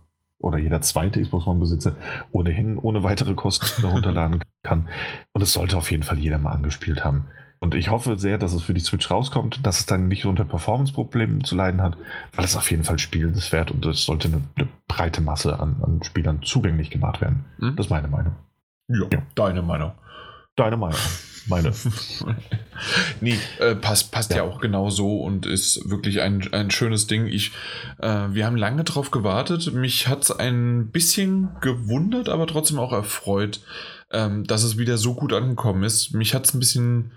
oder jeder zweite Xbox One-Besitzer ohnehin ohne weitere Kosten <laughs> herunterladen kann. Und es sollte auf jeden Fall jeder mal angespielt haben. Und ich hoffe sehr, dass es für die Switch rauskommt, dass es dann nicht unter Performance-Problemen zu leiden hat, weil es auf jeden Fall spielenswert und es sollte eine, eine breite Masse an, an, Spielern zugänglich gemacht werden. Mhm. Das ist meine Meinung. Ja, ja, deine Meinung. Deine Meinung. Meine. <laughs> nee, äh, passt, passt ja. ja. auch genau so und ist wirklich ein, ein schönes Ding. Ich, äh, wir haben lange drauf gewartet. Mich hat es ein bisschen gewundert, aber trotzdem auch erfreut, ähm, dass es wieder so gut angekommen ist. Mich hat es ein bisschen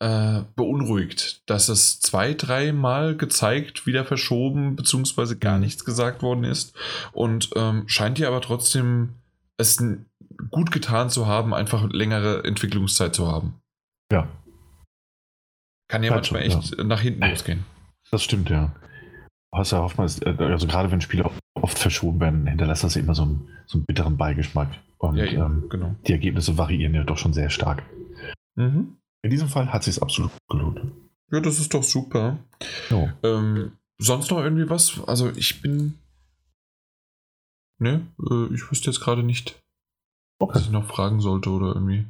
äh, beunruhigt, dass es zwei, dreimal gezeigt, wieder verschoben, beziehungsweise gar mhm. nichts gesagt worden ist. Und ähm, scheint ja aber trotzdem es gut getan zu haben, einfach längere Entwicklungszeit zu haben. Ja. Kann ja manchmal echt ja. nach hinten losgehen. Das stimmt, ja. Hast ja oftmals, also gerade wenn Spiele oft verschoben werden, hinterlässt das immer so einen, so einen bitteren Beigeschmack. Und ja, ähm, genau. die Ergebnisse variieren ja doch schon sehr stark. Mhm. In diesem Fall hat es sich absolut gelohnt. Ja, das ist doch super. Oh. Ähm, sonst noch irgendwie was? Also ich bin. Ne, äh, ich wüsste jetzt gerade nicht, okay. was ich noch fragen sollte oder irgendwie.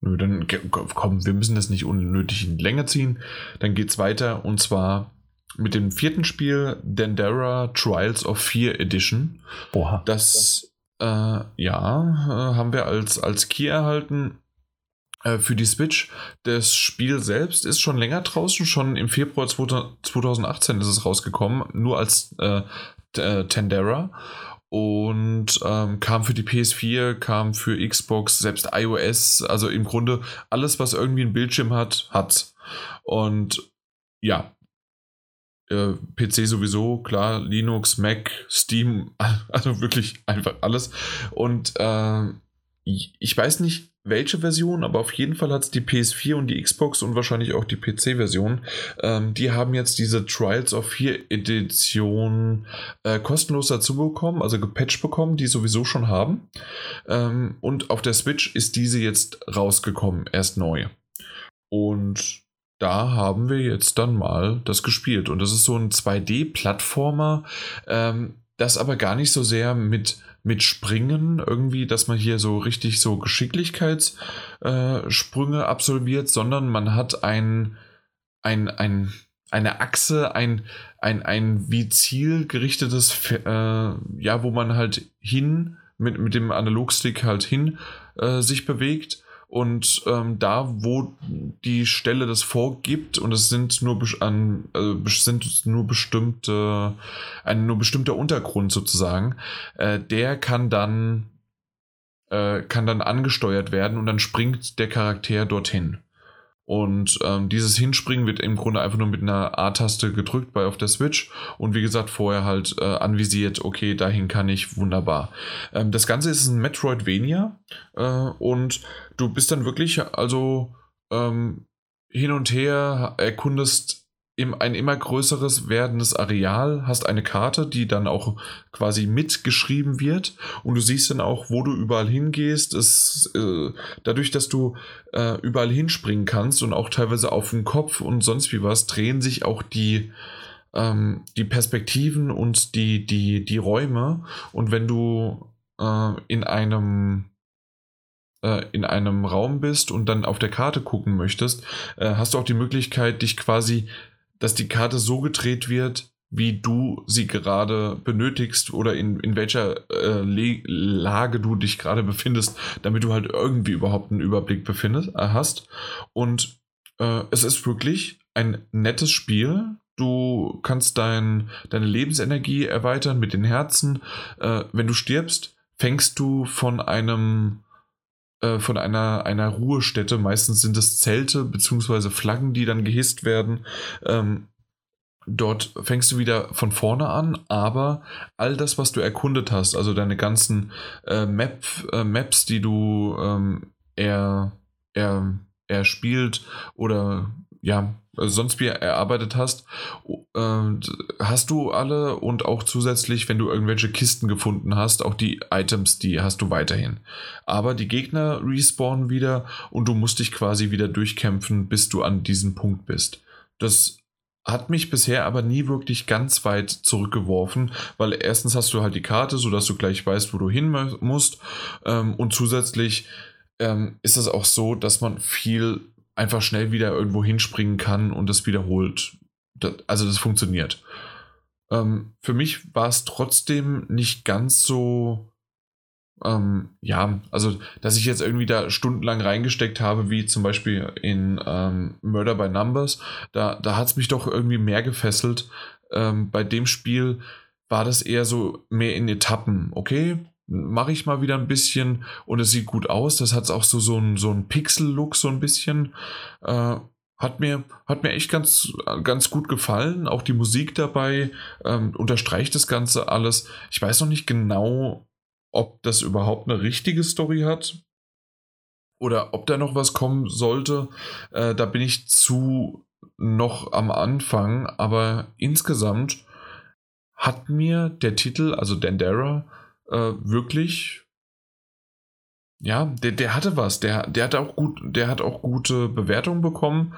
Nö, dann komm, wir müssen das nicht unnötig in die Länge ziehen. Dann geht's weiter und zwar mit dem vierten Spiel, Dandara Trials of Fear Edition. Oha. Das, äh, ja, äh, haben wir als, als Key erhalten äh, für die Switch. Das Spiel selbst ist schon länger draußen, schon im Februar 2018 ist es rausgekommen, nur als äh, äh, Tandera und ähm, kam für die PS4, kam für Xbox, selbst iOS, also im Grunde alles, was irgendwie einen Bildschirm hat, hat. Und ja, äh, PC sowieso, klar, Linux, Mac, Steam, <laughs> also wirklich einfach alles. Und äh, ich weiß nicht, welche Version, aber auf jeden Fall hat es die PS4 und die Xbox und wahrscheinlich auch die PC-Version. Ähm, die haben jetzt diese Trials of 4 Edition äh, kostenlos dazu bekommen, also gepatcht bekommen, die sowieso schon haben. Ähm, und auf der Switch ist diese jetzt rausgekommen, erst neu. Und da haben wir jetzt dann mal das gespielt. Und das ist so ein 2D-Plattformer, ähm, das aber gar nicht so sehr mit mit Springen irgendwie, dass man hier so richtig so Geschicklichkeitssprünge äh, absolviert, sondern man hat ein, ein, ein, eine Achse, ein, ein, ein wie zielgerichtetes, äh, ja, wo man halt hin mit, mit dem Analogstick halt hin äh, sich bewegt und ähm, da, wo die Stelle das vorgibt, und es sind nur, an, äh, sind nur bestimmte, ein nur bestimmter Untergrund sozusagen, äh, der kann dann, äh, kann dann angesteuert werden und dann springt der Charakter dorthin. Und ähm, dieses Hinspringen wird im Grunde einfach nur mit einer A-Taste gedrückt bei auf der Switch und wie gesagt vorher halt äh, anvisiert, okay, dahin kann ich, wunderbar. Ähm, das Ganze ist ein Metroidvania äh, und du bist dann wirklich also ähm, hin und her, erkundest ein immer größeres werdendes Areal, hast eine Karte, die dann auch quasi mitgeschrieben wird und du siehst dann auch, wo du überall hingehst. Es, äh, dadurch, dass du äh, überall hinspringen kannst und auch teilweise auf den Kopf und sonst wie was, drehen sich auch die, ähm, die Perspektiven und die, die, die Räume. Und wenn du äh, in einem äh, in einem Raum bist und dann auf der Karte gucken möchtest, äh, hast du auch die Möglichkeit, dich quasi dass die Karte so gedreht wird, wie du sie gerade benötigst oder in, in welcher äh, Lage du dich gerade befindest, damit du halt irgendwie überhaupt einen Überblick befindest, äh, hast. Und äh, es ist wirklich ein nettes Spiel. Du kannst dein, deine Lebensenergie erweitern mit den Herzen. Äh, wenn du stirbst, fängst du von einem äh, von einer, einer Ruhestätte. Meistens sind es Zelte bzw. Flaggen, die dann gehisst werden. Ähm, dort fängst du wieder von vorne an, aber all das, was du erkundet hast, also deine ganzen äh, Map, äh, Maps, die du ähm, er, er, er spielt oder ja, sonst wie erarbeitet hast, hast du alle und auch zusätzlich, wenn du irgendwelche Kisten gefunden hast, auch die Items, die hast du weiterhin. Aber die Gegner respawnen wieder und du musst dich quasi wieder durchkämpfen, bis du an diesem Punkt bist. Das hat mich bisher aber nie wirklich ganz weit zurückgeworfen, weil erstens hast du halt die Karte, sodass du gleich weißt, wo du hin musst ähm, und zusätzlich ähm, ist es auch so, dass man viel einfach schnell wieder irgendwo hinspringen kann und das wiederholt. Das, also das funktioniert. Ähm, für mich war es trotzdem nicht ganz so, ähm, ja, also dass ich jetzt irgendwie da stundenlang reingesteckt habe, wie zum Beispiel in ähm, Murder by Numbers. Da, da hat es mich doch irgendwie mehr gefesselt. Ähm, bei dem Spiel war das eher so mehr in Etappen. Okay, mache ich mal wieder ein bisschen und es sieht gut aus. Das hat auch so, so einen so Pixel-Look, so ein bisschen. Äh, hat mir, hat mir echt ganz, ganz gut gefallen. Auch die Musik dabei ähm, unterstreicht das Ganze alles. Ich weiß noch nicht genau, ob das überhaupt eine richtige Story hat oder ob da noch was kommen sollte. Äh, da bin ich zu noch am Anfang, aber insgesamt hat mir der Titel, also Dandara, äh, wirklich, ja, der, der hatte was. Der, der hat auch gut, der hat auch gute Bewertungen bekommen.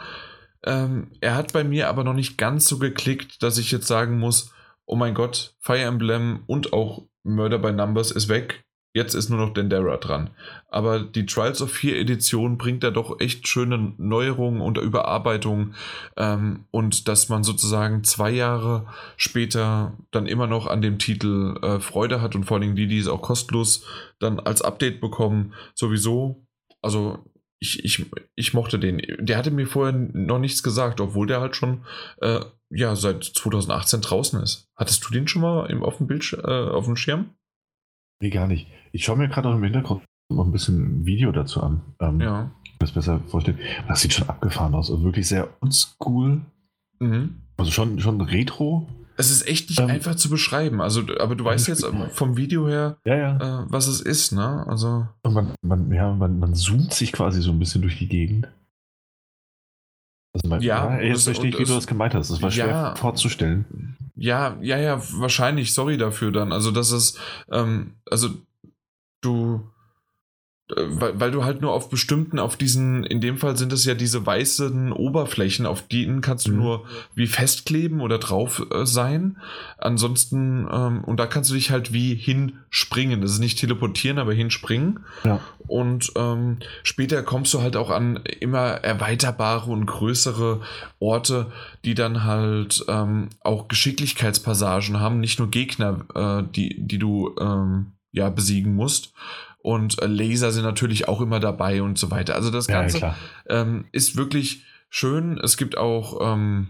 Ähm, er hat bei mir aber noch nicht ganz so geklickt, dass ich jetzt sagen muss, oh mein Gott, Fire Emblem und auch Murder by Numbers ist weg. Jetzt ist nur noch Dendera dran. Aber die Trials of 4 Edition bringt da doch echt schöne Neuerungen und Überarbeitungen. Ähm, und dass man sozusagen zwei Jahre später dann immer noch an dem Titel äh, Freude hat und vor allem die, die es auch kostenlos dann als Update bekommen, sowieso. Also ich, ich, ich mochte den. Der hatte mir vorher noch nichts gesagt, obwohl der halt schon äh, ja, seit 2018 draußen ist. Hattest du den schon mal im, auf, dem Bild, äh, auf dem Schirm? Nee, gar nicht. Ich schaue mir gerade noch im Hintergrund noch ein bisschen Video dazu an. Ähm, ja. Das besser vorstellen. Das sieht schon abgefahren aus. Also wirklich sehr oldschool. Mhm. Also schon, schon retro. Es ist echt nicht ähm, einfach zu beschreiben. Also, aber du weißt jetzt vom Video her, ja, ja. Äh, was es ist, ne? Also. Und man, man, ja, man, man zoomt sich quasi so ein bisschen durch die Gegend. Also man, ja, jetzt verstehe ich, wie du das gemeint hast. Das war schwer ja, vorzustellen. Ja, ja, ja, wahrscheinlich. Sorry dafür dann. Also, das ist, ähm, also du, weil, weil du halt nur auf bestimmten, auf diesen, in dem Fall sind es ja diese weißen Oberflächen, auf denen kannst du mhm. nur wie festkleben oder drauf äh, sein. Ansonsten, ähm, und da kannst du dich halt wie hinspringen. Das ist nicht teleportieren, aber hinspringen. Ja. Und ähm, später kommst du halt auch an immer erweiterbare und größere Orte, die dann halt ähm, auch Geschicklichkeitspassagen haben, nicht nur Gegner, äh, die, die du ähm, ja besiegen musst. Und äh, Laser sind natürlich auch immer dabei und so weiter. Also das Ganze ja, ähm, ist wirklich schön. Es gibt auch ähm,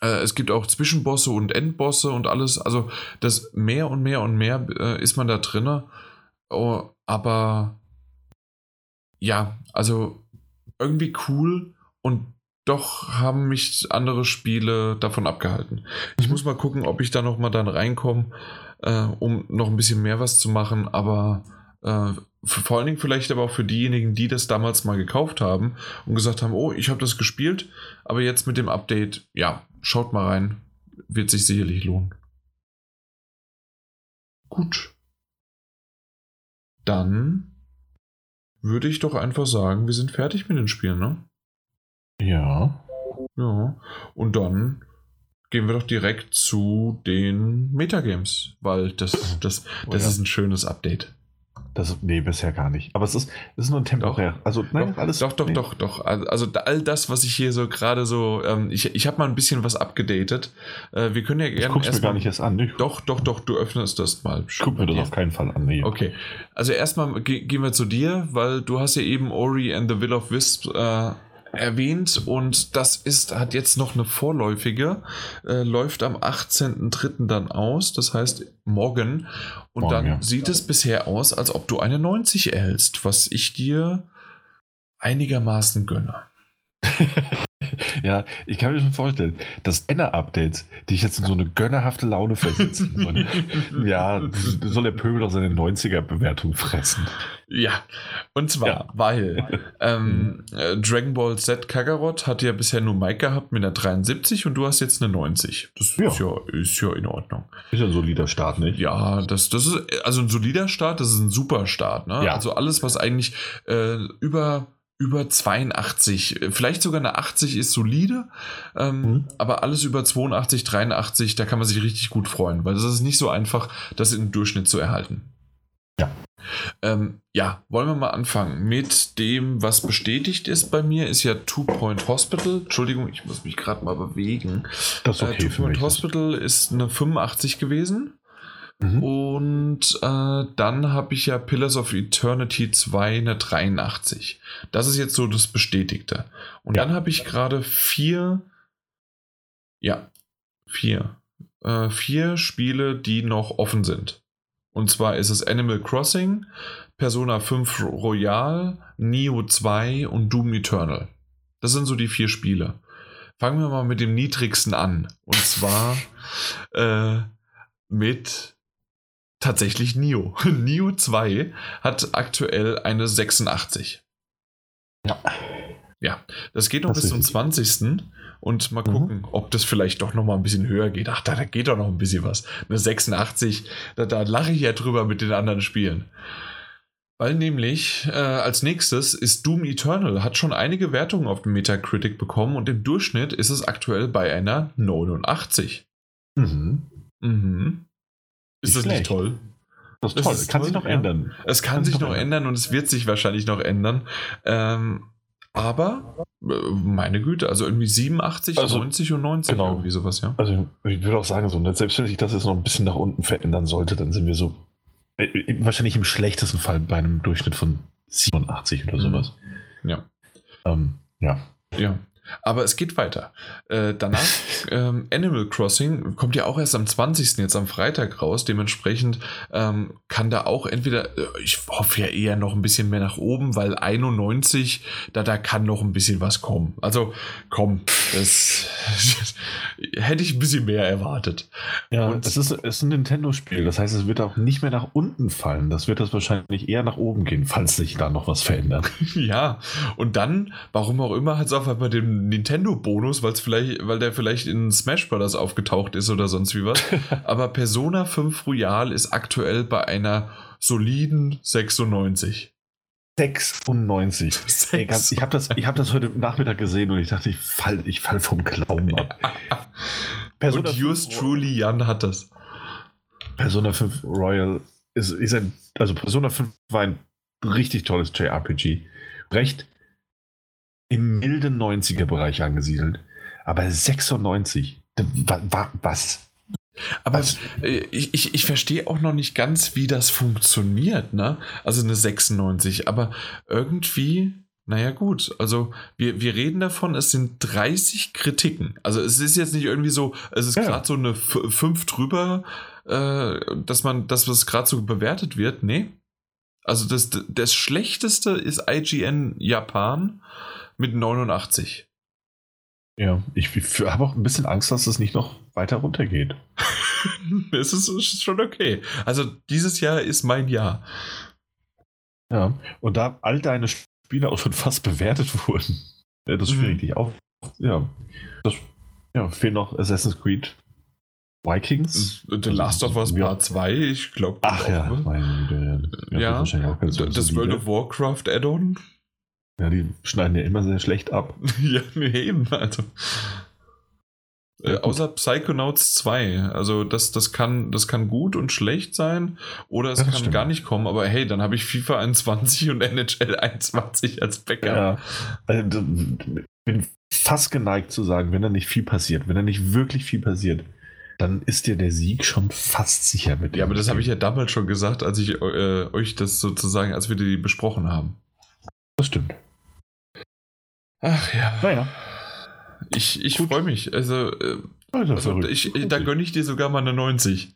äh, es gibt auch Zwischenbosse und Endbosse und alles. Also das mehr und mehr und mehr äh, ist man da drinne. Oh, aber ja, also irgendwie cool und doch haben mich andere Spiele davon abgehalten. Ich mhm. muss mal gucken, ob ich da noch mal dann reinkomme, äh, um noch ein bisschen mehr was zu machen. Aber äh, vor allen Dingen vielleicht aber auch für diejenigen, die das damals mal gekauft haben und gesagt haben, oh, ich habe das gespielt, aber jetzt mit dem Update, ja, schaut mal rein, wird sich sicherlich lohnen. Gut. Dann würde ich doch einfach sagen, wir sind fertig mit den Spielen, ne? Ja. Ja. Und dann gehen wir doch direkt zu den Metagames, weil das, das, das oh, ist ein schönes Update. Das, nee, bisher gar nicht. Aber es ist, es ist nur ein temporär. Doch, also, nein, doch, alles. Doch, doch, nee. doch, doch. Also, all das, was ich hier so gerade so. Ähm, ich ich habe mal ein bisschen was abgedatet. Äh, wir können ja gerne. Ich guck's mir gar nicht erst an. Ne? Doch, doch, doch, du öffnest das mal. Ich guck mir das auf keinen Fall an. Nee. Okay. Also, erstmal ge gehen wir zu dir, weil du hast ja eben Ori and the Will of Wisps äh, erwähnt und das ist, hat jetzt noch eine vorläufige, äh, läuft am 18.03. dann aus, das heißt morgen. Und morgen, dann ja. sieht es bisher aus, als ob du eine 90 erhältst, was ich dir einigermaßen gönne. <laughs> ja, ich kann mir schon vorstellen, dass Enner-Updates, die ich jetzt in so eine gönnerhafte Laune versetzen wollen, <laughs> ja, soll der Pöbel doch seine 90er-Bewertung fressen. Ja, und zwar, ja. weil <laughs> ähm, äh, Dragon Ball Z Kakarot hat ja bisher nur Mike gehabt mit einer 73 und du hast jetzt eine 90. Das ja. Ist, ja, ist ja in Ordnung. Ist ja ein solider Start, nicht? Ja, das, das ist, also ein solider Start, das ist ein super Start. Ne? Ja. Also alles, was eigentlich äh, über über 82, vielleicht sogar eine 80 ist solide, ähm, mhm. aber alles über 82, 83, da kann man sich richtig gut freuen, weil es ist nicht so einfach, das im Durchschnitt zu erhalten. Ja. Ähm, ja, wollen wir mal anfangen mit dem, was bestätigt ist bei mir, ist ja Two Point Hospital. Entschuldigung, ich muss mich gerade mal bewegen. Das ist okay äh, Two Point Hospital ist eine 85 gewesen. Mhm. Und äh, dann habe ich ja Pillars of Eternity 2 eine 83. Das ist jetzt so das Bestätigte. Und ja. dann habe ich gerade vier, ja, vier, äh, vier Spiele, die noch offen sind. Und zwar ist es Animal Crossing, Persona 5 Royal, Neo 2 und Doom Eternal. Das sind so die vier Spiele. Fangen wir mal mit dem niedrigsten an. Und zwar äh, mit tatsächlich Nio. <laughs> Nio 2 hat aktuell eine 86. Ja. Ja, das geht noch das bis zum 20. Und mal mhm. gucken, mhm. ob das vielleicht doch noch mal ein bisschen höher geht. Ach, da, da geht doch noch ein bisschen was. Eine 86, da, da lache ich ja drüber mit den anderen Spielen. Weil nämlich äh, als nächstes ist Doom Eternal, hat schon einige Wertungen auf dem Metacritic bekommen und im Durchschnitt ist es aktuell bei einer 89. Mhm. Mhm. Ist das schlecht. nicht toll? Das ist toll. Das kann toll, sich noch ja. ändern. Es kann, kann sich noch ändern. ändern und es wird sich wahrscheinlich noch ändern. Ähm, aber äh, meine Güte, also irgendwie 87, also, 90 und 90 genau. irgendwie sowas, ja. Also ich würde auch sagen, so, ne, selbst wenn sich das jetzt noch ein bisschen nach unten verändern sollte, dann sind wir so äh, wahrscheinlich im schlechtesten Fall bei einem Durchschnitt von 87 oder sowas. Ja. Ähm, ja. Ja. Aber es geht weiter. Äh, danach, <laughs> ähm, Animal Crossing kommt ja auch erst am 20. jetzt am Freitag raus. Dementsprechend ähm, kann da auch entweder, äh, ich hoffe ja eher noch ein bisschen mehr nach oben, weil 91, da, da kann noch ein bisschen was kommen. Also komm, das <laughs> hätte ich ein bisschen mehr erwartet. Ja, und es ist, es ist ein Nintendo-Spiel. Das heißt, es wird auch nicht mehr nach unten fallen. Das wird das wahrscheinlich eher nach oben gehen, falls sich da noch was verändert. <laughs> ja, und dann, warum auch immer, hat es auf einmal den Nintendo-Bonus, weil vielleicht, weil der vielleicht in Smash Bros. aufgetaucht ist oder sonst wie was. <laughs> Aber Persona 5 Royal ist aktuell bei einer soliden 96. 96. 6. Ey, ich habe das, hab das heute Nachmittag gesehen und ich dachte, ich fall, ich fall vom Glauben ab. Persona und yours truly, Jan hat das. Persona 5 Royal ist, ist ein, also Persona 5 war ein richtig tolles JRPG. Recht im milden 90er-Bereich angesiedelt. Aber 96, was? Aber was? Äh, ich, ich, ich verstehe auch noch nicht ganz, wie das funktioniert, ne? Also eine 96, aber irgendwie, naja, gut. Also wir, wir reden davon, es sind 30 Kritiken. Also es ist jetzt nicht irgendwie so, es ist ja. gerade so eine 5 drüber, äh, dass man, dass das gerade so bewertet wird. Nee. Also das, das Schlechteste ist IGN Japan mit 89. Ja, ich, ich habe auch ein bisschen Angst, dass es nicht noch weiter runtergeht. <laughs> es ist schon okay. Also dieses Jahr ist mein Jahr. Ja, und da all deine Spiele auch schon fast bewertet wurden, das schwierig, mhm. dich auch. Ja, das, ja, fehlen noch Assassin's Creed Vikings. The Last of Us Part 2, ich glaube. Ach ja, meine, ja, ja das, das World of Warcraft Add-on. Ja, die schneiden ja immer sehr schlecht ab. <laughs> ja, eben, also. Äh, außer Psychonauts 2. Also das, das, kann, das kann gut und schlecht sein oder es das kann stimmt. gar nicht kommen. Aber hey, dann habe ich FIFA 21 und NHL 21 als Backup. Ja, also, bin fast geneigt zu sagen, wenn da nicht viel passiert, wenn da nicht wirklich viel passiert, dann ist dir der Sieg schon fast sicher mit. Ja, aber das habe ich ja damals schon gesagt, als ich äh, euch das sozusagen, als wir die besprochen haben. Das stimmt. Ach ja. Naja. Ich, ich freue mich. Also, äh, also ich, da gönne ich dir sogar mal eine 90.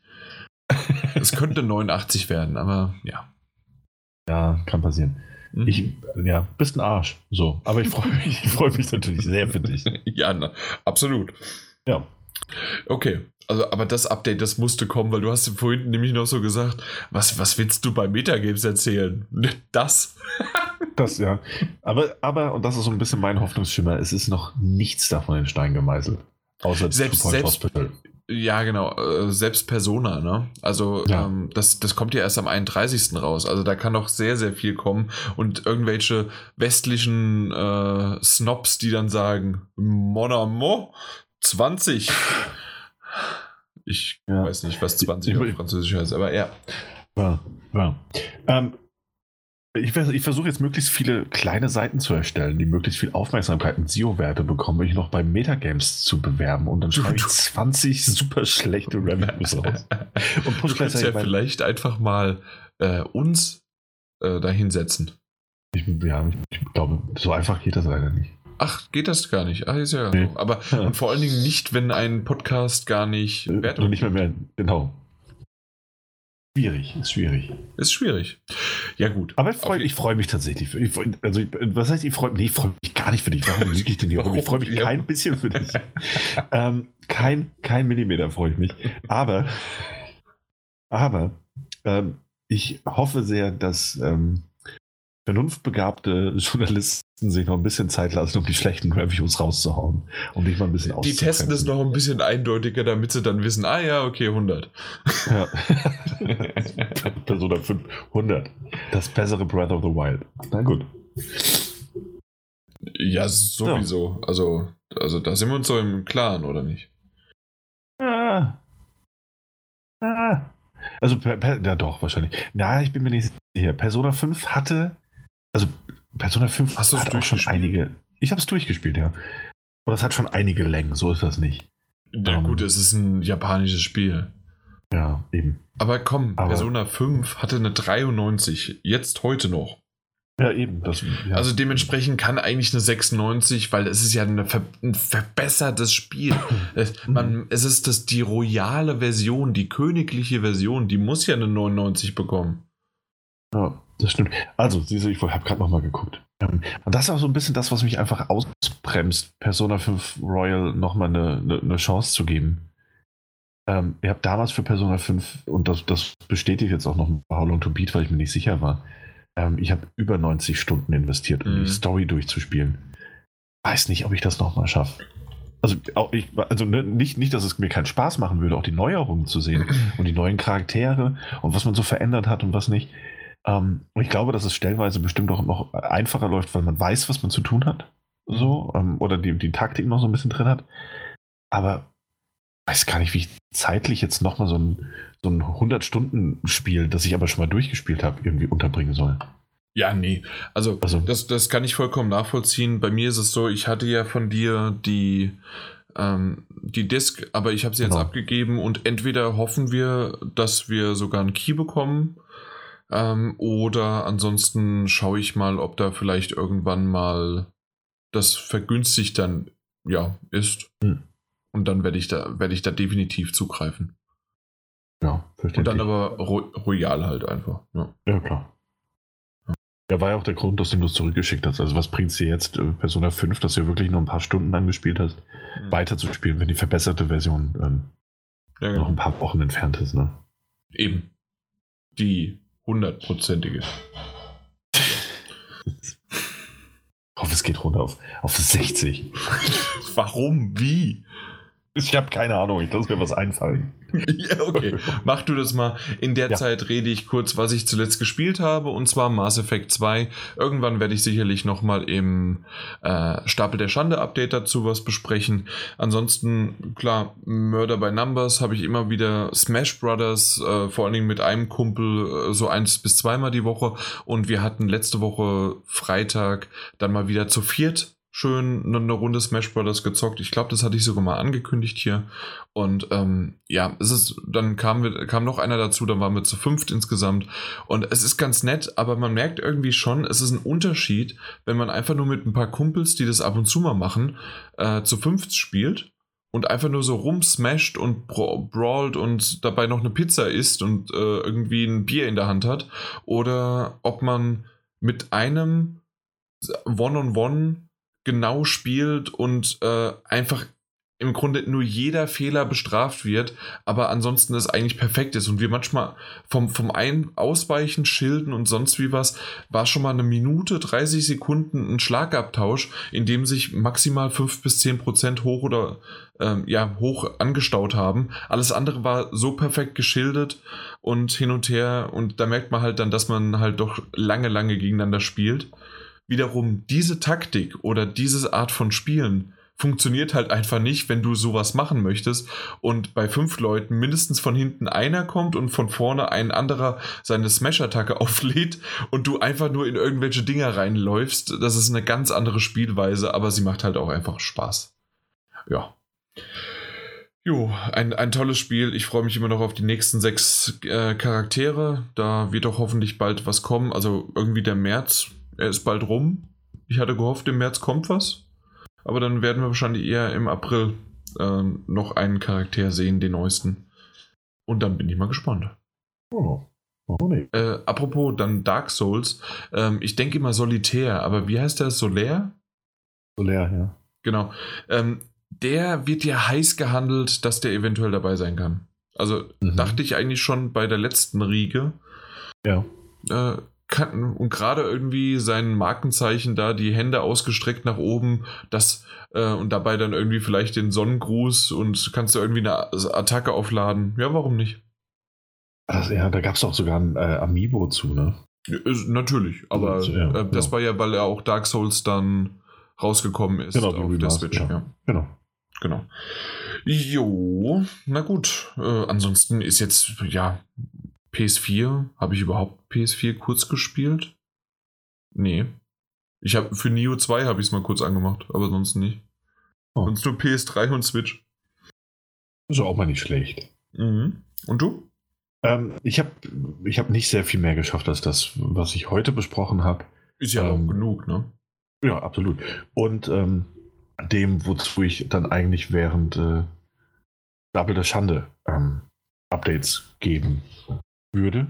<laughs> es könnte 89 werden, aber ja. Ja, kann passieren. Mhm. Ich, ja, bist ein Arsch. So, aber ich freue mich, ich freue mich natürlich sehr für dich. <laughs> ja, na, absolut. Ja. Okay. Also, aber das Update, das musste kommen, weil du hast vorhin nämlich noch so gesagt, was, was willst du bei Metagames erzählen? <laughs> Das. Das, ja. Aber, aber, und das ist so ein bisschen mein Hoffnungsschimmer, es ist noch nichts davon in Stein gemeißelt. Außer selbst, selbst Ja, genau. Äh, selbst Persona, ne? Also, ja. ähm, das, das kommt ja erst am 31. raus. Also, da kann noch sehr, sehr viel kommen. Und irgendwelche westlichen äh, Snobs, die dann sagen: Mon amour, 20. Ich ja. weiß nicht, was 20 auf Französisch heißt, aber ja. Ja, ja. Ähm, ich, ich versuche jetzt möglichst viele kleine Seiten zu erstellen, die möglichst viel Aufmerksamkeit und SEO-Werte bekommen, mich noch bei Metagames zu bewerben und dann <laughs> schreibe ich 20 super schlechte Revenues raus. Und push du kannst ja vielleicht einfach mal äh, uns äh, da hinsetzen. Ich, ja, ich glaube, so einfach geht das leider nicht. Ach, geht das gar nicht? Ach, ist ja. Nee. Aber ja. und vor allen Dingen nicht, wenn ein Podcast gar nicht äh. Nicht mehr mehr, genau. Schwierig, ist schwierig. Ist schwierig. Ja, gut. Aber ich freue freu mich tatsächlich. Ich, also, was heißt, ich freue nee, freu mich gar nicht für dich. Warum lüge ich denn hier Ich freue mich <laughs> ja. kein bisschen für dich. ähm, kein, kein Millimeter freue ich mich. Aber, aber, ähm, ich hoffe sehr, dass ähm, vernunftbegabte <laughs> Journalisten sich noch ein bisschen Zeit lassen, um die schlechten Reviews rauszuhauen, um dich mal ein bisschen Die testen es noch ein bisschen eindeutiger, damit sie dann wissen, ah ja, okay, 100. Ja. <laughs> Persona 500. Das bessere Breath of the Wild. Na gut. Ja, sowieso. Ja. Also, also da sind wir uns so im Klaren, oder nicht? Ah. Ah. Also, ja doch, wahrscheinlich. Na, ich bin mir nicht sicher. Persona 5 hatte, also Persona 5 Hast hat auch schon einige. Ich habe es durchgespielt, ja. Und das hat schon einige Längen, so ist das nicht. Na um, gut, es ist ein japanisches Spiel. Ja, eben. Aber komm, Aber, Persona 5 hatte eine 93, jetzt heute noch. Ja, eben. Das, ja. Also dementsprechend kann eigentlich eine 96, weil es ist ja ver ein verbessertes Spiel. <clears throat> es, man, es ist das, die royale Version, die königliche Version, die muss ja eine 99 bekommen. Ja, das stimmt. Also, du, ich habe gerade nochmal geguckt. Ähm, und das ist auch so ein bisschen das, was mich einfach ausbremst, Persona 5 Royal nochmal eine, eine, eine Chance zu geben. Ähm, ich habe damals für Persona 5, und das, das bestätigt jetzt auch noch How Long to Beat, weil ich mir nicht sicher war, ähm, ich habe über 90 Stunden investiert, um mhm. die Story durchzuspielen. Weiß nicht, ob ich das nochmal schaffe. Also, auch ich, also ne, nicht, nicht, dass es mir keinen Spaß machen würde, auch die Neuerungen zu sehen <clears throat> und die neuen Charaktere und was man so verändert hat und was nicht. Ähm, und ich glaube, dass es stellenweise bestimmt auch noch einfacher läuft, weil man weiß, was man zu tun hat. So, ähm, oder die, die Taktik noch so ein bisschen drin hat. Aber weiß gar nicht, wie ich zeitlich jetzt nochmal so ein, so ein 100-Stunden-Spiel, das ich aber schon mal durchgespielt habe, irgendwie unterbringen soll. Ja, nee. Also, also, das, das kann ich vollkommen nachvollziehen. Bei mir ist es so, ich hatte ja von dir die, ähm, die Disk, aber ich habe sie genau. jetzt abgegeben und entweder hoffen wir, dass wir sogar einen Key bekommen ähm, oder ansonsten schaue ich mal, ob da vielleicht irgendwann mal das vergünstigt dann ja ist. Hm. Und dann werde ich da, werde ich da definitiv zugreifen. Ja, verstehe. Und dann aber ro royal halt einfach. Ja, ja klar. Ja, war ja auch der Grund, dass du das zurückgeschickt hast. Also was bringt es dir jetzt, äh, Persona 5, dass du wirklich nur ein paar Stunden angespielt hast, mhm. weiterzuspielen, wenn die verbesserte Version ähm, ja, genau. noch ein paar Wochen entfernt ist, ne? Eben. Die hundertprozentige. ich hoffe, es geht runter auf, auf 60. Warum? Wie? Ich habe keine Ahnung, ich lasse mir was einfallen. <laughs> ja, okay. Mach du das mal. In der ja. Zeit rede ich kurz, was ich zuletzt gespielt habe, und zwar Mass Effect 2. Irgendwann werde ich sicherlich nochmal im äh, Stapel der Schande Update dazu was besprechen. Ansonsten, klar, Murder by Numbers habe ich immer wieder Smash Brothers, äh, vor allen Dingen mit einem Kumpel, äh, so eins bis zweimal die Woche. Und wir hatten letzte Woche Freitag dann mal wieder zu viert schön eine, Runde Smash Brothers gezockt. Ich glaube, das hatte ich sogar mal angekündigt hier. Und ähm, ja, es ist, dann kam, kam noch einer dazu, dann waren wir zu fünft insgesamt. Und es ist ganz nett, aber man merkt irgendwie schon, es ist ein Unterschied, wenn man einfach nur mit ein paar Kumpels, die das ab und zu mal machen, äh, zu fünft spielt und einfach nur so rumsmasht und brawlt und dabei noch eine Pizza isst und äh, irgendwie ein Bier in der Hand hat. Oder ob man mit einem One-on-One -on -One genau spielt und äh, einfach im Grunde nur jeder Fehler bestraft wird, aber ansonsten es eigentlich perfekt ist und wir manchmal vom, vom Ein Ausweichen, Schilden und sonst wie was, war schon mal eine Minute, 30 Sekunden ein Schlagabtausch, in dem sich maximal 5 bis 10 Prozent hoch oder ähm, ja, hoch angestaut haben. Alles andere war so perfekt geschildert und hin und her und da merkt man halt dann, dass man halt doch lange, lange gegeneinander spielt wiederum diese Taktik oder diese Art von Spielen funktioniert halt einfach nicht, wenn du sowas machen möchtest und bei fünf Leuten mindestens von hinten einer kommt und von vorne ein anderer seine Smash-Attacke <laughs> auflädt und du einfach nur in irgendwelche Dinger reinläufst. Das ist eine ganz andere Spielweise, aber sie macht halt auch einfach Spaß. Ja. Jo, ein, ein tolles Spiel. Ich freue mich immer noch auf die nächsten sechs äh, Charaktere. Da wird doch hoffentlich bald was kommen. Also irgendwie der März er ist bald rum. Ich hatte gehofft, im März kommt was. Aber dann werden wir wahrscheinlich eher im April äh, noch einen Charakter sehen, den neuesten. Und dann bin ich mal gespannt. Oh. Oh, nee. äh, apropos dann Dark Souls. Ähm, ich denke immer Solitär, aber wie heißt der? Solär? Solär, ja. Genau. Ähm, der wird ja heiß gehandelt, dass der eventuell dabei sein kann. Also mhm. dachte ich eigentlich schon bei der letzten Riege. Ja. Äh, kann, und gerade irgendwie sein Markenzeichen da, die Hände ausgestreckt nach oben, das äh, und dabei dann irgendwie vielleicht den Sonnengruß und kannst du irgendwie eine Attacke aufladen. Ja, warum nicht? Also, ja, da gab es auch sogar ein äh, Amiibo zu, ne? Ja, ist, natürlich, aber ja, äh, genau. das war ja, weil er auch Dark Souls dann rausgekommen ist genau, auf der Switch. Ja. Genau. Genau. Jo, na gut. Äh, ansonsten ist jetzt, ja, PS4, habe ich überhaupt PS4 kurz gespielt? Nee. Ich habe für Neo 2 habe ich es mal kurz angemacht, aber sonst nicht. Oh. Sonst nur PS3 und Switch. Ist auch mal nicht schlecht. Mhm. Und du? Ähm, ich habe ich hab nicht sehr viel mehr geschafft als das, was ich heute besprochen habe. Ist ja ähm, auch genug, ne? Ja, absolut. Und ähm, dem, wozu ich dann eigentlich während äh, Double der Schande ähm, Updates geben würde.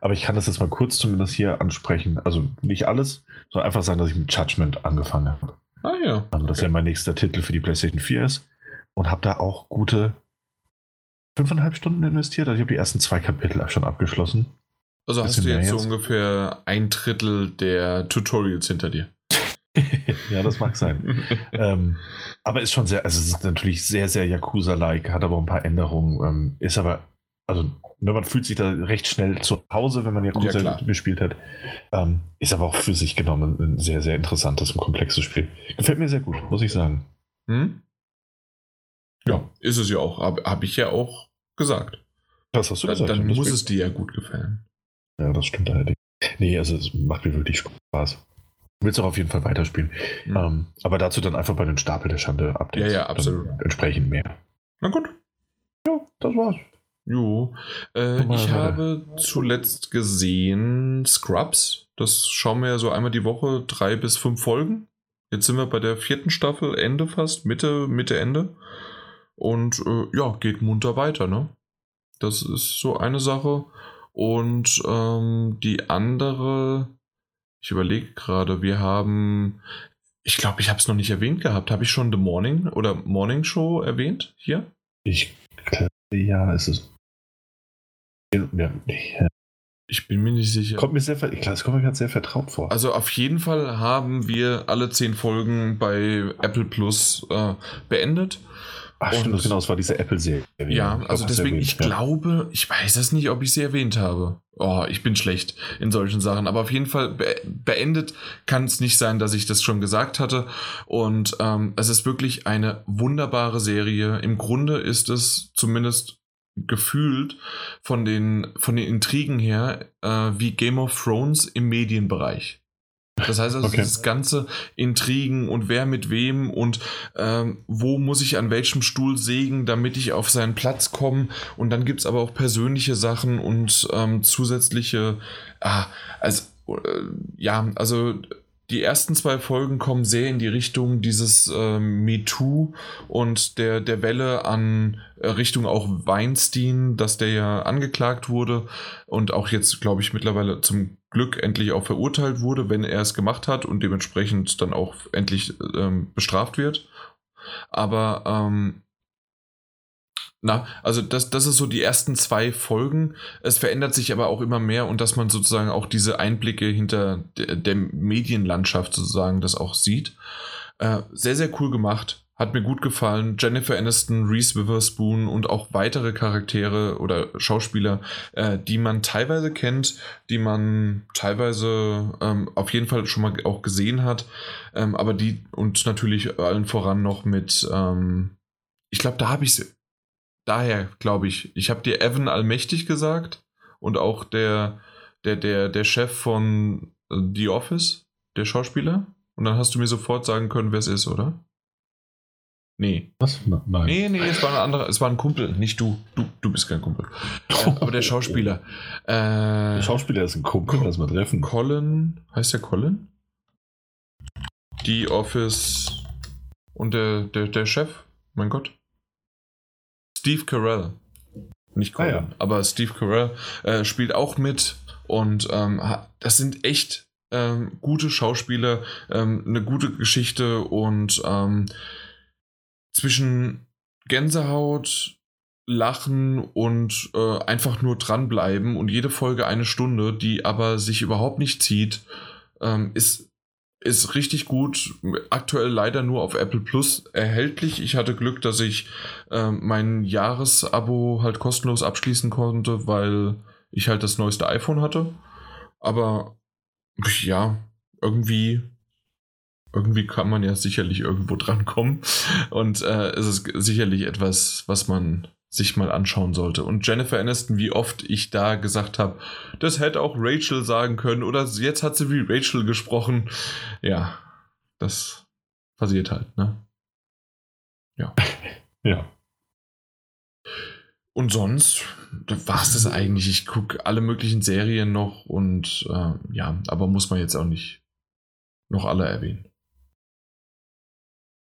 Aber ich kann das jetzt mal kurz zumindest hier ansprechen. Also nicht alles, sondern einfach sagen, dass ich mit Judgment angefangen habe. Ah ja. Also das okay. ja mein nächster Titel für die PlayStation 4 ist. Und habe da auch gute fünfeinhalb Stunden investiert. Also ich habe die ersten zwei Kapitel schon abgeschlossen. Also hast du jetzt so ungefähr ein Drittel der Tutorials hinter dir. <laughs> ja, das mag sein. <laughs> ähm, aber ist schon sehr, also es ist natürlich sehr, sehr Yakuza-like, hat aber ein paar Änderungen, ähm, ist aber, also ne, man fühlt sich da recht schnell zu Hause, wenn man Yakuza ja, gespielt hat. Ähm, ist aber auch für sich genommen ein sehr, sehr interessantes und komplexes Spiel. Gefällt mir sehr gut, muss ich sagen. Hm? Ja, ist es ja auch. Habe hab ich ja auch gesagt. Das hast du da, gesagt. Dann muss es dir ja gut gefallen. Ja, das stimmt allerdings. Nee, also es macht mir wirklich Spaß. Willst auch auf jeden Fall weiterspielen. Mhm. Ähm, aber dazu dann einfach bei den Stapel der Schande Updates. Ja, ja, absolut. Entsprechend mehr. Na gut. Ja, das war's. Jo. Äh, ich habe zuletzt gesehen Scrubs. Das schauen wir ja so einmal die Woche, drei bis fünf Folgen. Jetzt sind wir bei der vierten Staffel, Ende fast, Mitte, Mitte, Ende. Und äh, ja, geht munter weiter, ne? Das ist so eine Sache. Und ähm, die andere, ich überlege gerade, wir haben, ich glaube, ich habe es noch nicht erwähnt gehabt. Habe ich schon The Morning oder Morning Show erwähnt hier? Ich glaube, ja, es ist. Ja, ich bin mir nicht sicher. Kommt mir sehr, glaube, es kommt mir gerade sehr vertraut vor. Also auf jeden Fall haben wir alle zehn Folgen bei Apple Plus äh, beendet. Ach, stimmt, und, genau, es war diese Apple-Serie. Ja, also deswegen, erwähnt, ich ja. glaube, ich weiß es nicht, ob ich sie erwähnt habe. Oh, ich bin schlecht in solchen Sachen. Aber auf jeden Fall be beendet kann es nicht sein, dass ich das schon gesagt hatte. Und ähm, es ist wirklich eine wunderbare Serie. Im Grunde ist es zumindest gefühlt von den, von den Intrigen her äh, wie Game of Thrones im Medienbereich. Das heißt also, okay. das ganze Intrigen und wer mit wem und ähm, wo muss ich an welchem Stuhl sägen, damit ich auf seinen Platz komme. Und dann gibt es aber auch persönliche Sachen und ähm, zusätzliche, ah, also, äh, ja, also die ersten zwei Folgen kommen sehr in die Richtung dieses äh, MeToo und der, der Welle an äh, Richtung auch Weinstein, dass der ja angeklagt wurde und auch jetzt, glaube ich, mittlerweile zum Glück endlich auch verurteilt wurde, wenn er es gemacht hat und dementsprechend dann auch endlich ähm, bestraft wird. Aber ähm, na, also das, das ist so die ersten zwei Folgen. Es verändert sich aber auch immer mehr und dass man sozusagen auch diese Einblicke hinter der, der Medienlandschaft sozusagen das auch sieht. Äh, sehr, sehr cool gemacht. Hat mir gut gefallen. Jennifer Aniston, Reese Witherspoon und auch weitere Charaktere oder Schauspieler, äh, die man teilweise kennt, die man teilweise ähm, auf jeden Fall schon mal auch gesehen hat. Ähm, aber die und natürlich allen voran noch mit, ähm, ich glaube, da habe ich es daher glaube ich, ich habe dir Evan Allmächtig gesagt und auch der, der, der, der Chef von äh, The Office, der Schauspieler. Und dann hast du mir sofort sagen können, wer es ist, oder? Nee. Was? Nein. Nee, nee, es war ein anderer, es war ein Kumpel, nicht du. Du, du bist kein Kumpel. äh, aber der Schauspieler. Äh, der Schauspieler ist ein Kumpel, lass mal treffen. Colin, heißt der Colin? The Office und der, der, der Chef, mein Gott. Steve Carell. Nicht Colin, ah, ja. aber Steve Carell äh, spielt auch mit und ähm, das sind echt ähm, gute Schauspieler, ähm, eine gute Geschichte und ähm, zwischen Gänsehaut, Lachen und äh, einfach nur dranbleiben und jede Folge eine Stunde, die aber sich überhaupt nicht zieht, ähm, ist ist richtig gut. Aktuell leider nur auf Apple Plus erhältlich. Ich hatte Glück, dass ich äh, mein Jahresabo halt kostenlos abschließen konnte, weil ich halt das neueste iPhone hatte. Aber ja, irgendwie, irgendwie kann man ja sicherlich irgendwo <laughs> dran kommen. Und äh, es ist sicherlich etwas, was man sich mal anschauen sollte. Und Jennifer Aniston, wie oft ich da gesagt habe, das hätte auch Rachel sagen können oder jetzt hat sie wie Rachel gesprochen. Ja, das passiert halt, ne? Ja. <laughs> ja. Und sonst war es das eigentlich. Ich gucke alle möglichen Serien noch und äh, ja, aber muss man jetzt auch nicht noch alle erwähnen.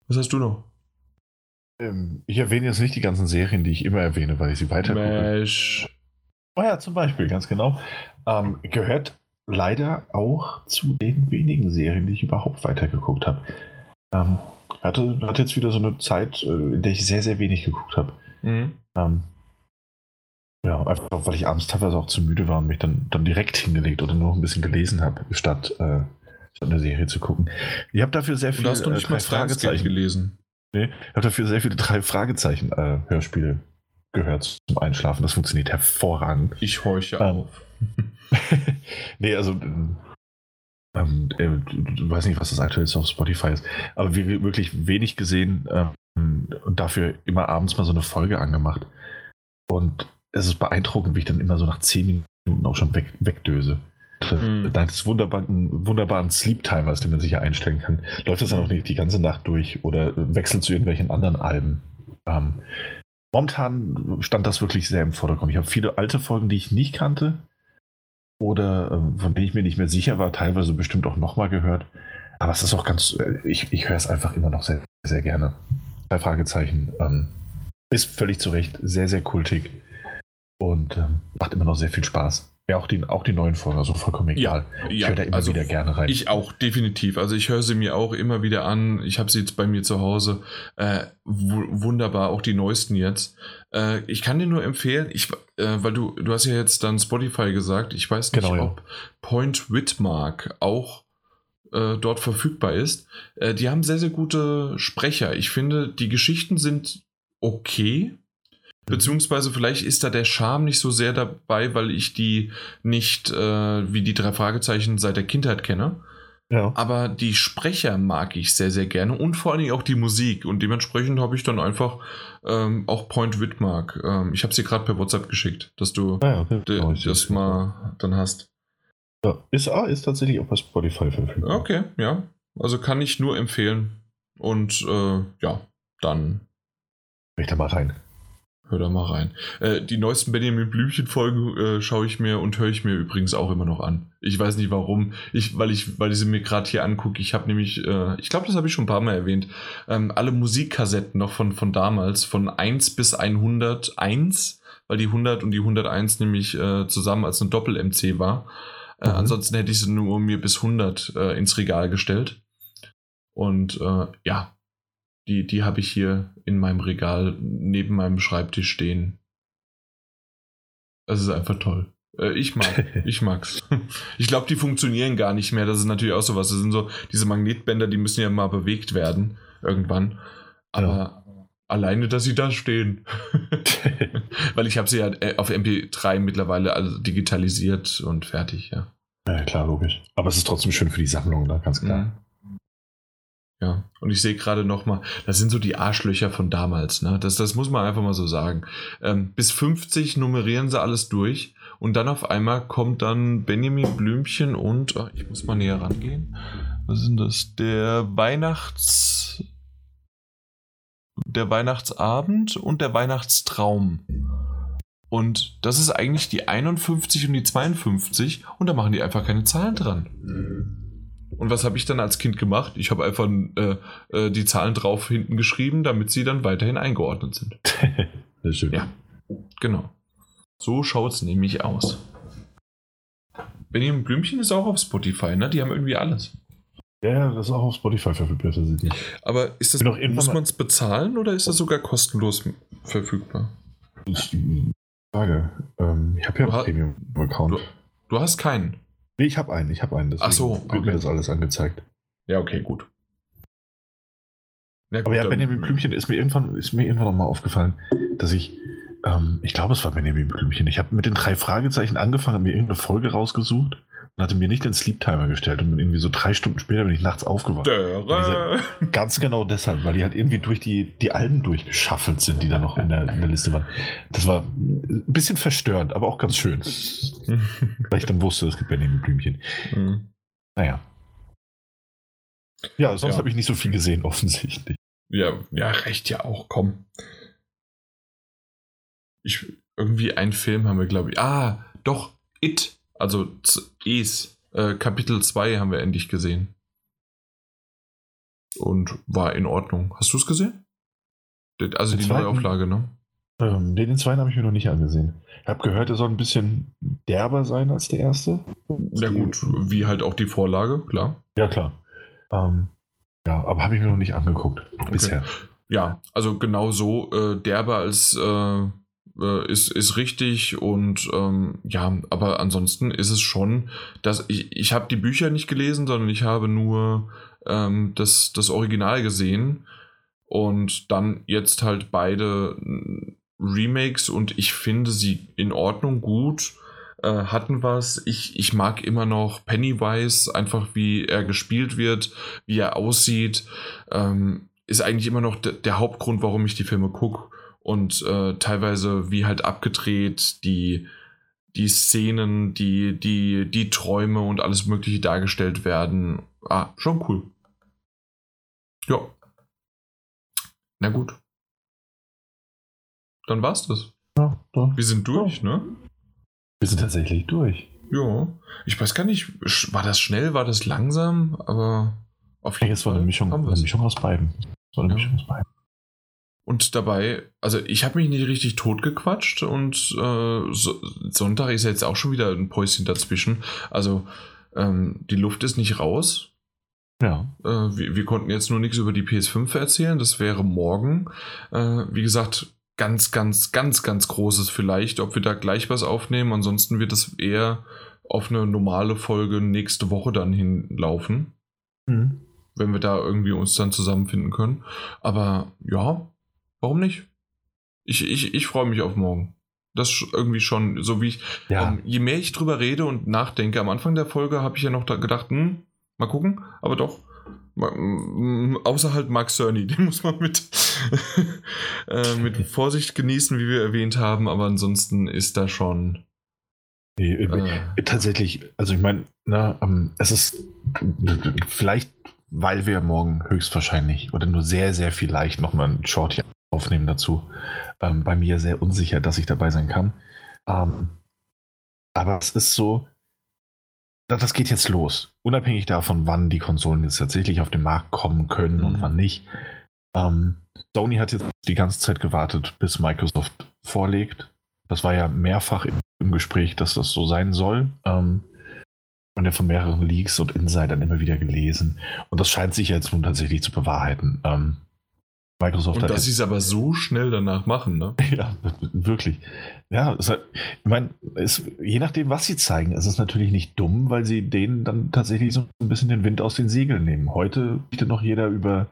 Was hast du noch? Ähm, ich erwähne jetzt nicht die ganzen Serien, die ich immer erwähne, weil ich sie weiter Mesh. Oh ja, zum Beispiel, ganz genau. Ähm, gehört leider auch zu den wenigen Serien, die ich überhaupt weitergeguckt habe. Ähm, hatte, hatte jetzt wieder so eine Zeit, äh, in der ich sehr, sehr wenig geguckt habe. Mhm. Ähm, ja, einfach weil ich abends teilweise auch zu müde war und mich dann, dann direkt hingelegt oder nur ein bisschen gelesen habe, statt, äh, statt eine Serie zu gucken. Ich habe dafür sehr viele äh, drei Fragezeichen gelesen. Nee, ich habe dafür sehr viele <laughs> drei Fragezeichen äh, Hörspiele gehört zum Einschlafen. Das funktioniert hervorragend. Ich horche ähm, auf. <laughs> nee, also ähm, äh, du weißt nicht, was das aktuell auf Spotify ist, aber wir wirklich wenig gesehen ähm, und dafür immer abends mal so eine Folge angemacht. Und es ist beeindruckend, wie ich dann immer so nach zehn Minuten auch schon weg, wegdöse. Mhm. Dank des wunderbaren, wunderbaren Sleep-Timers, den man sich ja einstellen kann, läuft das dann auch nicht die ganze Nacht durch oder wechselt zu irgendwelchen anderen Alben. Ähm, momentan stand das wirklich sehr im Vordergrund. Ich habe viele alte Folgen, die ich nicht kannte oder äh, von denen ich mir nicht mehr sicher war, teilweise bestimmt auch nochmal gehört. Aber es ist auch ganz, äh, ich, ich höre es einfach immer noch sehr, sehr gerne. Drei Fragezeichen. Ähm, ist völlig zu Recht sehr, sehr kultig und ähm, macht immer noch sehr viel Spaß. Ja, auch die, auch die neuen Folgen, also vollkommen egal. Ja, ich höre da immer also wieder gerne rein. Ich auch, definitiv. Also ich höre sie mir auch immer wieder an. Ich habe sie jetzt bei mir zu Hause. Äh, wunderbar, auch die neuesten jetzt. Äh, ich kann dir nur empfehlen, ich, äh, weil du, du hast ja jetzt dann Spotify gesagt, ich weiß nicht, genau, ob ja. Point Whitmark auch äh, dort verfügbar ist. Äh, die haben sehr, sehr gute Sprecher. Ich finde, die Geschichten sind okay Beziehungsweise vielleicht ist da der Charme nicht so sehr dabei, weil ich die nicht äh, wie die drei Fragezeichen seit der Kindheit kenne. Ja. Aber die Sprecher mag ich sehr, sehr gerne und vor allen Dingen auch die Musik. Und dementsprechend habe ich dann einfach ähm, auch Point Whitmark. Ähm, ich habe sie gerade per WhatsApp geschickt, dass du ah, ja, okay. oh, das mal dann hast. Ja, ist, ah, ist tatsächlich auch bei Spotify verfügbar. Okay, ja. Also kann ich nur empfehlen. Und äh, ja, dann. Ich da mal rein. Hör da mal rein. Äh, die neuesten Benjamin Blümchen-Folgen äh, schaue ich mir und höre ich mir übrigens auch immer noch an. Ich weiß nicht warum, ich, weil, ich, weil ich sie mir gerade hier angucke. Ich habe nämlich, äh, ich glaube, das habe ich schon ein paar Mal erwähnt, ähm, alle Musikkassetten noch von, von damals, von 1 bis 101, weil die 100 und die 101 nämlich äh, zusammen als eine Doppel-MC war. Äh, mhm. Ansonsten hätte ich sie nur mir bis 100 äh, ins Regal gestellt. Und ja, die, die habe ich hier in meinem Regal neben meinem Schreibtisch stehen. Das ist einfach toll. Äh, ich mag, <laughs> ich mag's. Ich glaube, die funktionieren gar nicht mehr. Das ist natürlich auch sowas. Das sind so diese Magnetbänder, die müssen ja mal bewegt werden irgendwann. Aber ja. alleine, dass sie da stehen. <laughs> Weil ich habe sie ja äh, auf MP3 mittlerweile also digitalisiert und fertig, ja. Ja, klar, logisch. Aber es ist trotzdem schön für die Sammlung, da ganz klar. Mhm. Ja, und ich sehe gerade noch mal, das sind so die Arschlöcher von damals, ne? Das, das muss man einfach mal so sagen. Ähm, bis 50 nummerieren sie alles durch und dann auf einmal kommt dann Benjamin Blümchen und, oh, ich muss mal näher rangehen. Was ist das? Der Weihnachts... Der Weihnachtsabend und der Weihnachtstraum. Und das ist eigentlich die 51 und die 52 und da machen die einfach keine Zahlen dran. Und was habe ich dann als Kind gemacht? Ich habe einfach äh, äh, die Zahlen drauf hinten geschrieben, damit sie dann weiterhin eingeordnet sind. <laughs> das ist schön. Ja, genau. So schaut es nämlich aus. Benjamin Blümchen ist auch auf Spotify, ne? Die haben irgendwie alles. Ja, das ist auch auf Spotify verfügbar. Aber ist das, muss man es bezahlen oder ist das sogar kostenlos verfügbar? Die Frage. Ähm, ich habe ja einen Premium-Account. Du, du, hast keinen. Nee, ich habe einen, ich habe einen. Ach so, okay. wird mir das alles angezeigt. Ja, okay, gut. Ja, gut Aber ja, Benjamin Blümchen ist mir irgendwann, ist mir irgendwann nochmal aufgefallen, dass ich, ähm, ich glaube, es war Benjamin Blümchen. Ich habe mit den drei Fragezeichen angefangen, mir irgendeine Folge rausgesucht, hatte mir nicht den Sleep Timer gestellt und irgendwie so drei Stunden später bin ich nachts aufgewacht. Ganz genau deshalb, weil die halt irgendwie durch die, die Alben durchgeschaffelt sind, die da noch in der, in der Liste waren. Das war ein bisschen verstörend, aber auch ganz schön. <laughs> weil ich dann wusste, es gibt Benjamin Blümchen. Mhm. Naja. Ja, sonst ja. habe ich nicht so viel gesehen, offensichtlich. Ja, ja, recht ja auch, komm. Ich, irgendwie ein Film haben wir, glaube ich. Ah, doch, It also Es, äh, Kapitel 2 haben wir endlich gesehen. Und war in Ordnung. Hast du es gesehen? Also den die zweiten, Neuauflage, ne? Ähm, den, den zweiten habe ich mir noch nicht angesehen. Ich habe gehört, er soll ein bisschen derber sein als der erste. Ja gut, wie halt auch die Vorlage, klar. Ja, klar. Ähm, ja, aber habe ich mir noch nicht angeguckt okay. bisher. Ja, also genau so äh, derber als äh, äh, ist, ist richtig und ähm, ja, aber ansonsten ist es schon, dass ich, ich habe die Bücher nicht gelesen, sondern ich habe nur ähm, das, das Original gesehen und dann jetzt halt beide äh, Remakes und ich finde sie in Ordnung gut äh, hatten was. Ich, ich mag immer noch Pennywise, einfach wie er gespielt wird, wie er aussieht. Ähm, ist eigentlich immer noch der Hauptgrund, warum ich die Filme gucke und äh, teilweise wie halt abgedreht die, die Szenen, die, die, die Träume und alles Mögliche dargestellt werden. Ah, schon cool. Ja. Na gut. Dann war's das. Ja, Wir sind durch, ja. ne? Wir sind tatsächlich durch. Ja. Ich weiß gar nicht, war das schnell, war das langsam, aber auf jeden Fall. Es war eine Mischung, eine Mischung aus beiden. Es war eine ja. Mischung aus beiden. Und dabei, also ich habe mich nicht richtig totgequatscht und äh, so, Sonntag ist jetzt auch schon wieder ein Päuschen dazwischen. Also ähm, die Luft ist nicht raus. Ja. Äh, wir, wir, konnten jetzt nur nichts über die PS5 erzählen. Das wäre morgen. Äh, wie gesagt, ganz, ganz, ganz, ganz großes vielleicht, ob wir da gleich was aufnehmen. Ansonsten wird es eher auf eine normale Folge nächste Woche dann hinlaufen. Mhm. Wenn wir da irgendwie uns dann zusammenfinden können. Aber ja, Warum nicht? Ich, ich, ich freue mich auf morgen. Das ist irgendwie schon, so wie ich, ja. ähm, je mehr ich drüber rede und nachdenke, am Anfang der Folge habe ich ja noch gedacht, hm, mal gucken, aber doch, außer halt Mark Cerny, <laughs> den muss man mit, <laughs> äh, mit <laughs> Vorsicht genießen, wie wir erwähnt haben, aber ansonsten ist da schon. Nee, äh, äh tatsächlich, also ich meine, ähm, es ist vielleicht, weil wir morgen höchstwahrscheinlich oder nur sehr, sehr vielleicht nochmal ein Short hier aufnehmen dazu. Ähm, bei mir sehr unsicher, dass ich dabei sein kann. Ähm, aber es ist so, das geht jetzt los. Unabhängig davon, wann die Konsolen jetzt tatsächlich auf den Markt kommen können mhm. und wann nicht. Ähm, Sony hat jetzt die ganze Zeit gewartet, bis Microsoft vorlegt. Das war ja mehrfach im, im Gespräch, dass das so sein soll. Ähm, und ja von mehreren Leaks und Insidern immer wieder gelesen. Und das scheint sich jetzt nun tatsächlich zu bewahrheiten. Ähm, Microsoft Und dass sie es aber so schnell danach machen, ne? <laughs> Ja, wirklich. Ja, halt, ich meine, je nachdem, was sie zeigen, ist es natürlich nicht dumm, weil sie denen dann tatsächlich so ein bisschen den Wind aus den Segeln nehmen. Heute berichtet noch jeder über,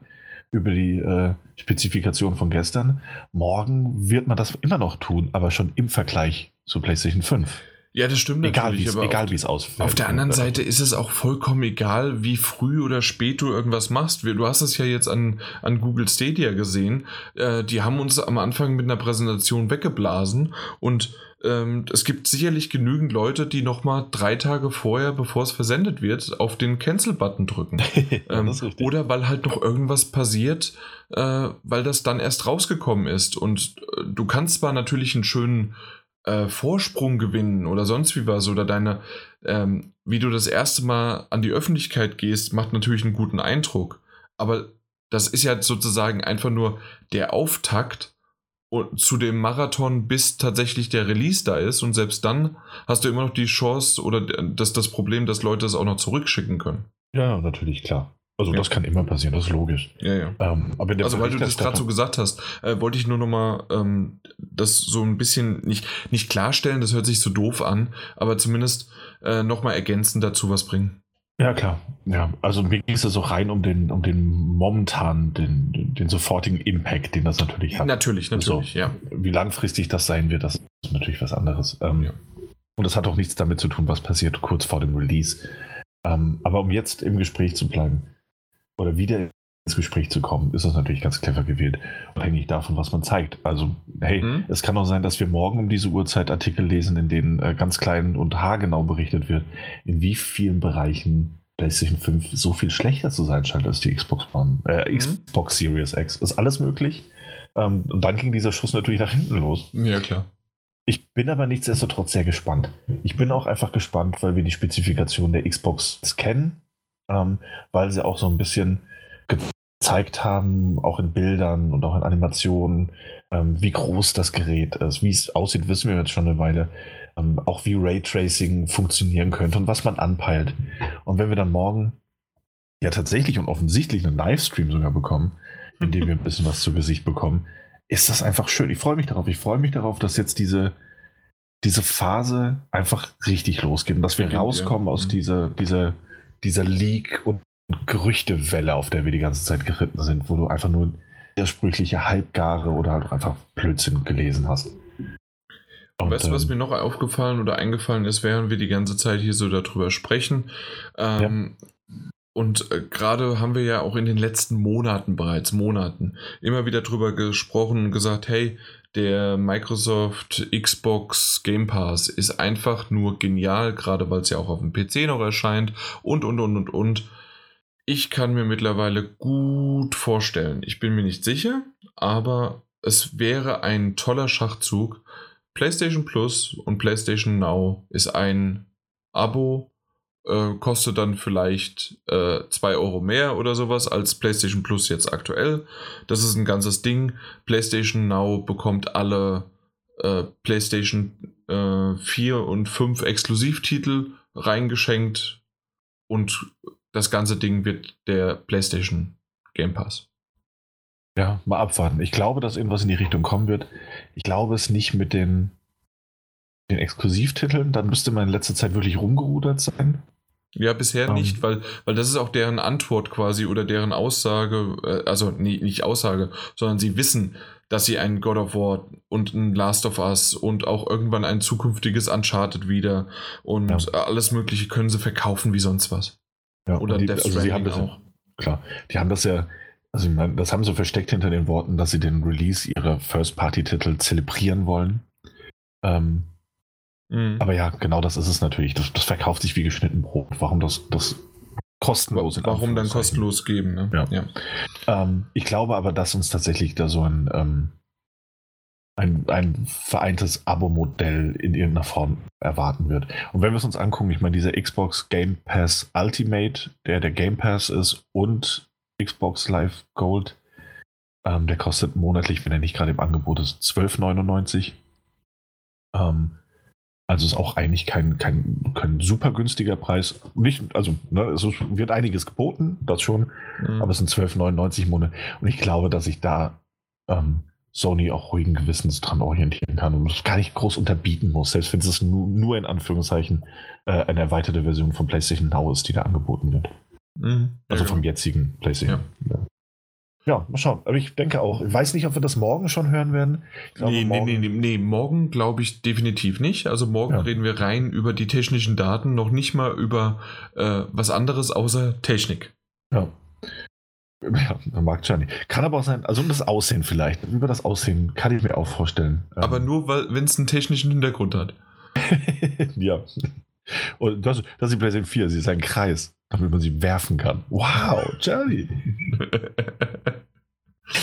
über die äh, Spezifikation von gestern. Morgen wird man das immer noch tun, aber schon im Vergleich zu PlayStation 5. Ja, das stimmt egal, natürlich. Wie's, egal, wie es ausfällt. Auf der anderen Seite ist es auch vollkommen egal, wie früh oder spät du irgendwas machst. Du hast es ja jetzt an, an Google Stadia gesehen. Äh, die haben uns am Anfang mit einer Präsentation weggeblasen und ähm, es gibt sicherlich genügend Leute, die nochmal drei Tage vorher, bevor es versendet wird, auf den Cancel-Button drücken. <laughs> ähm, oder weil halt noch irgendwas passiert, äh, weil das dann erst rausgekommen ist. Und äh, du kannst zwar natürlich einen schönen äh, Vorsprung gewinnen oder sonst wie was oder deine, ähm, wie du das erste Mal an die Öffentlichkeit gehst, macht natürlich einen guten Eindruck. Aber das ist ja sozusagen einfach nur der Auftakt zu dem Marathon, bis tatsächlich der Release da ist. Und selbst dann hast du immer noch die Chance oder das, das Problem, dass Leute es auch noch zurückschicken können. Ja, natürlich, klar. Also ja. das kann immer passieren, das ist logisch. Ja, ja. Ähm, also weil du das gerade so gesagt hast, äh, wollte ich nur noch mal ähm, das so ein bisschen nicht, nicht klarstellen, das hört sich so doof an, aber zumindest äh, noch mal ergänzend dazu was bringen. Ja, klar. Ja, also mir ging es ja so rein um den, um den momentan, den, den sofortigen Impact, den das natürlich hat. Natürlich, natürlich, also, ja. Wie langfristig das sein wird, das ist natürlich was anderes. Ähm, ja. Und das hat auch nichts damit zu tun, was passiert kurz vor dem Release. Ähm, aber um jetzt im Gespräch zu bleiben oder wieder ins Gespräch zu kommen, ist das natürlich ganz clever gewählt. Abhängig davon, was man zeigt. Also, hey, mhm. es kann auch sein, dass wir morgen um diese Uhrzeit Artikel lesen, in denen äh, ganz klein und haargenau berichtet wird, in wie vielen Bereichen PlayStation 5 so viel schlechter zu sein scheint als die Xbox One, äh, mhm. Xbox Series X. Ist alles möglich. Ähm, und dann ging dieser Schuss natürlich nach hinten los. Ja, klar. Ich bin aber nichtsdestotrotz sehr gespannt. Ich bin auch einfach gespannt, weil wir die Spezifikation der Xbox kennen, ähm, weil sie auch so ein bisschen gezeigt haben, auch in Bildern und auch in Animationen, ähm, wie groß das Gerät ist. Wie es aussieht, wissen wir jetzt schon eine Weile. Ähm, auch wie Raytracing funktionieren könnte und was man anpeilt. Und wenn wir dann morgen ja tatsächlich und offensichtlich einen Livestream sogar bekommen, in dem wir ein bisschen was zu Gesicht bekommen, ist das einfach schön. Ich freue mich darauf. Ich freue mich darauf, dass jetzt diese, diese Phase einfach richtig losgeht und dass wir rauskommen aus mhm. dieser, dieser, dieser Leak- und Gerüchtewelle, auf der wir die ganze Zeit geritten sind, wo du einfach nur widersprüchliche Halbgare oder halt einfach Blödsinn gelesen hast. Und, weißt du, was mir noch aufgefallen oder eingefallen ist, während wir die ganze Zeit hier so darüber sprechen? Ähm, ja. Und äh, gerade haben wir ja auch in den letzten Monaten bereits, Monaten, immer wieder darüber gesprochen und gesagt, hey, der Microsoft Xbox Game Pass ist einfach nur genial, gerade weil es ja auch auf dem PC noch erscheint und, und, und, und, und. Ich kann mir mittlerweile gut vorstellen, ich bin mir nicht sicher, aber es wäre ein toller Schachzug. PlayStation Plus und PlayStation Now ist ein Abo, äh, kostet dann vielleicht 2 äh, Euro mehr oder sowas als PlayStation Plus jetzt aktuell. Das ist ein ganzes Ding. PlayStation Now bekommt alle äh, PlayStation äh, 4 und 5 Exklusivtitel reingeschenkt und das ganze Ding wird der PlayStation Game Pass. Ja, mal abwarten. Ich glaube, dass irgendwas in die Richtung kommen wird. Ich glaube es nicht mit den, den Exklusivtiteln. Dann müsste man in letzter Zeit wirklich rumgerudert sein. Ja, bisher um. Ähm. nicht, weil, weil das ist auch deren Antwort quasi oder deren Aussage, äh, also nee, nicht Aussage, sondern sie wissen, dass sie einen God of War und ein Last of Us und auch irgendwann ein zukünftiges Uncharted wieder und ja. alles Mögliche können sie verkaufen wie sonst was. Ja, oder die, Death also sie haben das auch. klar, die haben das ja, also ich meine, das haben sie versteckt hinter den Worten, dass sie den Release ihrer First-Party-Titel zelebrieren wollen. Ähm, Mhm. Aber ja, genau das ist es natürlich. Das, das, verkauft sich wie geschnitten Brot. Warum das, das kostenlos Warum dann kostenlos geben? Ne? Ja. ja. Ähm, ich glaube aber, dass uns tatsächlich da so ein, ähm, ein, ein vereintes Abo-Modell in irgendeiner Form erwarten wird. Und wenn wir es uns angucken, ich meine, dieser Xbox Game Pass Ultimate, der der Game Pass ist und Xbox Live Gold, ähm, der kostet monatlich, wenn er nicht gerade im Angebot ist, 12,99. Ähm, also ist auch eigentlich kein, kein, kein super günstiger Preis. Nicht, also ne, es wird einiges geboten, das schon, mhm. aber es sind 12,99 im Monat. Und ich glaube, dass ich da ähm, Sony auch ruhigen Gewissens dran orientieren kann und es gar nicht groß unterbieten muss, selbst wenn es nur, nur in Anführungszeichen äh, eine erweiterte Version von PlayStation Now ist, die da angeboten wird. Mhm. Also vom jetzigen PlayStation. Ja. Ja, mal schauen. Aber ich denke auch. Ich weiß nicht, ob wir das morgen schon hören werden. Glaube, nee, morgen nee, nee, nee, morgen glaube ich definitiv nicht. Also morgen ja. reden wir rein über die technischen Daten, noch nicht mal über äh, was anderes außer Technik. Ja. Ja, mag Johnny. Kann aber auch sein, also um das Aussehen vielleicht. Über das Aussehen kann ich mir auch vorstellen. Aber ähm. nur, wenn es einen technischen Hintergrund hat. <laughs> ja. Und das, das ist die PlayStation 4, sie ist ein Kreis damit man sie werfen kann. Wow, Journey. <laughs>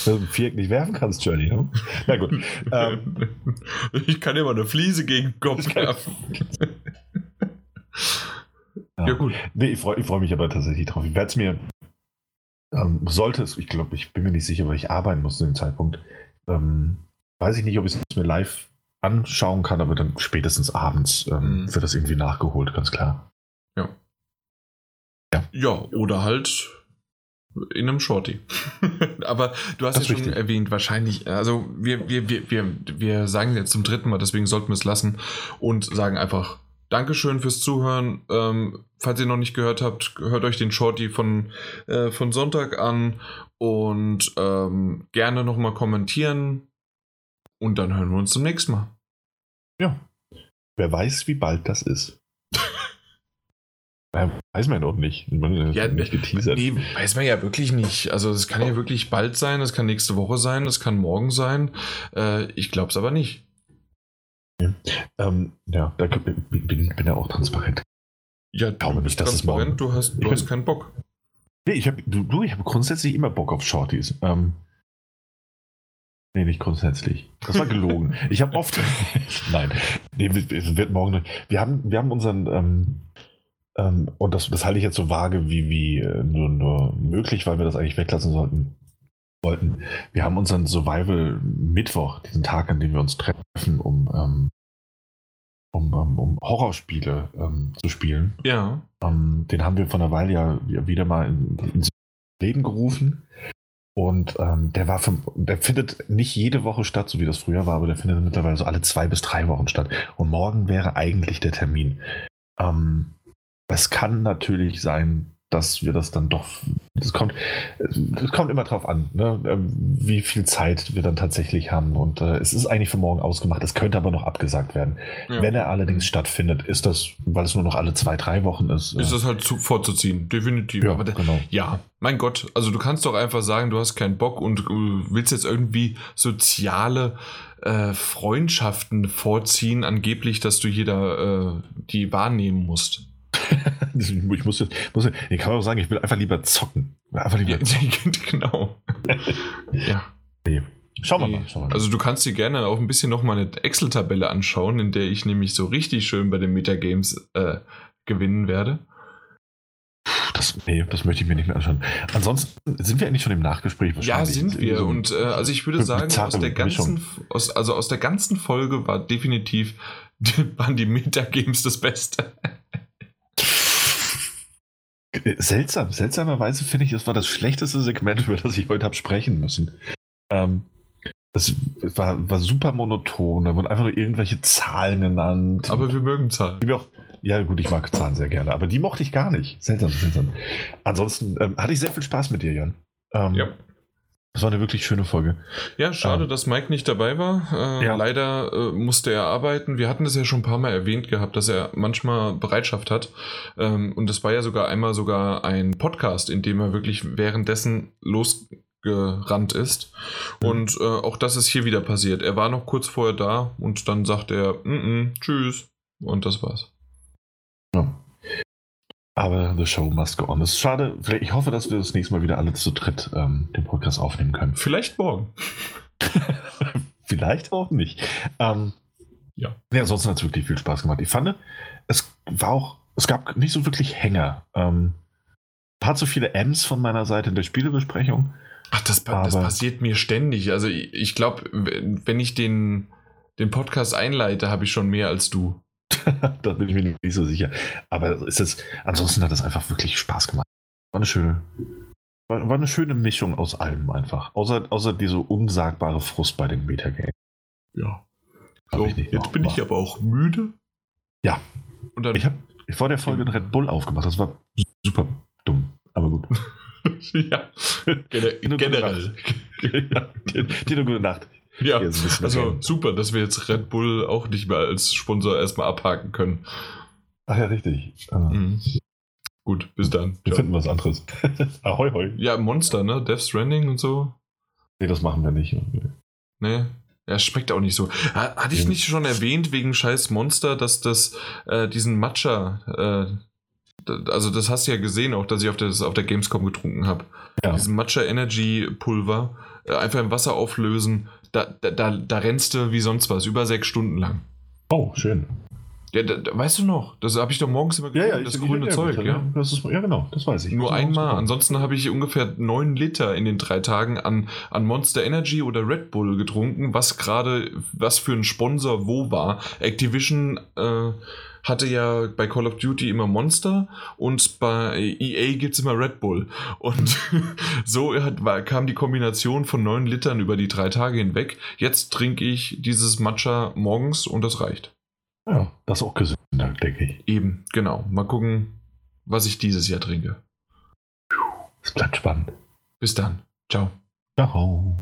Wenn du ein Viereck nicht werfen kannst, Journey. Ne? Na gut. Ähm, <laughs> ich kann mal eine Fliese gegen den Kopf werfen. <laughs> ja. ja. gut. Nee, ich freue freu mich aber tatsächlich drauf. Ich werde es mir, ähm, sollte es, ich glaube, ich bin mir nicht sicher, weil ich arbeiten muss zu dem Zeitpunkt. Ähm, weiß ich nicht, ob ich es mir live anschauen kann, aber dann spätestens abends ähm, mhm. wird das irgendwie nachgeholt, ganz klar. Ja. Ja. ja, oder halt in einem Shorty. <laughs> Aber du hast das ja schon richtig. erwähnt, wahrscheinlich, also wir, wir, wir, wir, wir sagen jetzt zum dritten Mal, deswegen sollten wir es lassen und sagen einfach Dankeschön fürs Zuhören. Ähm, falls ihr noch nicht gehört habt, hört euch den Shorty von, äh, von Sonntag an und ähm, gerne nochmal kommentieren und dann hören wir uns zum nächsten Mal. Ja, Wer weiß, wie bald das ist. <laughs> weiß man doch nicht. Man ja, nicht geteasert. Nee, weiß man ja wirklich nicht. Also es kann ja wirklich bald sein, es kann nächste Woche sein, es kann morgen sein. Äh, ich glaube es aber nicht. Ja, ähm, ja da bin, bin, bin ja auch transparent. Ja, du glaube nicht, dass es morgen. Du hast, du hast keinen Bock. Nee, ich habe du, du, ich hab grundsätzlich immer Bock auf Shorties. Ähm, nee, nicht grundsätzlich. Das war gelogen. ich habe oft. <laughs> Nein, nee, es wird morgen. Wir haben, wir haben unseren. Ähm, ähm, und das, das halte ich jetzt so vage wie, wie äh, nur, nur möglich, weil wir das eigentlich weglassen sollten. Wollten. Wir haben unseren Survival Mittwoch, diesen Tag, an dem wir uns treffen, um ähm, um, um, um Horrorspiele ähm, zu spielen. Ja. Ähm, den haben wir von einer Weile ja wieder mal in, ins Leben gerufen. Und ähm, der war vom, der findet nicht jede Woche statt, so wie das früher war, aber der findet mittlerweile so alle zwei bis drei Wochen statt. Und morgen wäre eigentlich der Termin. Ähm, es kann natürlich sein, dass wir das dann doch, das kommt, es kommt immer drauf an, ne, ähm, wie viel Zeit wir dann tatsächlich haben. Und äh, es ist eigentlich für morgen ausgemacht, es könnte aber noch abgesagt werden. Ja. Wenn er allerdings stattfindet, ist das, weil es nur noch alle zwei, drei Wochen ist. Ist äh, das halt zu, vorzuziehen, definitiv. Ja, aber genau. ja, mein Gott, also du kannst doch einfach sagen, du hast keinen Bock und uh, willst jetzt irgendwie soziale äh, Freundschaften vorziehen, angeblich, dass du jeder äh, die wahrnehmen musst. <laughs> ich muss jetzt, muss, ich kann auch sagen, ich will einfach lieber zocken. Einfach lieber <laughs> zocken. genau. ja. Nee. Schauen wir mal, schauen wir mal. Also du kannst dir gerne auch ein bisschen noch mal eine Excel-Tabelle anschauen, in der ich nämlich so richtig schön bei den Metagames äh, gewinnen werde. Das, nee, das möchte ich mir nicht mehr anschauen. Ansonsten sind wir eigentlich schon im Nachgespräch Ja, sind wir. So und äh, also ich würde sagen, aus der ganzen, aus, also aus der ganzen Folge war definitiv waren die Metagames das Beste. <laughs> Seltsam, seltsamerweise finde ich, das war das schlechteste Segment, über das ich heute habe sprechen müssen. Ähm, das war, war super monoton, da wurden einfach nur irgendwelche Zahlen genannt. Aber wir mögen Zahlen. Auch, ja, gut, ich mag Zahlen sehr gerne, aber die mochte ich gar nicht. Seltsam, seltsam. Ansonsten ähm, hatte ich sehr viel Spaß mit dir, Jan. Ähm, ja. Das war eine wirklich schöne Folge. Ja, schade, ähm, dass Mike nicht dabei war. Äh, ja. Leider äh, musste er arbeiten. Wir hatten das ja schon ein paar Mal erwähnt gehabt, dass er manchmal Bereitschaft hat. Ähm, und das war ja sogar einmal sogar ein Podcast, in dem er wirklich währenddessen losgerannt ist. Mhm. Und äh, auch das ist hier wieder passiert. Er war noch kurz vorher da und dann sagt er, mm -mm, tschüss. Und das war's. Ja. Aber the show must go on. Es ist schade. Ich hoffe, dass wir das nächste Mal wieder alle zu dritt ähm, den Podcast aufnehmen können. Vielleicht morgen. <laughs> Vielleicht auch nicht. Ähm, ja. Nee, ansonsten hat es wirklich viel Spaß gemacht. Ich fand, es war auch, es gab nicht so wirklich Hänger. Ähm, paar zu viele M's von meiner Seite in der Spielebesprechung. Ach, das, das passiert mir ständig. Also ich, ich glaube, wenn ich den, den Podcast einleite, habe ich schon mehr als du. <laughs> da bin ich mir nicht so sicher. Aber ist es, ansonsten hat es einfach wirklich Spaß gemacht. War eine schöne, war, war eine schöne Mischung aus allem einfach. Außer, außer diese unsagbare Frust bei den Metagames. Ja. So, jetzt bin ich aber auch müde. Ja. Und dann, ich habe vor der Folge einen Red Bull aufgemacht. Das war super dumm, aber gut. <laughs> <laughs> ja. Gen generell. Dir eine gute Nacht. <laughs> Ja, also super, dass wir jetzt Red Bull auch nicht mehr als Sponsor erstmal abhaken können. Ach ja, richtig. Ah. Mhm. Gut, bis dann. Wir Ciao. finden was anderes. <laughs> Ahoi, hoi. Ja, Monster, ne? Death Stranding und so. Nee, das machen wir nicht. Nee. Ja, schmeckt auch nicht so. Hatte ich nicht schon erwähnt, wegen scheiß Monster, dass das äh, diesen Matcha, äh, also das hast du ja gesehen auch, dass ich auf, das, auf der Gamescom getrunken habe. Ja. Diesen Matcha Energy Pulver, äh, einfach im Wasser auflösen, da, da, da, rennst du wie sonst was, über sechs Stunden lang. Oh, schön. Ja, da, da, weißt du noch, das habe ich doch morgens immer getrunken, ja, ja, das grüne Zeug, ja. Das ist, ja, genau, das weiß ich. Nur einmal, ansonsten habe ich ungefähr neun Liter in den drei Tagen an, an Monster Energy oder Red Bull getrunken, was gerade, was für ein Sponsor wo war. Activision äh, hatte ja bei Call of Duty immer Monster und bei EA gibt es immer Red Bull. Und <laughs> so hat, war, kam die Kombination von neun Litern über die drei Tage hinweg. Jetzt trinke ich dieses Matcha morgens und das reicht. Ja, das ist auch gesünder, denke ich. Eben, genau. Mal gucken, was ich dieses Jahr trinke. Es bleibt spannend. Bis dann. Ciao. Ciao.